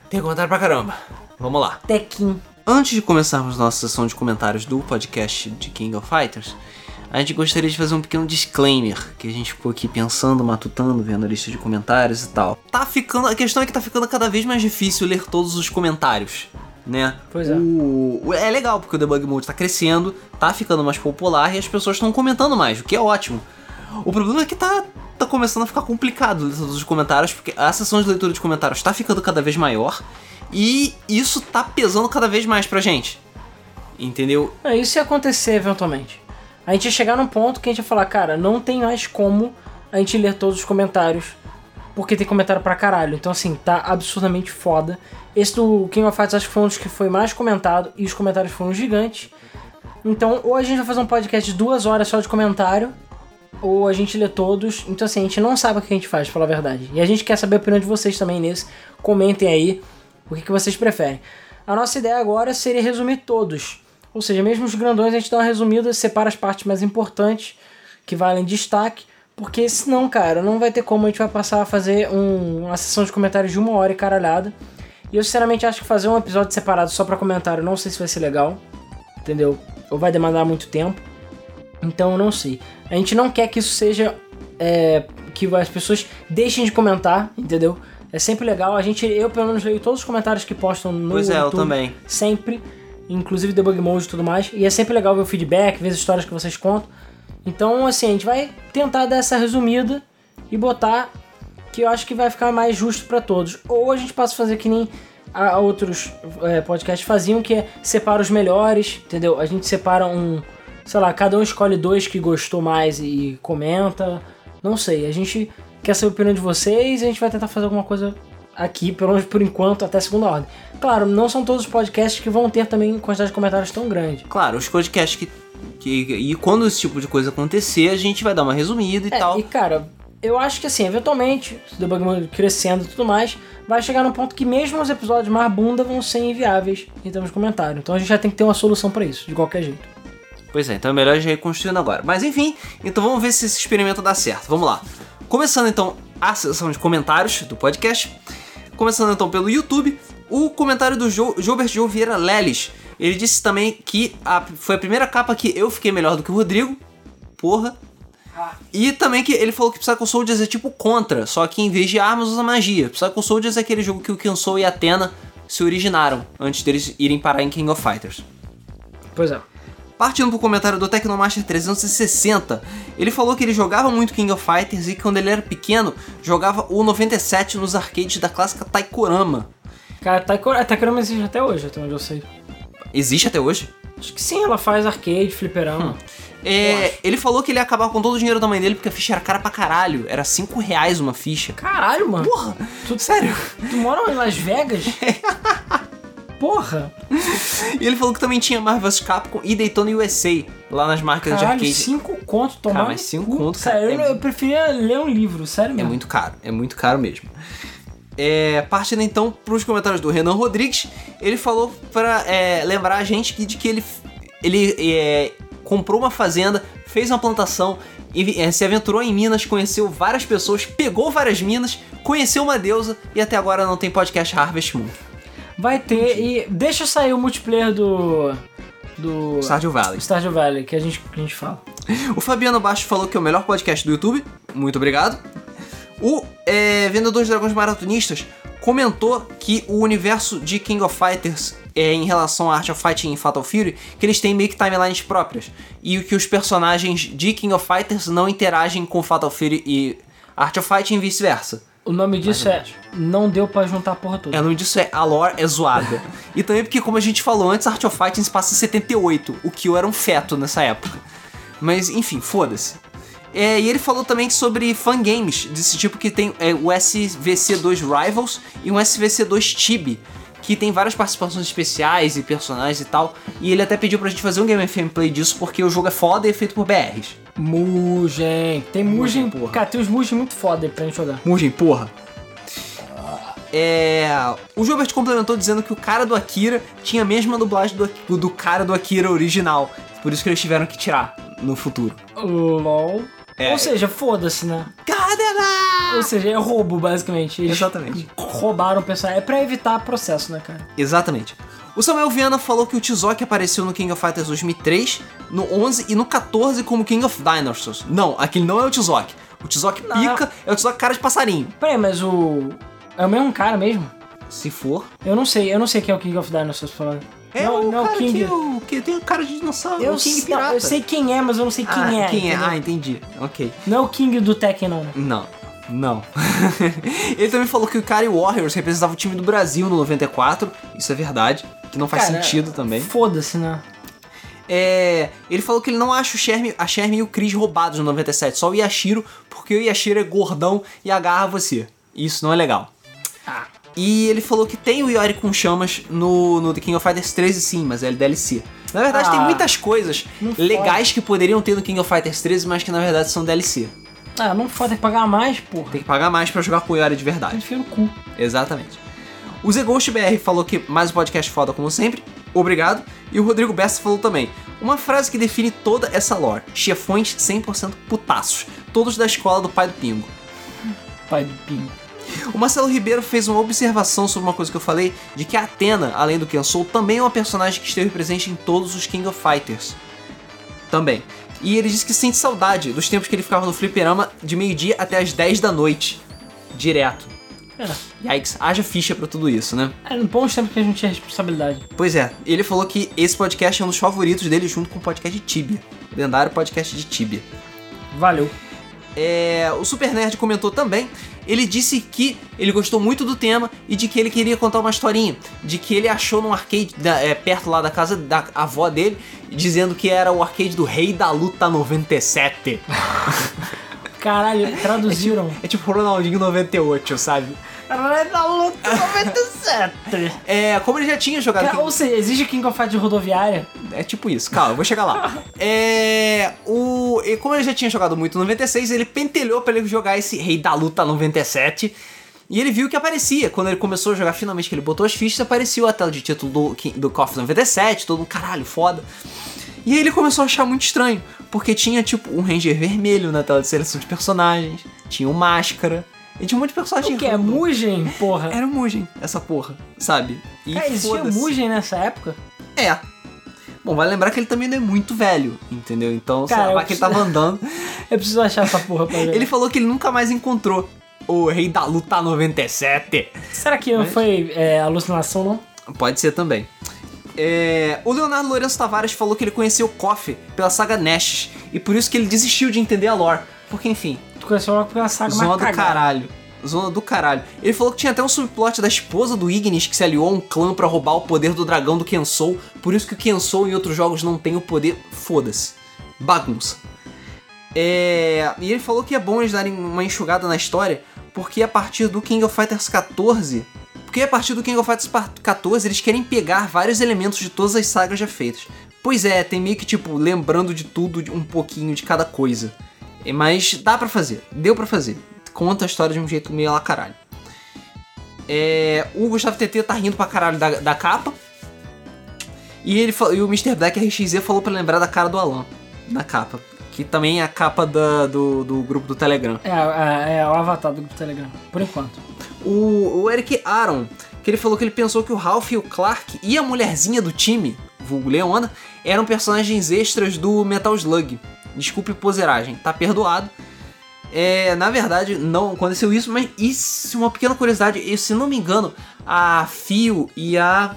Tem comentário pra caramba. Vamos lá. Tekken. Antes de começarmos nossa sessão de comentários do podcast de King of Fighters, a gente gostaria de fazer um pequeno disclaimer, que a gente ficou aqui pensando, matutando, vendo a lista de comentários e tal. Tá ficando, a questão é que tá ficando cada vez mais difícil ler todos os comentários, né? Pois é. O, é legal porque o debug mode tá crescendo, tá ficando mais popular e as pessoas estão comentando mais, o que é ótimo. O problema é que tá tá começando a ficar complicado ler todos os comentários, porque a sessão de leitura de comentários tá ficando cada vez maior e isso tá pesando cada vez mais pra gente. Entendeu? Não, isso ia acontecer eventualmente. A gente ia chegar num ponto que a gente ia falar, cara, não tem mais como a gente ler todos os comentários, porque tem comentário pra caralho. Então, assim, tá absurdamente foda. Esse do King of Fighters acho que foi um dos que foi mais comentado e os comentários foram gigantes. Então, ou a gente vai fazer um podcast de duas horas só de comentário, ou a gente lê todos. Então, assim, a gente não sabe o que a gente faz, pra falar a verdade. E a gente quer saber a opinião de vocês também nesse. Comentem aí o que, que vocês preferem. A nossa ideia agora seria resumir todos. Ou seja, mesmo os grandões a gente dá uma resumida, separa as partes mais importantes, que valem destaque, porque senão, cara, não vai ter como a gente vai passar a fazer um- uma sessão de comentários de uma hora e caralhada. E eu sinceramente acho que fazer um episódio separado só pra comentário, não sei se vai ser legal, entendeu? Ou vai demandar muito tempo. Então eu não sei. A gente não quer que isso seja. é, que as pessoas deixem de comentar, entendeu? É sempre legal. A gente, eu pelo menos leio todos os comentários que postam no Pois é, eu YouTube. também. Sempre. Inclusive debug mode e tudo mais. E é sempre legal ver o feedback, ver as histórias que vocês contam. Então, assim, a gente vai tentar dar essa resumida e botar que eu acho que vai ficar mais justo pra todos. Ou a gente passa a fazer que nem a outros é, podcasts faziam, que é separa os melhores, entendeu? A gente separa um, sei lá, cada um escolhe dois que gostou mais e comenta. Não sei, a gente quer saber a opinião de vocês e a gente vai tentar fazer alguma coisa aqui, pelo menos por enquanto, até segunda ordem. Claro, não são todos os podcasts que vão ter também quantidade de comentários tão grande. Claro, os podcasts que, que. E quando esse tipo de coisa acontecer, a gente vai dar uma resumida e É, tal. e cara, eu acho que assim, eventualmente, se o debug mode crescendo e tudo mais, vai chegar num ponto que mesmo os episódios mais bunda vão ser inviáveis em termos de comentário. Então a gente já tem que ter uma solução pra isso, de qualquer jeito. Pois é, então é melhor já ir construindo agora. Mas enfim, então vamos ver se esse experimento dá certo. Vamos lá. Começando então a sessão de comentários do podcast. Começando então pelo YouTube, o comentário do jo Gilbert Joe Vieira Leles. Ele disse também que a- foi a primeira capa que eu fiquei melhor do que o Rodrigo. Porra. E também que ele falou que Psycho Soldiers é tipo Contra, só que em vez de armas usa magia. Psycho Soldiers é aquele jogo que o Kensou e a Athena se originaram antes deles irem parar em King of Fighters. Pois é. Partindo pro comentário do Tecnomaster 360, ele falou que ele jogava muito King of Fighters e que quando ele era pequeno jogava o 97 nos arcades da clássica Taikorama. Cara, Taiko- a Takurama existe até hoje, até onde eu sei. Existe até hoje? Acho que sim, ela faz arcade, fliperama. É, ele falou que ele ia acabar com todo o dinheiro da mãe dele porque a ficha era cara pra caralho. Era 5 reais uma ficha. Caralho, mano. Porra! Sério? Tu mora em Las Vegas? Porra! E ele falou que também tinha Marvel's Capcom e Daytona USA. lá nas marcas de Caralho, arcade. 5 conto, tomar Cara, mas cinco cu. conto, cara, Sério, eu, é eu preferia ler um livro, sério É mesmo. muito caro, é muito caro mesmo. É, partindo então pros comentários do Renan Rodrigues, ele falou pra é, lembrar a gente que, de que ele, ele é, comprou uma fazenda, fez uma plantação, e, é, se aventurou em Minas, conheceu várias pessoas, pegou várias minas, conheceu uma deusa e até agora não tem podcast Harvest Moon. Vai ter e deixa sair o multiplayer do do Stardew Valley. Stardew Valley que a gente que a gente fala. O Fabiano Baixo falou que é o melhor podcast do YouTube. Muito obrigado. O é, Vendedor de Dragões Maratonistas comentou que o universo de King of Fighters é, em relação a Art of Fighting e Fatal Fury, que eles têm meio que timelines próprias. E que os personagens de King of Fighters não interagem com Fatal Fury e Art of Fighting e vice-versa. O nome disso é não deu pra juntar a porra toda. É, o nome disso é A Lore é Zoada. e também porque, como a gente falou antes, Art of Fighting se passa em 78, o que eu era um feto nessa época. Mas, enfim, foda-se. É, e ele falou também sobre fangames desse tipo que tem é, o SVC2 Rivals e um SVC2 Tibi, que tem várias participações especiais e personagens e tal. E ele até pediu pra gente fazer um Game FM Play disso porque o jogo é foda e é feito por BRs. Mugen. Tem Mugen, Mugen, porra. Cara, tem uns Mugen muito foda aí pra gente jogar. Mugen, porra. É. O Gilbert complementou dizendo que o cara do Akira tinha a mesma dublagem do, do cara do Akira original. Por isso que eles tiveram que tirar no futuro. LOL. É. Ou seja, foda-se, né? Cadê Ou seja, é roubo, basicamente. Eles Exatamente. roubaram o personagem. É pra evitar processo, né, cara? Exatamente. O Samuel Viana falou que o Tizoki apareceu no King of Fighters 2003, no 11 e no 14 como King of Dinosaurs. Não, aquele não é o Tizoki. O Não. pica é o Tizoki cara de passarinho. Peraí, mas o. É o mesmo cara mesmo? Se for. Eu não sei, eu não sei quem é o King of Dinosaurs falando. É não, o não, cara King. que, o, que tem cara de dinossauro. Eu, o King sei- Pirata. não, eu sei quem é, mas eu não sei quem ah, é. Quem é? Ah, entendi. Ok. Não é o King do Tekken, não. né? Não, não. Ele também falou que o Kari Warriors representava o time do Brasil no 94. Isso é verdade. Que não faz Cara, sentido também. Foda-se, né? É, ele falou que ele não acha o Sherm, a Sherm e o Chris roubados no 97, só o Yashiro, porque o Yashiro é gordão e agarra você. Isso não é legal. Ah. E ele falou que tem o Yori com chamas no, no The King of Fighters 13 sim, mas é DLC. Na verdade, tem Ah, muitas coisas legais que poderiam ter no King of Fighters 13, mas que na verdade são DLC. Ah, não foda, tem que pagar mais, porra. Tem que pagar mais pra jogar com o Yori de verdade. Enfia no cu. Exatamente. O Zé Ghost BR falou que mais um podcast foda como sempre. Obrigado. E o Rodrigo Bessa falou também. Uma frase que define toda essa lore. Chefões 100% putaços. Todos da escola do pai do Pingo. Pai do pingo. O Marcelo Ribeiro fez uma observação sobre uma coisa que eu falei, de que a Atena, além do Kensou, também é uma personagem que esteve presente em todos os King of Fighters. Também. E ele disse que sente saudade dos tempos que ele ficava no fliperama de meio-dia até as 10 da noite. Direto. É. Yikes, haja ficha pra tudo isso, né? É no bons tempos que a gente tinha responsabilidade. Pois é, ele falou que esse podcast é um dos favoritos dele junto com o podcast de Tibia. O lendário podcast de Tibia. Valeu. É, o Super Nerd comentou também. Ele disse que ele gostou muito do tema e de que ele queria contar uma historinha. De que ele achou num arcade da- é, perto lá da casa da avó dele, dizendo que era o arcade do Rei da Luta 97. Caralho, traduziram. É tipo Ronaldinho 98, sabe? Da luta 97. É, como ele já tinha jogado. Cara, ou seja, existe King of Fighters rodoviária? É tipo isso, calma, eu vou chegar lá. É. O. E como ele já tinha jogado muito no 96, ele pentelhou pra ele jogar esse Rei da Luta 97. E ele viu que aparecia. Quando ele começou a jogar, finalmente que ele botou as fichas, apareceu a tela de título do, do KOF 97, todo um caralho, foda. E aí ele começou a achar muito estranho, porque tinha tipo um Ranger vermelho na tela de seleção de personagens, tinha um Máscara, e tinha um monte de personagem O que? É. Mugen, porra? Era Mugen, essa porra, sabe? E Cara, existia. Mugen nessa época? É. Bom, vale lembrar que ele também não é muito velho, entendeu? Então, sei Cara, lá, eu vai que ele tava andando. Eu preciso achar essa porra pra ver. Ele falou que ele nunca mais encontrou o Rei da Luta 97. Será que Mas- foi é, alucinação, não? Pode ser também. É, o Leonardo Lourenço Tavares falou que ele conheceu o KOF pela saga Nash e por isso que ele desistiu de entender a lore. Porque, enfim, conheceu logo pela saga zona do cagada. caralho. Zona do caralho. Ele falou que tinha até um subplot da esposa do Ignis que se aliou a um clã pra roubar o poder do dragão do Kensou. Por isso que o Kensou em outros jogos não tem o poder. Foda-se. Bagunça. É... E ele falou que é bom eles darem uma enxugada na história, porque a partir do King of Fighters 14. Porque a partir do King of Fighters par- 14 eles querem pegar vários elementos de todas as sagas já feitas. Pois é, tem meio que tipo lembrando de tudo um pouquinho de cada coisa. Mas dá pra fazer, deu pra fazer. Conta a história de um jeito meio lá caralho. É, o Gustavo TT tá rindo pra caralho da, da capa. E, ele, e o Mr. Black RXZ falou pra lembrar da cara do Alan na capa. Que também é a capa da- do, do grupo do Telegram. É, é, é o avatar do grupo Telegram, por enquanto. O, o Eric Aaron, que ele falou que ele pensou que o Ralph e o Clark e a mulherzinha do time, vulgo Leona, eram personagens extras do Metal Slug. Desculpe poseragem, tá perdoado. É, na verdade, não aconteceu isso, mas isso uma pequena curiosidade. Eu, se não me engano, a Fio e a.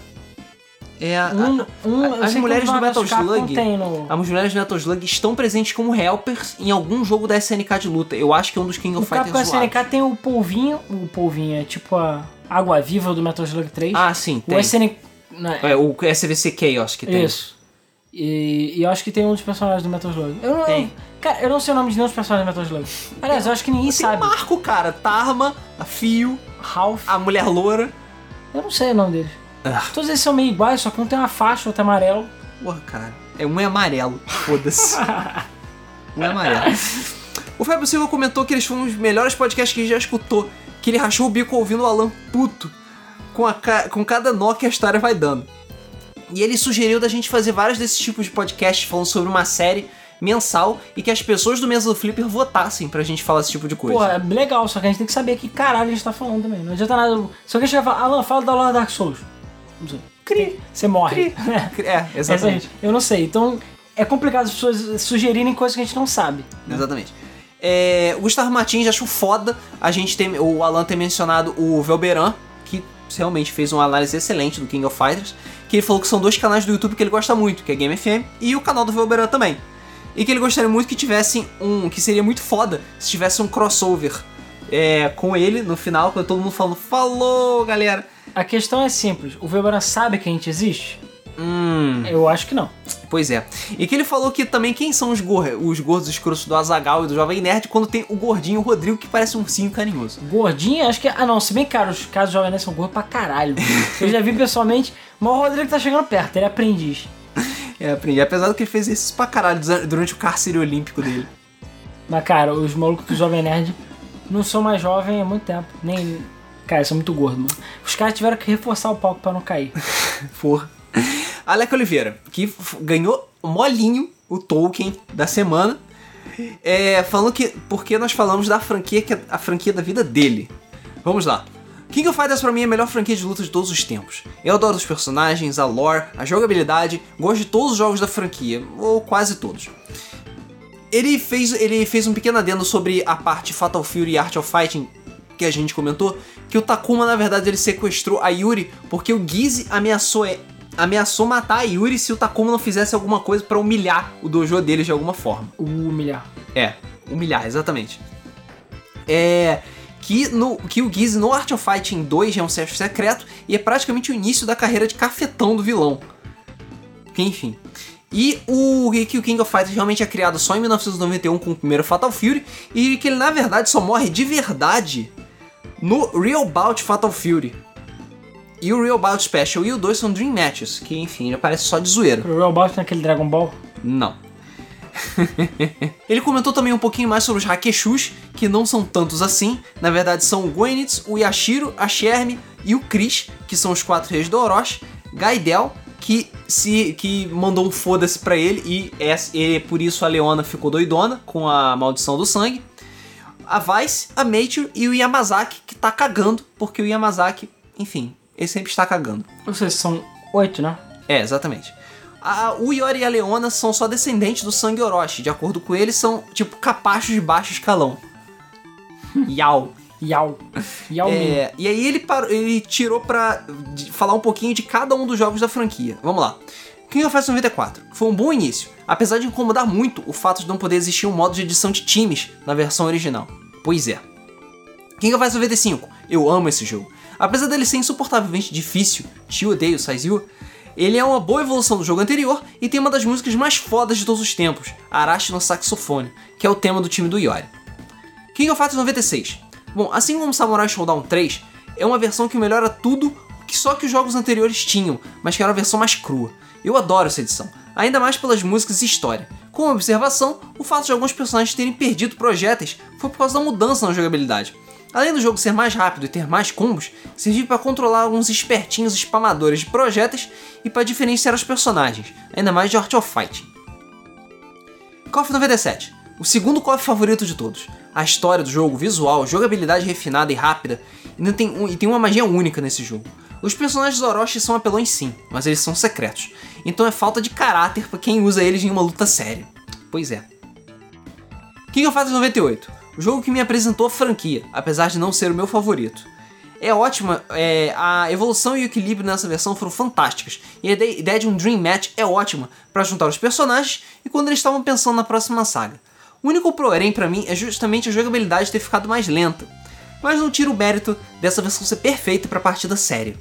É a, Um, um, eu as mulheres do Metal Slug- no... as mulheres do Metal Slug estão presentes como helpers em algum jogo da SNK de luta. Eu acho que é um dos King of Fighters zoados. SNK tem o polvinho, o polvinho é tipo a água viva do Metal Slug 3. Ah, sim, o tem. SNK... né, É, o SVC Chaos que tem. Isso. E, e eu acho que tem um dos personagens do Metal Slug. Eu não, Tem. Cara, eu não sei o nome de nenhum dos personagens do Metal Slug. Aliás, eu acho que ninguém Tem sabe. o Marco, cara. Tarma, a Fio, Ralph. a mulher loura. Eu não sei o nome deles. Ah. Todos eles são meio iguais, só que um tem uma faixa, outro é amarelo. Porra, cara. É um é amarelo. Foda-se. um é amarelo. O Fábio Silva comentou que eles foram os melhores podcasts que ele já escutou. Que ele rachou o bico ouvindo o Alan puto. Com, a com cada nó que a história vai dando. E ele sugeriu da gente fazer vários desses tipos de podcasts falando sobre uma série mensal e que as pessoas do Mesa do Flipper votassem pra gente falar esse tipo de coisa. Pô, é legal, só que a gente tem que saber que caralho a gente tá falando também. Não adianta nada. Se alguém chegar e falar, Alan, fala da Lore Dark Souls. Não sei. Cri. Você morre. Cri. É, Essa exatamente. eu não sei. Então é complicado as pessoas sugerirem coisas que a gente não sabe. Exatamente. É, o Gustavo Martins achou foda a gente ter, o Alan ter mencionado o Velberan, que realmente fez uma análise excelente do King of Fighters, que ele falou que são dois canais do YouTube que ele gosta muito, que é Game FM e o canal do Velberan também. E que ele gostaria muito que tivessem um, que seria muito foda se tivesse um crossover é, com ele no final, com todo mundo falando falou, galera. A questão é simples. O Weberan sabe que a gente existe? Hum, Eu acho que não. pois é. E que ele falou que também quem são os, gor os gordos escrotos do Azagal e do Jovem Nerd quando tem o gordinho Rodrigo que parece um ursinho carinhoso. Gordinho, acho que. Ah, não, se bem cara, os casos jovens Nerd são gordos pra caralho. Eu já vi pessoalmente, mas o Rodrigo tá chegando perto, ele é aprendiz. É, aprendi. Apesar do que ele fez isso pra caralho dura- durante o cárcere olímpico dele. Mas, cara, os malucos do Jovem Nerd não são mais jovens há muito tempo. Nem. Cara, são muito gordos, mano. Os caras tiveram que reforçar o palco pra não cair. Porra. Alec Oliveira, que ganhou molinho o Tolkien da semana. É, falando que. Porque nós falamos da franquia que é a franquia da vida dele. Vamos lá. King of Fighters pra mim é a melhor franquia de luta de todos os tempos. Eu adoro os personagens, a lore, a jogabilidade, gosto de todos os jogos da franquia, ou quase todos. Ele fez, ele fez um pequeno adendo sobre a parte Fatal Fury e Art of Fighting que a gente comentou, que o Takuma na verdade ele sequestrou a Yuri porque o Giz ameaçou é, ameaçou matar a Yuri se o Takuma não fizesse alguma coisa pra humilhar o dojo deles de alguma forma. Humilhar. É, humilhar, exatamente. É. Que, no, que o Giz no Art of Fighting 2 é um chefe secreto e é praticamente o início da carreira de cafetão do vilão. Que, Enfim. E o que o King of Fighters realmente é criado só em 1991 com o primeiro Fatal Fury e que ele na verdade só morre de verdade no Real Bout Fatal Fury. E o Real Bout Special e o 2 são Dream Matches, que enfim, já parece só de zoeira. Pro Real Bout naquele Dragon Ball. Não. Ele comentou também um pouquinho mais sobre os Hakeshus, que não são tantos assim. Na verdade, são o Gwyneth, o Yashiro, a Shermie e o Chris, que são os quatro reis do Orochi. Gaidel, que se que mandou um foda-se pra ele e, é, e por isso a Leona ficou doidona com a maldição do sangue. A Vice, a Meicho e o Yamazaki, que tá cagando, porque o Yamazaki, enfim, ele sempre está cagando. Seja, são oito, né? É, exatamente. A- o Yori e a Leona são só descendentes do sangue Orochi. De acordo com eles, são tipo capachos de baixo escalão. Yau. Yao. Yao Ming. É, e aí ele, parou, ele tirou pra falar um pouquinho de cada um dos jogos da franquia. Vamos lá. King of Fighters 94 foi um bom início, apesar de incomodar muito o fato de não poder existir um modo de edição de times na versão original. Pois é. King of Fighters 95, eu amo esse jogo. Apesar dele ser insuportavelmente difícil, te odeio, Saiziu, ele é uma boa evolução do jogo anterior e tem uma das músicas mais fodas de todos os tempos, Arashi no saxofone, que é o tema do time do Yori. King of Fighters 96. Bom, assim como Samurai Showdown 3, é uma versão que melhora tudo que só que os jogos anteriores tinham, mas que era a versão mais crua. Eu adoro essa edição. ainda mais pelas músicas e história. Como observação, o fato de alguns personagens terem perdido projéteis foi por causa da mudança na jogabilidade. Além do jogo ser mais rápido e ter mais combos, serviu para controlar alguns espertinhos spamadores de projéteis e para diferenciar os personagens, ainda mais de Art of Fighting. KOF 97, o segundo KOF favorito de todos. A história do jogo, visual, jogabilidade refinada e rápida, ainda tem um, e tem uma magia única nesse jogo. Os personagens do Orochi são apelões sim, mas eles são secretos, então é falta de caráter para quem usa eles em uma luta séria. Pois é. King of Fighters 98, o jogo que me apresentou a franquia, apesar de não ser o meu favorito. É ótima, é, a evolução e o equilíbrio nessa versão foram fantásticas, e a ideia de um Dream Match é ótima para juntar os personagens e quando eles estavam pensando na próxima saga. O único porém para mim é justamente a jogabilidade ter ficado mais lenta, mas não tira o mérito dessa versão ser perfeita para partida séria.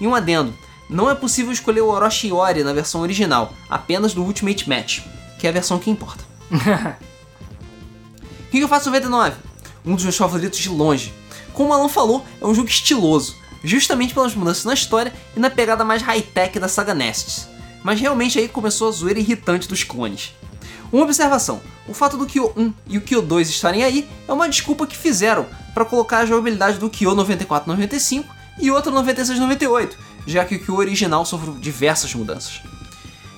E um adendo, não é possível escolher o Orochi Ori na versão original, apenas do Ultimate Match, que é a versão que importa. Faço 99? Um dos meus favoritos de longe. Como o Alan falou, é um jogo estiloso, justamente pelas mudanças na história e na pegada mais high-tech da saga Nests. Mas realmente aí começou a zoeira irritante dos clones. Uma observação: o fato do Kyo 1 e o Kyo 2 estarem aí é uma desculpa que fizeram para colocar a jogabilidade do Kyo 94-95 e outro 96-98, já que o Kyo original sofreu diversas mudanças.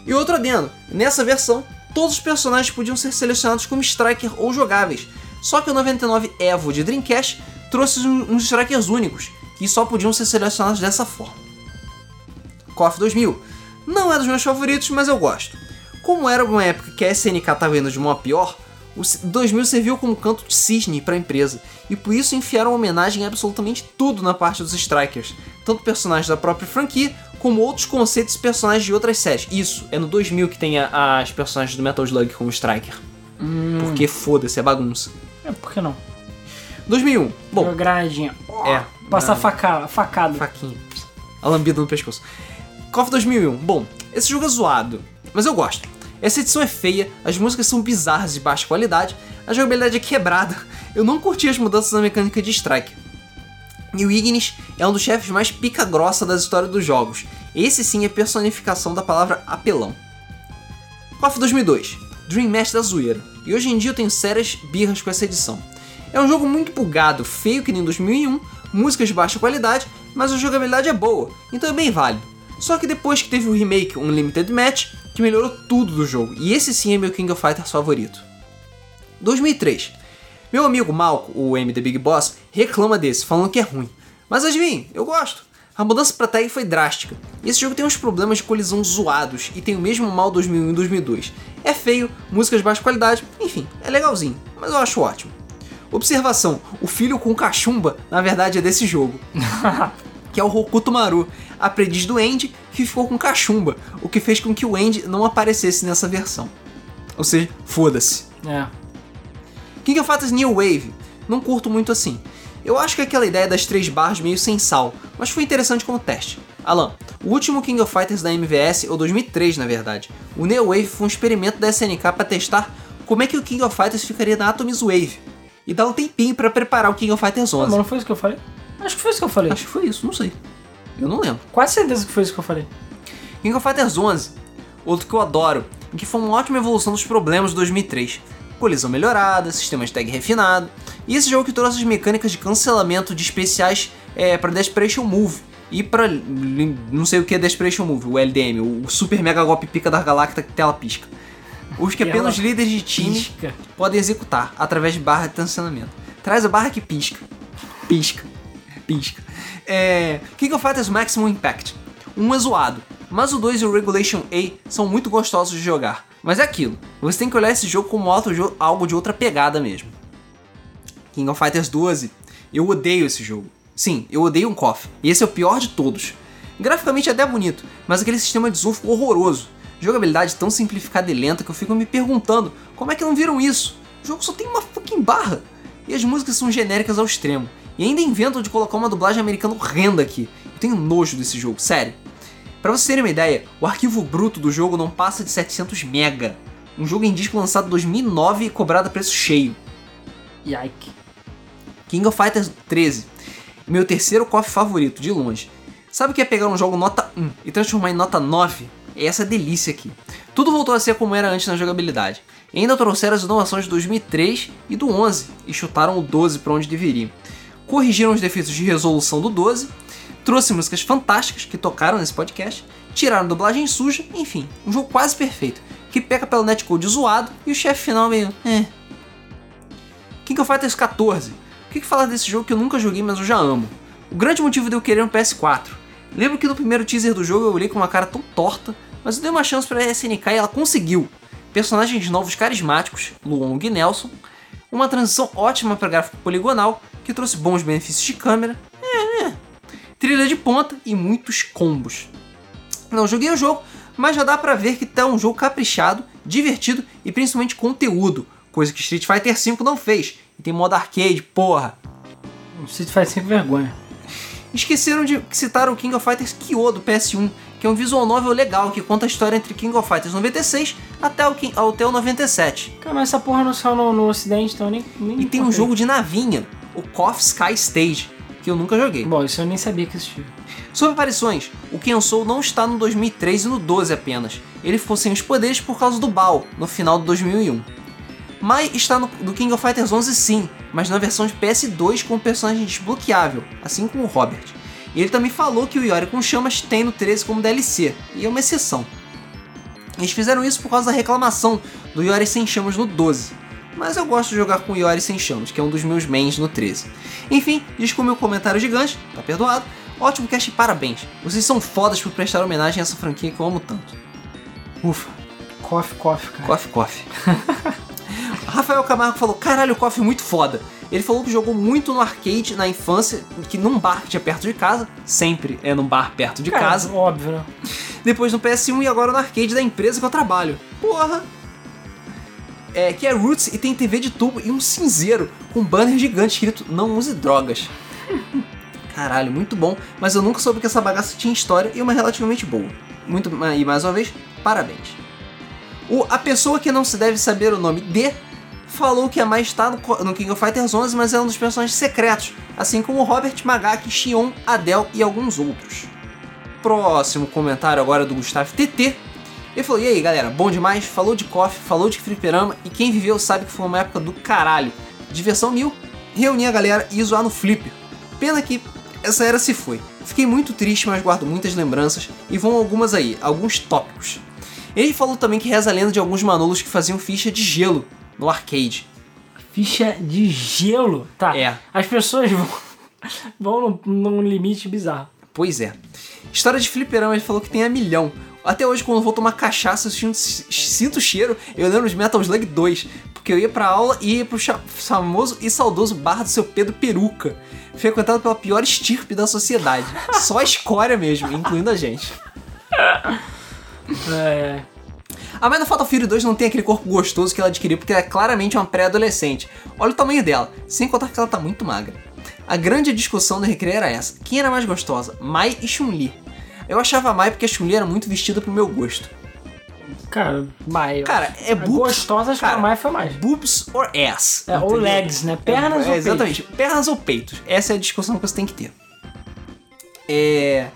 E outro adendo: nessa versão, todos os personagens podiam ser selecionados como Striker ou jogáveis, só que o 99 Evo de Dreamcast trouxe uns Strikers únicos, que só podiam ser selecionados dessa forma. KOF 2000 não é dos meus favoritos, mas eu gosto. Como era uma época que a SNK estava indo de a pior, o 2000 serviu como canto de cisne para a empresa, e por isso enfiaram homenagem a absolutamente tudo na parte dos Strikers, tanto personagens da própria franquia como outros conceitos e personagens de outras séries. Isso, é no 2000 que tem a, as personagens do Metal Slug como Striker. Hum. Porque foda-se, é bagunça. É, por que não? 2001. Bom, Uma granadinha. é. Passar faca, facada. Faquinha. A lambida no pescoço. KOF 2001. Bom, esse jogo é zoado, mas eu gosto. Essa edição é feia, as músicas são bizarras de baixa qualidade, a jogabilidade é quebrada. Eu não curti as mudanças na mecânica de Strike. E o Ignis é um dos chefes mais pica-grossa das histórias dos jogos. Esse sim é personificação da palavra apelão. KOF 2002, Dream Match da zoeira. E hoje em dia eu tenho sérias birras com essa edição. É um jogo muito bugado, feio que nem 2001, músicas de baixa qualidade, mas a jogabilidade é boa, então é bem válido. Só que depois que teve o remake Unlimited Match, que melhorou tudo do jogo, e esse sim é meu King of Fighters favorito. 2003. Meu amigo Malco, o M The Big Boss, reclama desse, falando que é ruim. Mas adivinhe, eu gosto. A mudança pra tag foi drástica. Esse jogo tem uns problemas de colisão zoados e tem o mesmo mal 2001 e 2002. É feio, músicas de baixa qualidade, enfim, é legalzinho, mas eu acho ótimo. Observação: o filho com cachumba, na verdade, é desse jogo. que é o Hokuto Maru, aprendiz do Andy, que ficou com cachumba, o que fez com que o Andy não aparecesse nessa versão. Ou seja, foda-se. É. King of Fighters New Wave, não curto muito assim. Eu acho que aquela ideia das três barras meio sem sal, mas foi interessante como teste. Alan, o último King of Fighters da MVS, ou 2003 na verdade, o Neo Wave foi um experimento da SNK para testar como é que o King of Fighters ficaria na Atomic Wave. E dá um tempinho para preparar o King of Fighters Mas 11. não foi isso que eu falei? Acho que foi isso que eu falei. Acho que foi isso, não sei. Eu não lembro. Quase certeza que foi isso que eu falei. King of Fighters 11, outro que eu adoro, e que foi uma ótima evolução dos problemas de 2003. Colisão melhorada, sistema de tag refinado, e esse jogo que trouxe as mecânicas de cancelamento de especiais é, para Desperation Move e para não sei o que é Desperation Move, o LDM, o Super Mega Golpe Pica da Galacta que tela pisca. Os que apenas líderes de time Pisca. podem executar através de barra de tensionamento. Traz a barra que pisca. Pisca. Pisca. É, King of Fighters Maximum Impact. Um é zoado, mas o 2 e o Regulation A são muito gostosos de jogar. Mas é aquilo, você tem que olhar esse jogo como algo de outra pegada mesmo. King of Fighters 12. Eu odeio esse jogo. Sim, eu odeio um KOF. E esse é o pior de todos. Graficamente é até bonito, mas aquele sistema de zoom ficou horroroso. Jogabilidade tão simplificada e lenta que eu fico me perguntando como é que não viram isso? O jogo só tem uma fucking barra. E as músicas são genéricas ao extremo. E ainda inventam de colocar uma dublagem americana horrenda aqui. Eu tenho nojo desse jogo, sério. Pra vocês terem uma ideia, o arquivo bruto do jogo não passa de 700 mega. Um jogo em disco lançado em 2009 e cobrado a preço cheio. Yike. King of Fighters 13. Meu terceiro KOF favorito, de longe. Sabe o que é pegar um jogo nota 1 e transformar em nota 9? é essa delícia aqui. Tudo voltou a ser como era antes na jogabilidade. E ainda trouxeram as inovações do 2003 e do 11 e chutaram o 12 para onde deveriam. Corrigiram os defeitos de resolução do 12, trouxe músicas fantásticas que tocaram nesse podcast, tiraram dublagem suja, enfim, um jogo quase perfeito, que peca pelo netcode zoado e o chefe final meio. Eh. King of Fighters 14. O que, que falar desse jogo que eu nunca joguei, mas eu já amo? O grande motivo de eu querer um PS4. Lembro que no primeiro teaser do jogo eu olhei com uma cara tão torta, mas eu dei uma chance pra SNK e ela conseguiu. Personagens novos carismáticos, Luong e Nelson, uma transição ótima para gráfico poligonal, que trouxe bons benefícios de câmera, é, é. Trilha de ponta e muitos combos. Não joguei o jogo, mas já dá pra ver que tá um jogo caprichado, divertido e principalmente conteúdo, coisa que Street Fighter V não fez. E tem modo arcade, porra. Street Fighter 5 vergonha. Esqueceram de citar o King of Fighters Kyo do PS1, que é um visual novel legal que conta a história entre King of Fighters 96 até o, até o 97. Cara, mas essa porra não saiu no, no ocidente, então nem, nem E tem um jogo de navinha, o KOF Sky Stage, que eu nunca joguei. Bom, isso eu nem sabia que existia. Sobre aparições, o Kensou não está no 2003 e no 12 apenas. Ele ficou sem os poderes por causa do Bao, no final de 2001. Mai está no do King of Fighters 11 sim, mas na versão de PS2 com o personagem desbloqueável, assim como o Robert. E ele também falou que o Yori com chamas tem no 13 como DLC, e é uma exceção. Eles fizeram isso por causa da reclamação do Yori sem chamas no 12. Mas eu gosto de jogar com Yori sem chamas, que é um dos meus mains no 13. Enfim, diz com o meu comentário gigante, tá perdoado. Ótimo cast e parabéns. Vocês são fodas por prestar homenagem a essa franquia que eu amo tanto. Ufa. Coffee, coffee, cara. Coffee, coffee. Rafael Camargo falou: caralho, o Coffee é muito foda. Ele falou que jogou muito no arcade na infância, que num bar que tinha perto de casa, sempre é num bar perto de Cara, casa. Óbvio, né? Depois no PS1 e agora no arcade da empresa que eu trabalho. Porra! É, que é Roots e tem TV de tubo e um cinzeiro com um banner gigante escrito Não use drogas. Caralho, muito bom, mas eu nunca soube que essa bagaça tinha história e uma relativamente boa. Muito e mais uma vez, parabéns. O, a pessoa que não se deve saber o nome de falou que a mais está no, no King of Fighters 11, mas é um dos personagens secretos, assim como Robert Magaki, Xion, Adel e alguns outros. Próximo comentário agora do Gustavo TT. Ele falou: E aí galera, bom demais? Falou de coffee, falou de fliperama e quem viveu sabe que foi uma época do caralho. Diversão mil, reuni a galera e zoar no flipper. Pena que essa era se foi. Fiquei muito triste, mas guardo muitas lembranças e vão algumas aí, alguns tópicos. Ele falou também que reza a lenda de alguns manolos que faziam ficha de gelo no arcade. Ficha de gelo. Tá. É. As pessoas vão, vão num, num limite bizarro. Pois é. História de fliperama, ele falou que tem a milhão. Até hoje, quando eu vou tomar cachaça, eu sinto, o cheiro, eu lembro de Metal Slug 2. Porque eu ia pra aula e ia pro famoso e saudoso bar do seu Pedro Peruca. Frequentado pela pior estirpe da sociedade. Só a escória mesmo, incluindo a gente. É, A mãe da Fatal Fury 2 não tem aquele corpo gostoso que ela adquiriu porque ela é claramente uma pré-adolescente. Olha o tamanho dela, sem contar que ela tá muito magra. A grande discussão do recreio era essa: quem era mais gostosa, Mai e Chun-Li? Eu achava Mai porque a Chun-Li era muito vestida pro meu gosto. cara, Mai. Cara, é boobs. gostosa, acho que a cara, Mai foi mais. Boobs or ass. É, ou legs, né? Pernas é, ou Exatamente, pernas ou peitos. Essa é a discussão que você tem que ter. É.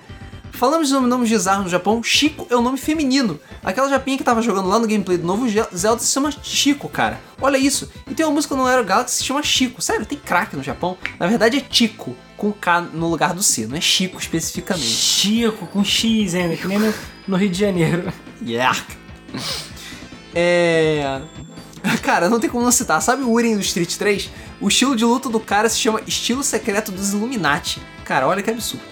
Falamos de nomes bizarros no Japão, Chico é o nome feminino. Aquela japinha que tava jogando lá no gameplay do novo Zelda se chama Chico, cara. Olha isso. E tem uma música no Aero Galaxy que se chama Chico. Sério, tem crack no Japão. Na verdade é Chico, com K no lugar do C, não é Chico especificamente. Chico, com X ainda, que nem no, no Rio de Janeiro. Yeah. É. Cara, não tem como não citar. Sabe o Uren do Street 3? O estilo de luta do cara se chama Estilo Secreto dos Illuminati. Cara, olha que absurdo.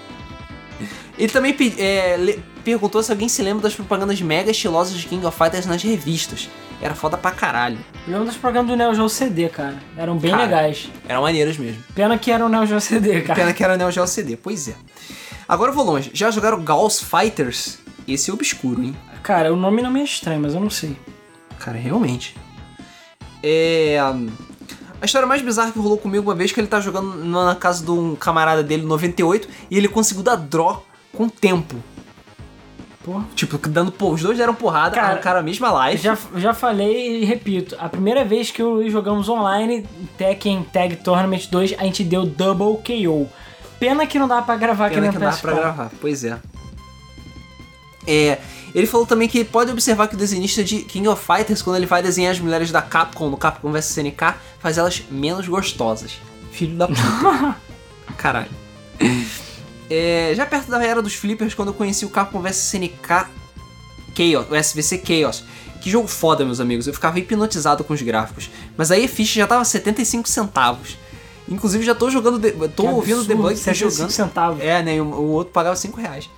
Ele também é, perguntou se alguém se lembra das propagandas mega estilosas de King of Fighters nas revistas. Era foda pra caralho. Eu lembro dos programas do Neo Geo CD, cara. Eram bem Cara. legais. Eram maneiras mesmo. Pena que era o Neo Geo CD, cara. Pena que era Neo Geo CD, pois é. Agora eu vou longe. Já jogaram Gauss Fighters? Esse é obscuro, hein? Cara, o nome não me é estranho, mas eu não sei. Cara, realmente. É. A história mais bizarra que rolou comigo uma vez que ele tá jogando na casa de um camarada dele 98 e ele conseguiu dar draw com tempo. Porra. Tipo, dando. Pô, os dois deram porrada, Cara, arrancaram a mesma live. Já, já falei e repito, a primeira vez que eu jogamos online Tekken Tag Tournament 2, a gente deu Double KO. Pena que não dá pra gravar aqui Pena no que dá PS4. pra gravar, pois é. É, ele falou também que pode observar que o desenhista de King of Fighters, quando ele vai desenhar as mulheres da Capcom no Capcom vs SNK, faz elas menos gostosas. Filho da puta. Caralho. É, já perto da era dos flippers, quando eu conheci o Capcom vs SNK Chaos, o SVC Chaos. Que jogo foda, meus amigos. Eu ficava hipnotizado com os gráficos. Mas aí a ficha já tava 75 centavos. Inclusive já tô jogando, de- tô Que ouvindo absurdo, debug e 75 jogando. centavos. É, né? O, o outro pagava 5 reais.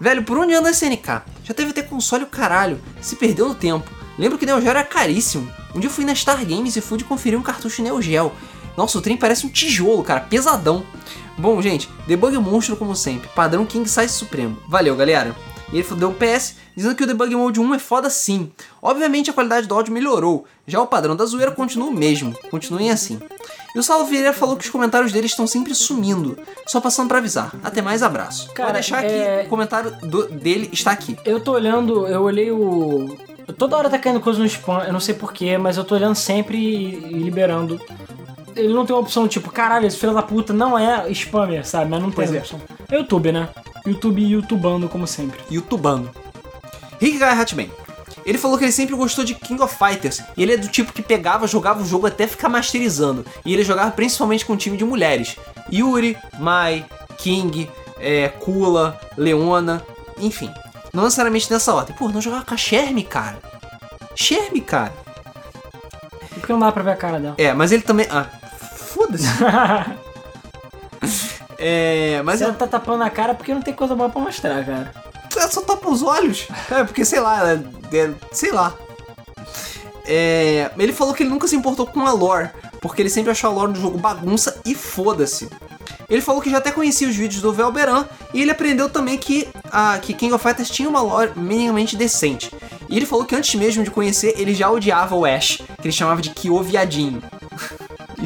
Velho, por onde anda a SNK? Já teve até console o caralho. Se perdeu no tempo. Lembro que Neo Geo era caríssimo. Um dia eu fui na Star Games e fui de conferir um cartucho Neo Geo. Nossa, o trem parece um tijolo, cara. Pesadão. Bom, gente, debug monstro como sempre. Padrão King Size Supremo. Valeu, galera. E ele deu um PS dizendo que o Debug Mode 1 é foda sim. Obviamente a qualidade do áudio melhorou. Já o padrão da zoeira continua o mesmo. Continuem assim. E o Saulo Vieira falou que os comentários dele estão sempre sumindo. Só passando pra avisar. Até mais, abraço. Cara, Vou deixar é- aqui, o comentário do- dele está aqui. Eu tô olhando, eu olhei o. Toda hora tá caindo coisa no spam, eu não sei porquê, mas eu tô olhando sempre e liberando. Ele não tem uma opção tipo, caralho, esse filho da puta não é spammer, sabe? Mas não tem Pois é. opção. É YouTube, né? YouTube youtubando como sempre. youtubando. Rick Hatman. Ele falou que ele sempre gostou de King of Fighters. E ele é do tipo que pegava, jogava o jogo até ficar masterizando. E ele jogava principalmente com um time de mulheres. Yuri, Mai, King, é, Kula, Leona, enfim. Não necessariamente nessa ordem. Pô, não jogava com a Shermie, cara. Shermie, cara. Porque não dá pra ver a cara dela. É, mas ele também... Ah, foda-se. É, mas ela eu, tá tapando a cara porque não tem coisa boa pra mostrar, cara. ela só tapa os olhos. É, porque sei lá, é, é, sei lá. É, ele falou que ele nunca se importou com a lore, porque ele sempre achou a lore do jogo bagunça e foda-se. Ele falou que já até conhecia os vídeos do Velberan e ele aprendeu também que, a, que King of Fighters tinha uma lore minimamente decente. E ele falou que antes mesmo de conhecer, ele já odiava o Ash, que ele chamava de Kyo Viadinho.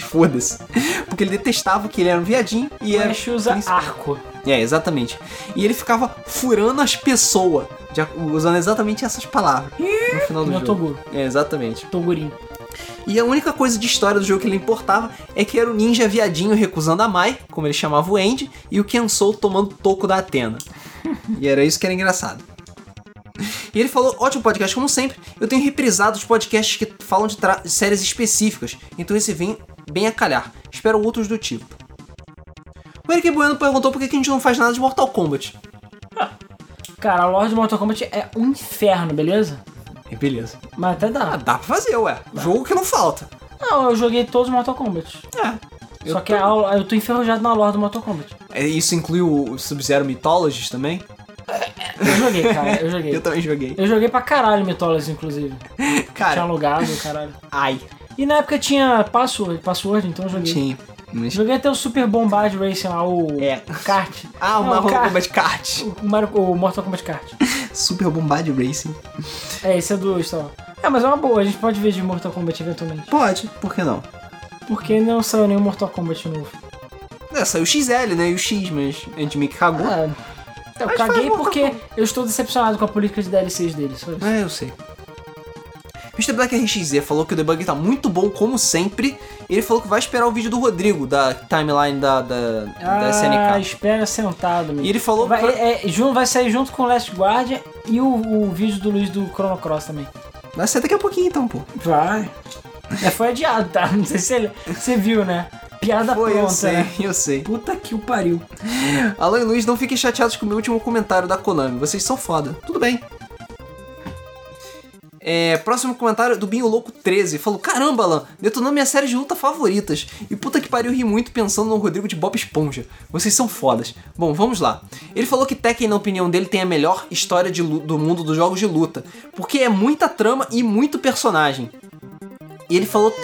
E foda-se. Porque ele detestava que ele era um viadinho e era. Ash usa arco. É, exatamente. E ele ficava furando as pessoas, de usando exatamente essas palavras no final do No jogo. Toguro. É, exatamente. Togurinho. E a única coisa de história do jogo que ele importava é que era o ninja viadinho recusando a Mai, como ele chamava o Andy, e o Kensou tomando toco da Atena. e era isso que era engraçado. E ele falou, ótimo podcast, como sempre. Eu tenho reprisado os podcasts que falam de séries específicas, então esse vem bem a calhar. Espero outros do tipo. O Eric Bueno perguntou por que a gente não faz nada de Mortal Kombat. Cara, a lore de Mortal Kombat é um inferno, beleza? É, beleza. Mas até Ah, dá. dá pra fazer, ué. Jogo que não falta. Não, eu joguei todos os Mortal Kombat. É. Eu Só que a, eu tô enferrujado na lore do Mortal Kombat. É, Isso inclui o Sub-Zero Mythologies também? Eu joguei, cara, eu joguei. Eu também joguei. Eu joguei pra caralho Mythology, inclusive. Tinha Cara, alugado, caralho. ai. E na época tinha password, password então eu joguei. Tinha. Mas- Joguei até o Super Bombard Racing lá, o É. kart. Ah, o Não, Mortal. Kombat Kart. O, Mario- o Mortal Kombat Kart. Super Bombard Racing. É, esse é do Star Wars. É, mas é uma boa, a gente pode ver de Mortal Kombat eventualmente. Pode, por que não? Porque não saiu nenhum Mortal Kombat novo. É, saiu o XL, né? E o X, mas a gente meio que cagou. Ah, eu Mas caguei porque eu estou decepcionado com a política de DLCs dele. Só isso. É, eu sei. Mr. Black RXZ falou que o debug tá muito bom, como sempre. Ele falou que vai esperar o vídeo do Rodrigo, da timeline da, da, da Ah, SNK. espera sentado, meu. E ele falou Vai, pra- é, é, vai sair junto com o Last Guardian e o, o vídeo do Luiz do Chrono Cross também. Vai ser daqui a pouquinho então, pô. Vai. É, foi adiado, tá? Não sei se ele- você viu, né? Piada Foi, eu pronta, sei, né? eu sei. Puta que o pariu. Alan e Luiz, não fiquem chateados com o meu último comentário da Konami. Vocês são foda. Tudo bem. É, próximo comentário do Binho Louco 13. Falou: Caramba, Alan, detonou minha série de luta favoritas. E puta que pariu, ri muito pensando no Rodrigo de Bob Esponja. Vocês são fodas. Bom, vamos lá. Ele falou que Tekken, na opinião dele, tem a melhor história de do mundo dos jogos de luta. Porque é muita trama e muito personagem. E ele falou.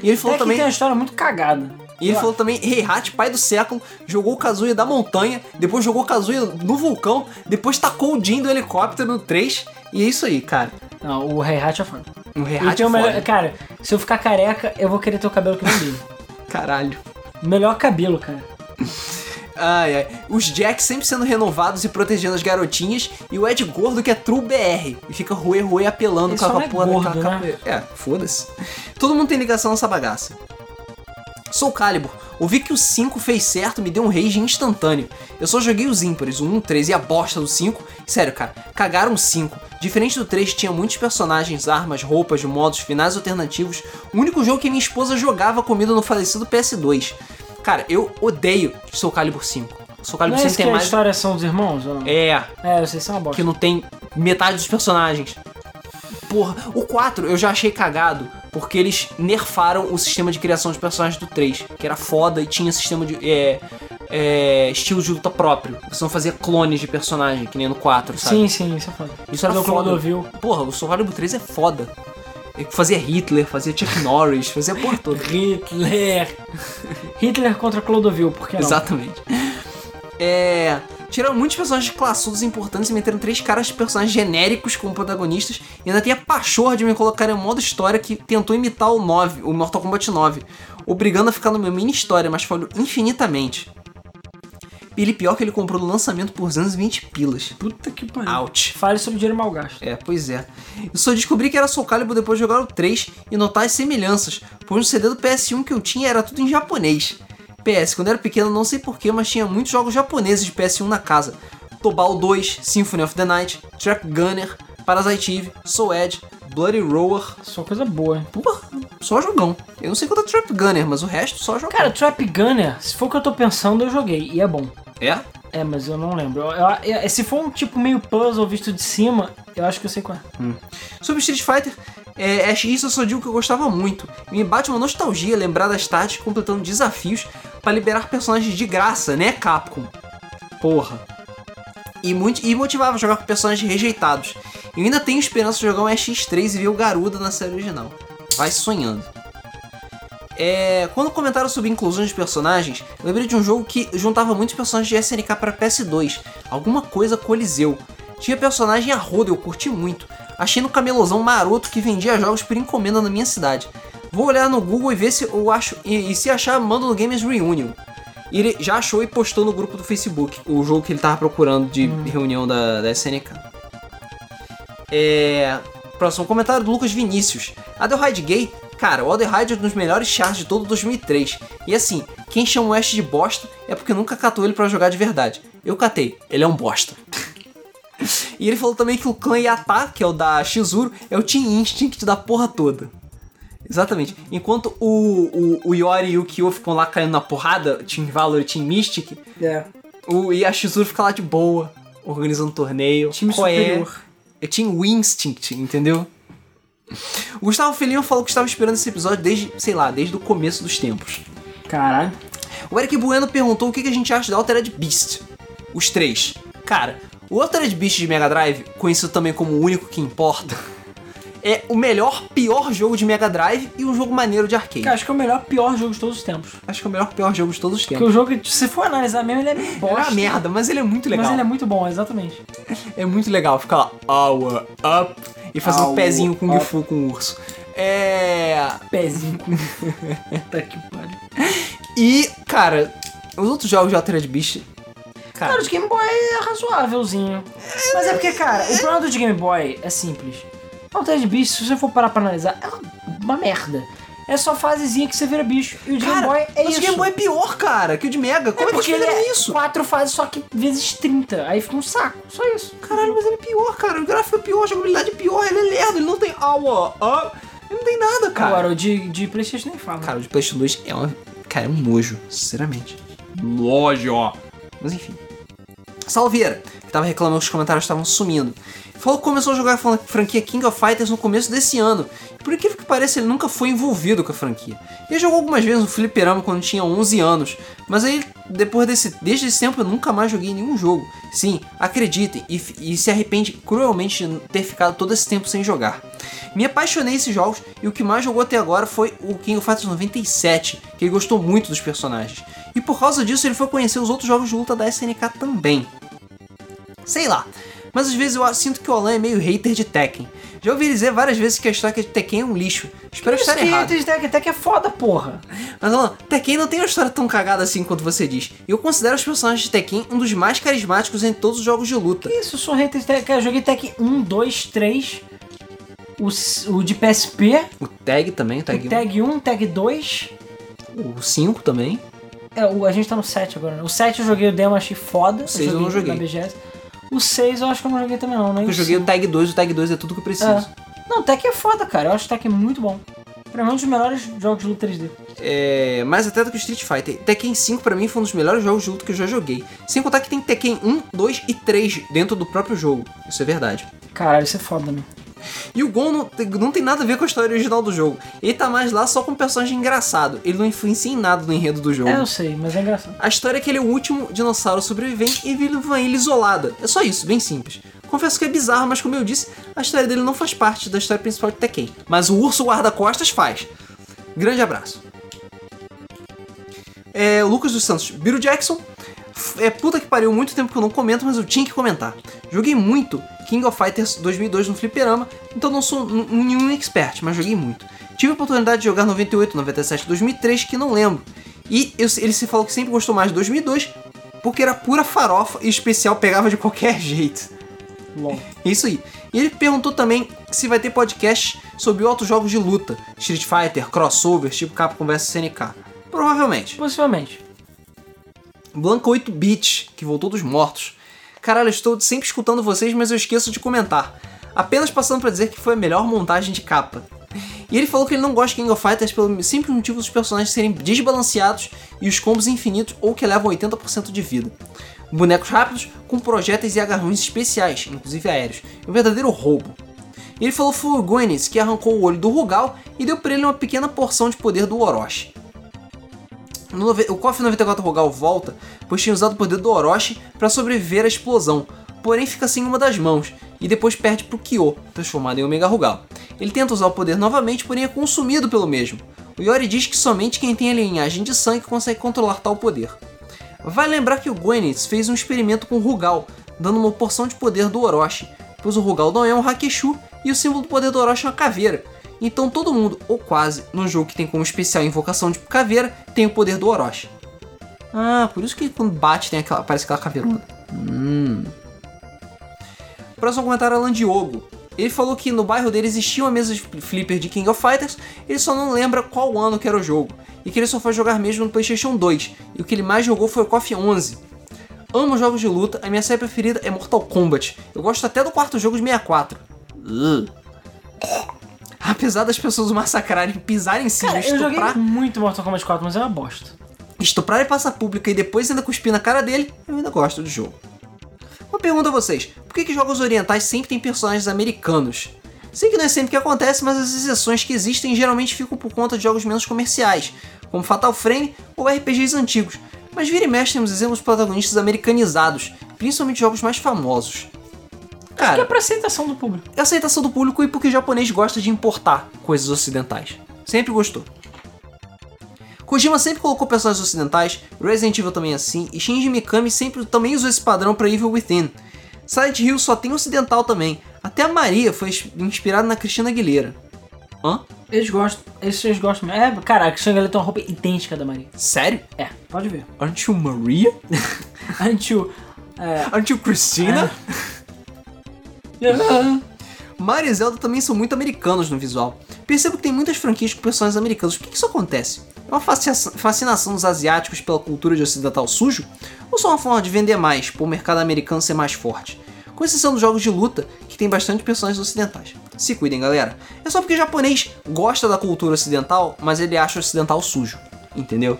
E ele falou que também. tem uma história muito cagada. E ele falou também, Heihachi, pai do século, jogou o Kazuya da montanha, depois jogou o Kazuya no vulcão, depois tacou o Jin do helicóptero no 3, e é isso aí, cara. Não, o Heihachi é foda. O Heihachi é melhor- foda. Cara, se eu ficar careca, eu vou querer ter o cabelo que dele. Caralho. Melhor cabelo, cara. Ai, ai. Os Jacks sempre sendo renovados e protegendo as garotinhas, e o Ed Gordo que é true BR, e fica ruê, ruê apelando Ele com a é porra gordo, daquela né? É, foda-se. Todo mundo tem ligação nessa bagaça. Sou Calibur. Ouvi que o 5 fez certo me deu um rage instantâneo. Eu só joguei os ímpares, o 1, o 3 e a bosta do 5. Sério, cara, cagaram o 5. Diferente do 3, tinha muitos personagens, armas, roupas, modos, finais alternativos. O único jogo que minha esposa jogava comigo no falecido PS2. Cara, eu odeio Soul Calibur 5. Soul Não Calibur é 5 isso que tem a mais. história são dos irmãos? Ou não? É, É, vocês são uma bosta. que não tem metade dos personagens. Porra, o 4 eu já achei cagado, porque eles nerfaram o sistema de criação de personagens do 3, que era foda e tinha sistema de. É, é, estilo de luta próprio. Você não fazia clones de personagem, que nem no 4, sabe? Sim, sim, isso é foda. Isso era o foda. Clodovil? Porra, o Calibur 3 é foda. Ele fazia Hitler, fazia Chuck Norris, fazia a porra toda. Hitler. Hitler contra Clodovil, por que não? Exatamente. É. Tiraram muitos personagens classudos importantes e meteram três caras de personagens genéricos como protagonistas. E ainda tem a pachorra de me colocar em um modo história que tentou imitar o 9, o Mortal Kombat 9, obrigando a ficar no meu mini história, mas falhou infinitamente. Ele pior que ele comprou no lançamento por 220 pilas. Puta que pariu. Ouch. Fale sobre dinheiro mal gasto. É, pois é. Eu só descobri que era Soul Calibur depois de jogar o 3 e notar as semelhanças, pois no CD do PS1 que eu tinha era tudo em japonês. PS, quando eu era pequeno não sei porquê, mas tinha muitos jogos japoneses de PS1 na casa. Tobal 2, Symphony of the Night, Trap Gunner, Parasite Eve, Soul Edge, Bloody Roar. Só coisa boa, hein? Porra, só jogão. Eu não sei quanto é Trap Gunner, mas o resto só jogão. Cara, Trap Gunner, se for o que eu tô pensando, eu joguei. E é bom. É? É, mas eu não lembro. Eu- eu- eu- se for um tipo meio puzzle visto de cima, eu acho que eu sei qual é. Sobre Street Fighter, é, é isso eu só digo que eu gostava muito. Me bate uma nostalgia lembrar das tardes completando desafios para liberar personagens de graça, né, Capcom? Porra. E, muito, e motivava a jogar com personagens rejeitados. Eu ainda tenho esperança de jogar um X3 e ver o Garuda na série original. Vai sonhando. É, quando comentaram sobre inclusão de personagens, lembrei de um jogo que juntava muitos personagens de SNK para PS2. Alguma coisa Coliseu. Tinha personagem a roda, eu curti muito. Achei no camelozão maroto que vendia jogos por encomenda na minha cidade. Vou olhar no Google e ver se eu acho. E, e se achar, mando no Games Reunion. E ele já achou e postou no grupo do Facebook o jogo que ele tava procurando de reunião da, da SNK. É. Próximo comentário do Lucas Vinícius. Adelheid Gay, cara, o Adelheid é um dos melhores chars de todo 2003. E assim, quem chama o Ash de bosta é porque nunca catou ele pra jogar de verdade. Eu catei, ele é um bosta. e ele falou também que o clã Yata, que é o da Shizuru, é o Team Instinct da porra toda. Exatamente. Enquanto o, o, o Yori e o Kyo ficam lá caindo na porrada, Team Valor e Team Mystic, É. o, e a Shizuru fica lá de boa, organizando um torneio. Time Qual é? superior. É Team Instinct, entendeu? O Gustavo Felino falou que estava esperando esse episódio desde, sei lá, desde o começo dos tempos. Caralho. O Eric Bueno perguntou o que que a gente acha da Altered Beast. Os três. Cara, o Altered Beast de Mega Drive, conhecido também como o único que importa, é o melhor, pior jogo de Mega Drive e um jogo maneiro de arcade. Cara, acho que é o melhor, pior jogo de todos os tempos. Acho que é o melhor, pior jogo de todos os Porque tempos. o jogo, se for analisar mesmo, ele é meio É bosta. uma merda, mas ele é muito legal. Mas ele é muito bom, exatamente. É muito legal ficar lá, hour up, e fazer um pezinho Kung up. Fu com o urso. É. Pezinho com. Puta que pariu. E, cara, os outros jogos de Altered Beast. Cara, Cara, o de Game Boy é razoávelzinho. Mas é porque, cara, o problema do de Game Boy é simples. O Altered Beast, se você for parar pra analisar, é uma merda. É só fasezinha que você vira bicho. E o de Game cara, Boy é mas isso. o Game Boy é pior, cara, que o de Mega. Como é, é porque que eles ele é isso? quatro fases, só que vezes 30. Aí fica um saco. Só isso. Caralho, mas ele é pior, cara. O gráfico é pior, a jogabilidade é pior, ele é lerdo, ele não tem up. Ele não tem nada, cara. Agora, o de, de Playstation nem fala. Cara, o de PlayStation 2 é uma. Cara, é um nojo, sinceramente. Nojo, ó. Mas enfim. Salveira, que tava reclamando que os comentários estavam sumindo. Falou que começou a jogar a fran- franquia King of Fighters no começo desse ano. Por incrível que pareça, ele nunca foi envolvido com a franquia. Ele jogou algumas vezes no fliperama quando tinha 11 anos. Mas aí, depois desse, desde esse tempo, eu nunca mais joguei nenhum jogo. Sim, acreditem, e, e se arrepende cruelmente de ter ficado todo esse tempo sem jogar. Me apaixonei nesses jogos e o que mais jogou até agora foi o King of Fighters 97, que ele gostou muito dos personagens. E por causa disso ele foi conhecer os outros jogos de luta da SNK também. Sei lá, mas às vezes eu sinto que o Alan é meio hater de Tekken. Já ouvi dizer várias vezes que a história de Tekken é um lixo. Espero estar Isso que errado. Até, até que é foda, porra. Mas Alan, Tekken não tem uma história tão cagada assim quanto você diz. E eu considero os personagens de Tekken um dos mais carismáticos em todos os jogos de luta. Que isso, eu sou hater de Tekken. Eu joguei Tekken 1, 2, 3. O, o de PSP. O Tag também, o Tag, o Tag 1, Tag 2. 1. O 5 também. É, o, a gente tá no 7 agora, né? O 7 eu joguei o demo, achei foda. seis eu não joguei. Na BGS. O 6 eu acho que eu não joguei também não, né? Eu joguei o Tag 2, o Tag 2 é tudo que eu preciso. É. Não, o Tekken é foda, cara. Eu acho o Tekken muito bom. Pra mim é um dos melhores jogos de luta 3D. É, mais até do que o Street Fighter. Tekken 5 pra mim foi um dos melhores jogos de luta que eu já joguei. Sem contar que tem Tekken 1, 2 e 3 dentro do próprio jogo. Isso é verdade. Caralho, isso é foda, mano. E o Gon não, tem- não tem nada a ver com a história original do jogo. Ele tá mais lá só com um personagem engraçado. Ele não influencia em nada no enredo do jogo. É, eu sei, mas é engraçado. A história é que ele é o último dinossauro sobrevivente e vive uma ilha isolada. É só isso, bem simples. Confesso que é bizarro, mas como eu disse, a história dele não faz parte da história principal de Tekken. Mas o urso guarda-costas faz. Grande abraço. É, Lucas dos Santos. Biro Jackson. É puta que pariu, muito tempo que eu não comento, mas eu tinha que comentar. Joguei muito King of Fighters 2002 no Fliperama, então não sou nenhum expert, mas joguei muito. Tive a oportunidade de jogar 98, 97, 2003, que não lembro. E eu- ele se falou que sempre gostou mais de 2002, porque era pura farofa e especial pegava de qualquer jeito. LOL. É isso aí. E ele perguntou também se vai ter podcast sobre outros jogos de luta, Street Fighter, crossovers, tipo Capcom vs SNK. Provavelmente. Possivelmente. Blanca 8-bit, que voltou dos mortos. Caralho, eu estou sempre escutando vocês, mas eu esqueço de comentar. Apenas passando pra dizer que foi a melhor montagem de capa. E ele falou que ele não gosta de King of Fighters pelo simples motivo dos personagens serem desbalanceados e os combos infinitos ou que levam 80% de vida. Bonecos rápidos com projéteis e agarrões especiais, inclusive aéreos. É um verdadeiro roubo. Ele falou foi o que arrancou o olho do Rugal e deu pra ele uma pequena porção de poder do Orochi. O KOF 94 Rogal volta, pois tinha usado o poder do Orochi para sobreviver à explosão, porém fica sem uma das mãos, e depois perde pro Kyo, transformado em Omega Rugal. Ele tenta usar o poder novamente, porém é consumido pelo mesmo. O Yori diz que somente quem tem a linhagem de sangue consegue controlar tal poder. Vai lembrar que o Gwyneth fez um experimento com o Rugal, dando uma porção de poder do Orochi, pois o Rugal não é um Hakeshu e o símbolo do poder do Orochi é uma caveira. Então todo mundo, ou quase, no jogo que tem como especial a invocação de caveira, tem o poder do Orochi. Ah, por isso que quando bate tem aquela, aparece aquela caveirona. Hum. Próximo comentário é Alan Diogo. Ele falou que no bairro dele existia uma mesa de flipper de King of Fighters, ele só não lembra qual ano que era o jogo, e que ele só foi jogar mesmo no PlayStation 2, e o que ele mais jogou foi o KOF 11. Amo jogos de luta, a minha série preferida é Mortal Kombat. Eu gosto até do quarto jogo de 64. Ugh. Apesar das pessoas o massacrarem, pisarem em cima, Cara, eu joguei estuprar, muito Mortal Kombat 4, mas é uma bosta. estuprar em praça pública e depois ainda cuspir na cara dele, eu ainda gosto do jogo. Uma pergunta a vocês: por que, que jogos orientais sempre têm personagens americanos? Sei que não é sempre que acontece, mas as exceções que existem geralmente ficam por conta de jogos menos comerciais, como Fatal Frame ou RPGs antigos. Mas vira e mexe temos exemplos de protagonistas americanizados, principalmente jogos mais famosos. Que é Cara, pra aceitação do público. é aceitação do público e porque o japonês gosta de importar coisas ocidentais. Sempre gostou. Kojima sempre colocou personagens ocidentais, Resident Evil também é assim, e Shinji Mikami sempre também usou esse padrão para Evil Within. Silent Hill só tem ocidental também, até a Maria foi ins- inspirada na Cristina Aguilera. Hã? Eles gostam. Eles gostam mesmo. É, caraca, o Shangri tem uma roupa idêntica da Maria. Sério? É, pode ver. Aren't you Maria? Aren't you... É... Aren't you Christina? Mario e Zelda também são muito americanos no visual. Percebo que tem muitas franquias com personagens americanos. Por que que isso acontece? Uma fascinação dos asiáticos pela cultura de ocidental sujo? Ou só uma forma de vender mais, para o mercado americano ser mais forte? Com exceção dos jogos de luta, que tem bastante personagens ocidentais. Se cuidem, galera. É só porque o japonês gosta da cultura ocidental, mas ele acha o ocidental sujo. Entendeu?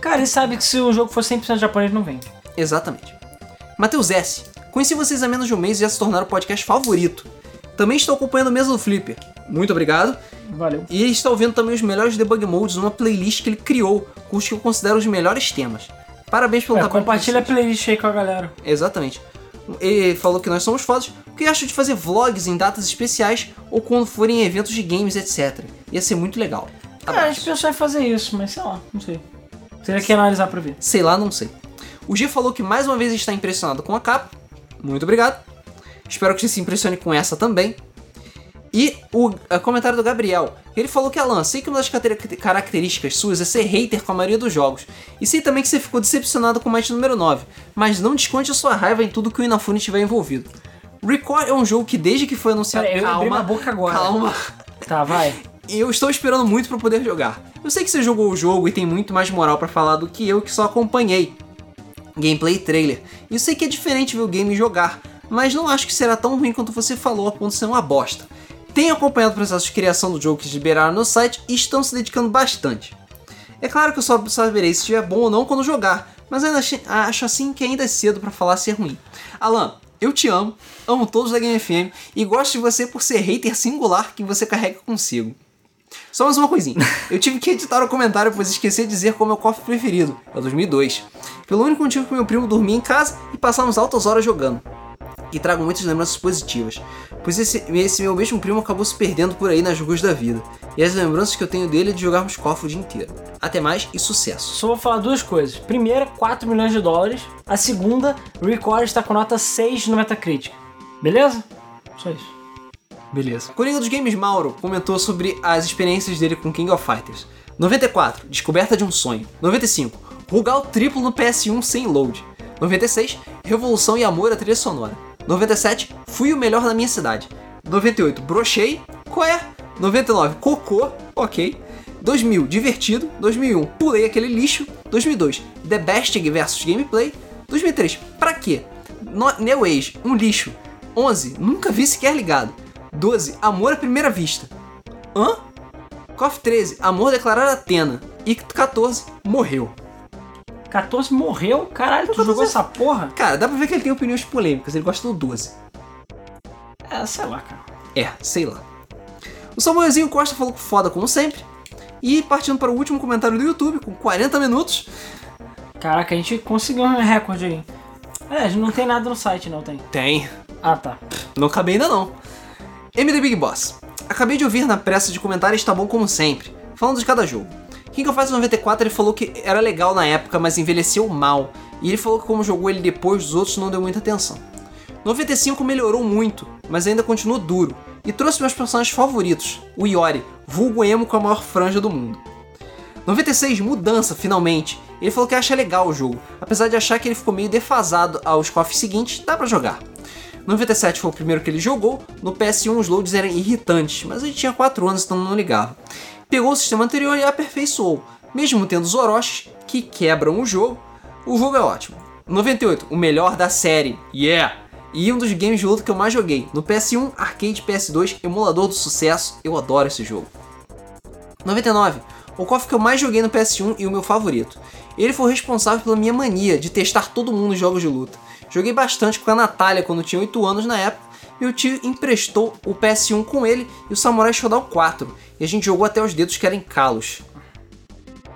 Cara, ele sabe que se o jogo for 100% japonês, não vende. Exatamente. Matheus S. Conheci vocês há menos de um mês e já se tornaram o podcast favorito. Também estou acompanhando o Mesa do Flipper. Muito obrigado. Valeu. E está ouvindo também os melhores debug modes numa playlist que ele criou, com os que eu considero os melhores temas. Parabéns pelo É, trabalho. compartilha a playlist aí com a galera. Exatamente. Ele falou que nós somos fodas. O que acho de fazer vlogs em datas especiais ou quando forem em eventos de games, etc. Ia ser muito legal. Cara, a gente pensou em fazer isso, mas sei lá, não sei. Teria que analisar pra ver. Sei lá, não sei. O G falou que mais uma vez está impressionado com a capa. Muito obrigado. Espero que você se impressione com essa também. E o comentário do Gabriel. Ele falou que, Alan, sei que uma das características suas é ser hater com a maioria dos jogos. E sei também que você ficou decepcionado com o match número 9. Mas não desconte a sua raiva em tudo que o Inafune estiver envolvido. Record é um jogo que desde que foi anunciado... Pera eu calma, minha boca agora. Calma. Tá, vai. Eu estou esperando muito para poder jogar. Eu sei que você jogou o jogo e tem muito mais moral pra falar do que eu que só acompanhei. Gameplay e trailer. E eu sei que é diferente ver o game jogar, mas não acho que será tão ruim quanto você falou a ponto de ser uma bosta. Tenho acompanhado o processo de criação do jogo que liberaram no site e estão se dedicando bastante. É claro que eu só saberei se estiver bom ou não quando jogar, mas ainda acho, assim que ainda é cedo pra falar se é ruim. Alan, eu te amo, amo todos da Game FM e gosto de você por ser hater singular que você carrega consigo. Só mais uma coisinha. Eu tive que editar o comentário, pois esqueci de dizer qual é o meu cofre preferido. É o 2002. Pelo único motivo que meu primo dormia em casa e passávamos altas horas jogando. E trago muitas lembranças positivas. Pois esse, esse meu mesmo primo acabou se perdendo por aí nas ruas da vida. E as lembranças que eu tenho dele é de jogarmos cofre o dia inteiro. Até mais e sucesso. Só vou falar duas coisas. Primeira, 4 milhões de dólares. A segunda, Record está com nota 6 no Metacritic. Beleza? Só isso. Beleza. Coringa dos Games Mauro comentou sobre as experiências dele com King of Fighters. 94, descoberta de um sonho. 95, Rugal triplo no PS1 sem load. 96, Revolução e Amor à trilha sonora. 97, Fui o melhor na minha cidade. 98, Brochei, qual é? 99, Cocô, ok. 2000, Divertido. 2001, Pulei aquele lixo. 2002, The Best vs Gameplay. 2003, Pra quê? No New Age, um lixo. 11, Nunca vi sequer ligado. 12, Amor à primeira vista. Hã? KOF 13, Amor declarado a Atena. E 14, Morreu. 14 morreu? Caralho, tu 14 jogou essa porra? Cara, dá pra ver que ele tem opiniões polêmicas, ele gosta do 12. É, sei lá, cara. É, sei lá. O Samuelzinho Costa falou que foda como sempre. E partindo para o último comentário do YouTube, com 40 minutos. Caraca, a gente conseguiu um recorde aí. É, a gente não tem nada no site, não tem. Tem. Ah, tá. Não acabei ainda não. MD Big Boss. Acabei de ouvir na pressa de comentários está bom como sempre, falando de cada jogo. King of Fighters 94 ele falou que era legal na época, mas envelheceu mal. E ele falou que como jogou ele depois dos outros não deu muita atenção. 95 melhorou muito, mas ainda continua duro. E trouxe meus personagens favoritos, o Iori, vulgo emo com a maior franja do mundo. 96, mudança, finalmente. Ele falou que acha legal o jogo, apesar de achar que ele ficou meio defasado aos KOF seguintes, dá pra jogar. 97 foi o primeiro que ele jogou, no PS1 os loads eram irritantes, mas ele tinha 4 anos então não ligava. Pegou o sistema anterior e aperfeiçoou, mesmo tendo os Orochis, que quebram o jogo, o jogo é ótimo. 98, o melhor da série, yeah! E um dos games de luta que eu mais joguei, no PS1, arcade PS2, emulador do sucesso, eu adoro esse jogo. 99. O KOF que eu mais joguei no PS1 e o meu favorito. Ele foi responsável pela minha mania de testar todo mundo em jogos de luta. Joguei bastante com a Natália quando tinha 8 anos na época. Meu tio emprestou o PS1 com ele e o Samurai Shodown 4. E a gente jogou até os dedos que eram calos.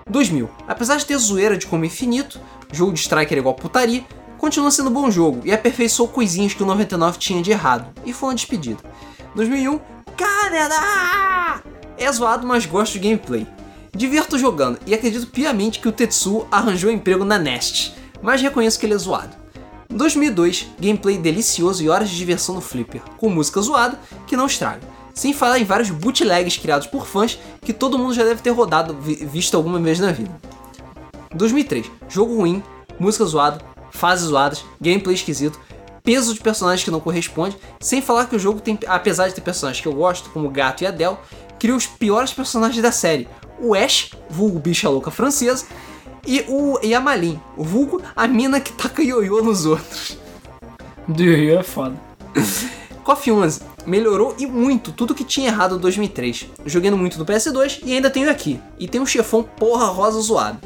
2000. Apesar de ter zoeira de como infinito, jogo de striker igual putaria, continua sendo um bom jogo e aperfeiçoou coisinhas que o 99 tinha de errado. E foi uma despedida. 2001. Canadá! É zoado, mas gosto de gameplay. Divirto jogando e acredito piamente que o Tetsuo arranjou emprego na Nest, mas reconheço que ele é zoado. 2002, gameplay delicioso e horas de diversão no Flipper, com música zoada que não estraga. Sem falar em vários bootlegs criados por fãs que todo mundo já deve ter rodado, vi- visto alguma vez na vida. 2003, jogo ruim, música zoada, fases zoadas, gameplay esquisito, peso de personagens que não corresponde, sem falar que o jogo tem, apesar de ter personagens que eu gosto, como o Gato e a Del, cria os piores personagens da série. O Ash, vulgo bicha louca francesa, e o e a Malin, o vulgo a mina que taca ioiô nos outros. Do Rio é foda. KOF 11 melhorou e muito tudo que tinha errado no 2003. Joguei muito no PS2 e ainda tenho aqui. E tem um chefão porra rosa zoado.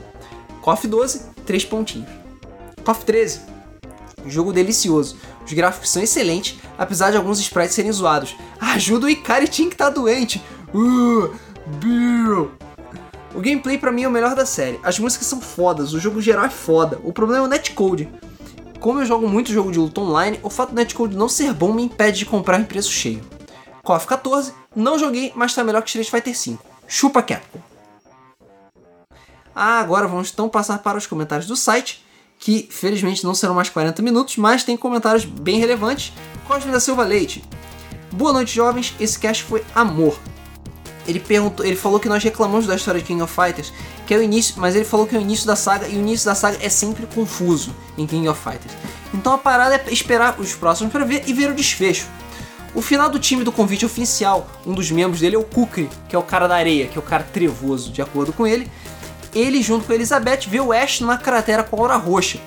KOF 12, 3 pontinhos. KOF 13, jogo delicioso. Os gráficos são excelentes, apesar de alguns sprites serem zoados. Ajuda o Ikari Team que tá doente. Uh, Bill. O gameplay pra mim é o melhor da série. As músicas são fodas, o jogo geral é foda. O problema é o netcode. Como eu jogo muito jogo de luta online, o fato do netcode não ser bom me impede de comprar em preço cheio. KOF 14, não joguei, mas tá melhor que Street Fighter 5. Chupa Capcom. Ah, agora vamos então passar para os comentários do site, que felizmente não serão mais 40 minutos, mas tem comentários bem relevantes. Cosme da Silva Leite. Boa noite, jovens. Esse cast foi amor. Ele perguntou, ele falou que nós reclamamos da história de King of Fighters, que é o início, mas ele falou que é o início da saga e o início da saga é sempre confuso em King of Fighters. Então a parada é esperar os próximos para ver e ver o desfecho. O final do time do convite oficial, um dos membros dele é o Kukri, que é o cara da areia, que é o cara trevoso, de acordo com ele. Ele, junto com a Elizabeth, vê o Ash numa cratera com aura roxa.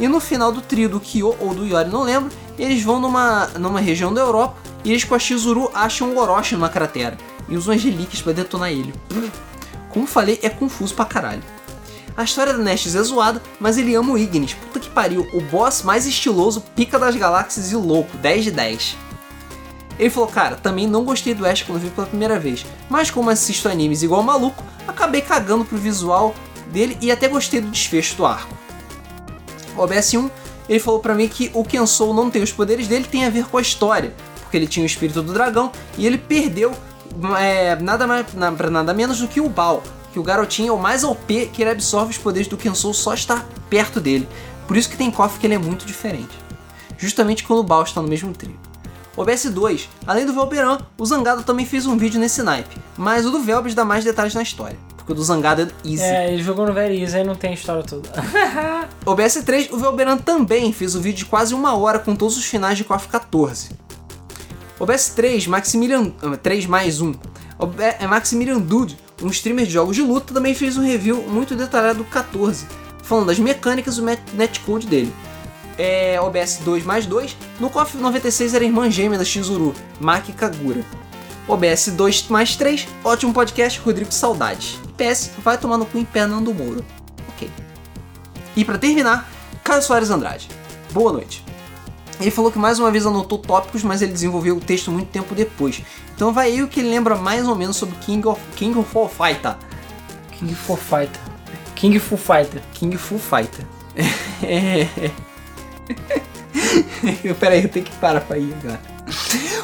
E no final do trio do Kyo ou do Yori, não lembro, eles vão numa, numa região da Europa e eles com a Shizuru acham o Orochi numa cratera e usam as relíquias pra detonar ele. Como falei, é confuso pra caralho. A história da Nashis é zoada, mas ele ama o Ignis. Puta que pariu, o boss mais estiloso, pica das galáxias e louco, 10 de 10. Ele falou, cara, também não gostei do Ash quando vi pela primeira vez, mas como assisto animes igual maluco, acabei cagando pro visual dele e até gostei do desfecho do arco. O OBS1, ele falou pra mim que o Kensou não tem os poderes dele tem a ver com a história, porque ele tinha o espírito do dragão e ele perdeu é, nada mais na- pra nada menos do que o Bao, que o garotinho é o mais OP que ele absorve os poderes do Kensou só estar perto dele. Por isso que tem KOF que ele é muito diferente. Justamente quando o Bao está no mesmo trio. O OBS2, além do Velberan, o Zangado também fez um vídeo nesse naipe, mas o do Velbes dá mais detalhes na história, porque o do Zangado é easy. É, ele jogou no Very Easy, aí não tem a história toda. O OBS3, o Velberan também fez um vídeo de quase uma hora com todos os finais de KOF 14. O OBS3, Maximilian. ah, 3 mais 1. O B- é Maximilian Dude, um streamer de jogos de luta, também fez um review muito detalhado do 14, falando das mecânicas e o netcode dele. É, OBS 2 mais 2, no KOF 96 era irmã gêmea da Shizuru, Maki Kagura. OBS 2 mais 3, ótimo podcast, Rodrigo Saudades. PS, vai tomar no cu em Fernando Moura. Ok. E pra terminar, Caio Soares Andrade. Boa noite. Ele falou que mais uma vez anotou tópicos, mas ele desenvolveu o texto muito tempo depois. Então vai aí o que ele lembra mais ou menos sobre King of, King of All Fighter. King Fu Fighter. King Fu Fighter. King Fu Fighter. Pera aí, eu tenho que parar pra ir agora.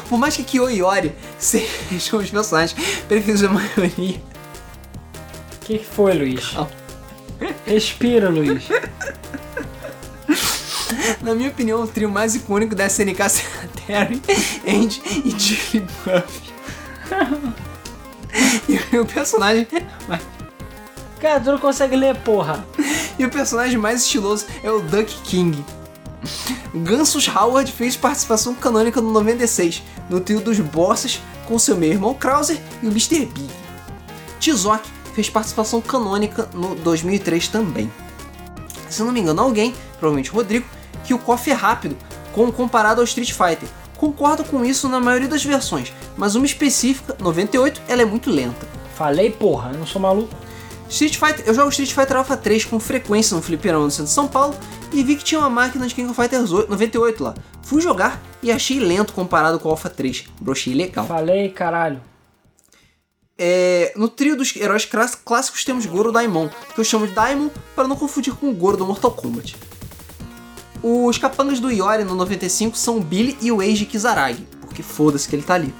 Por mais que Kyo e Yori sejam os personagens preferidos da maioria, O que, que foi, Luiz? Calma. Respira, Luiz. na minha opinião, o trio mais icônico da SNK será Terry, Andy e Jiggly Buff. e o personagem Cara, tu não consegue ler, porra. E o personagem mais estiloso é o Duck King. Gansus Howard fez participação canônica no 96, no trio dos Bosses, com seu meio irmão Krauser e o Mr. Big. Tizok fez participação canônica no 2003 também. Se não me engano, alguém, provavelmente o Rodrigo, que o KOF é rápido, com comparado ao Street Fighter. Concordo com isso na maioria das versões, mas uma específica, 98, ela é muito lenta. Falei, porra, eu não sou maluco. Street Fighter, eu jogo Street Fighter Alpha 3 com frequência no fliperama no centro de São Paulo e vi que tinha uma máquina de King of Fighters 8 98 lá. Fui jogar e achei lento comparado com o Alpha 3. Brochei legal. Falei, caralho. É, no trio dos heróis clás- clássicos temos Goro Daimon, que eu chamo de Daimon para não confundir com o Goro do Mortal Kombat. Os capangas do Iori no 95 são o Billy e o Eiji Kizaragi, porque foda-se que ele tá ali.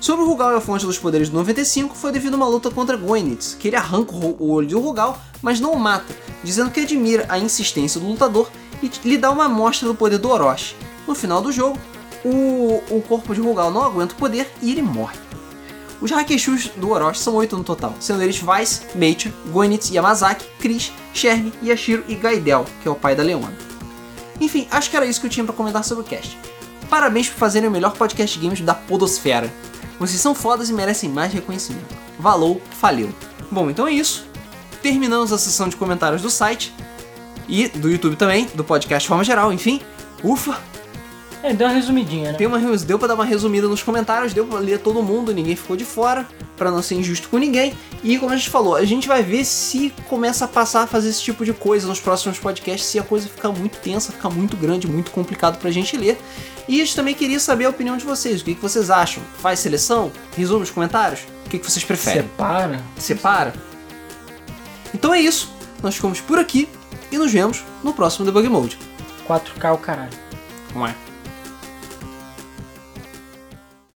Sobre o Rugal e a fonte dos poderes do 95 foi devido a uma luta contra Goenitz, que ele arranca o olho do Rugal, mas não o mata, dizendo que admira a insistência do lutador e lhe dá uma amostra do poder do Orochi. No final do jogo, o, o corpo de Rugal não aguenta o poder e ele morre. Os Hakeshus do Orochi são oito no total, sendo eles Vice, Meicher, Goenitz, Yamazaki, Chris, Sherry, Yashiro e Gaidel, que é o pai da Leona. Enfim, acho que era isso que eu tinha pra comentar sobre o cast. Parabéns por fazerem o melhor podcast games da podosfera. Vocês são fodas e merecem mais reconhecimento. Valou, faleu. Bom, então é isso. Terminamos a sessão de comentários do site e do YouTube também, do podcast de forma geral, enfim. Ufa, É, deu uma resumidinha, né? tem uma, deu pra dar uma resumida nos comentários, deu pra ler todo mundo, ninguém ficou de fora, pra não ser injusto com ninguém. E como a gente falou, a gente vai ver se começa a passar a fazer esse tipo de coisa nos próximos podcasts, se a coisa ficar muito tensa, ficar muito grande, muito complicado pra gente ler. E a gente também queria saber a opinião de vocês, o que, que vocês acham? Faz seleção? Resume nos comentários? O que, que vocês preferem? Separa. Separa? Então é isso, nós ficamos por aqui e nos vemos no próximo Debug Mode. 4K o caralho. Não é?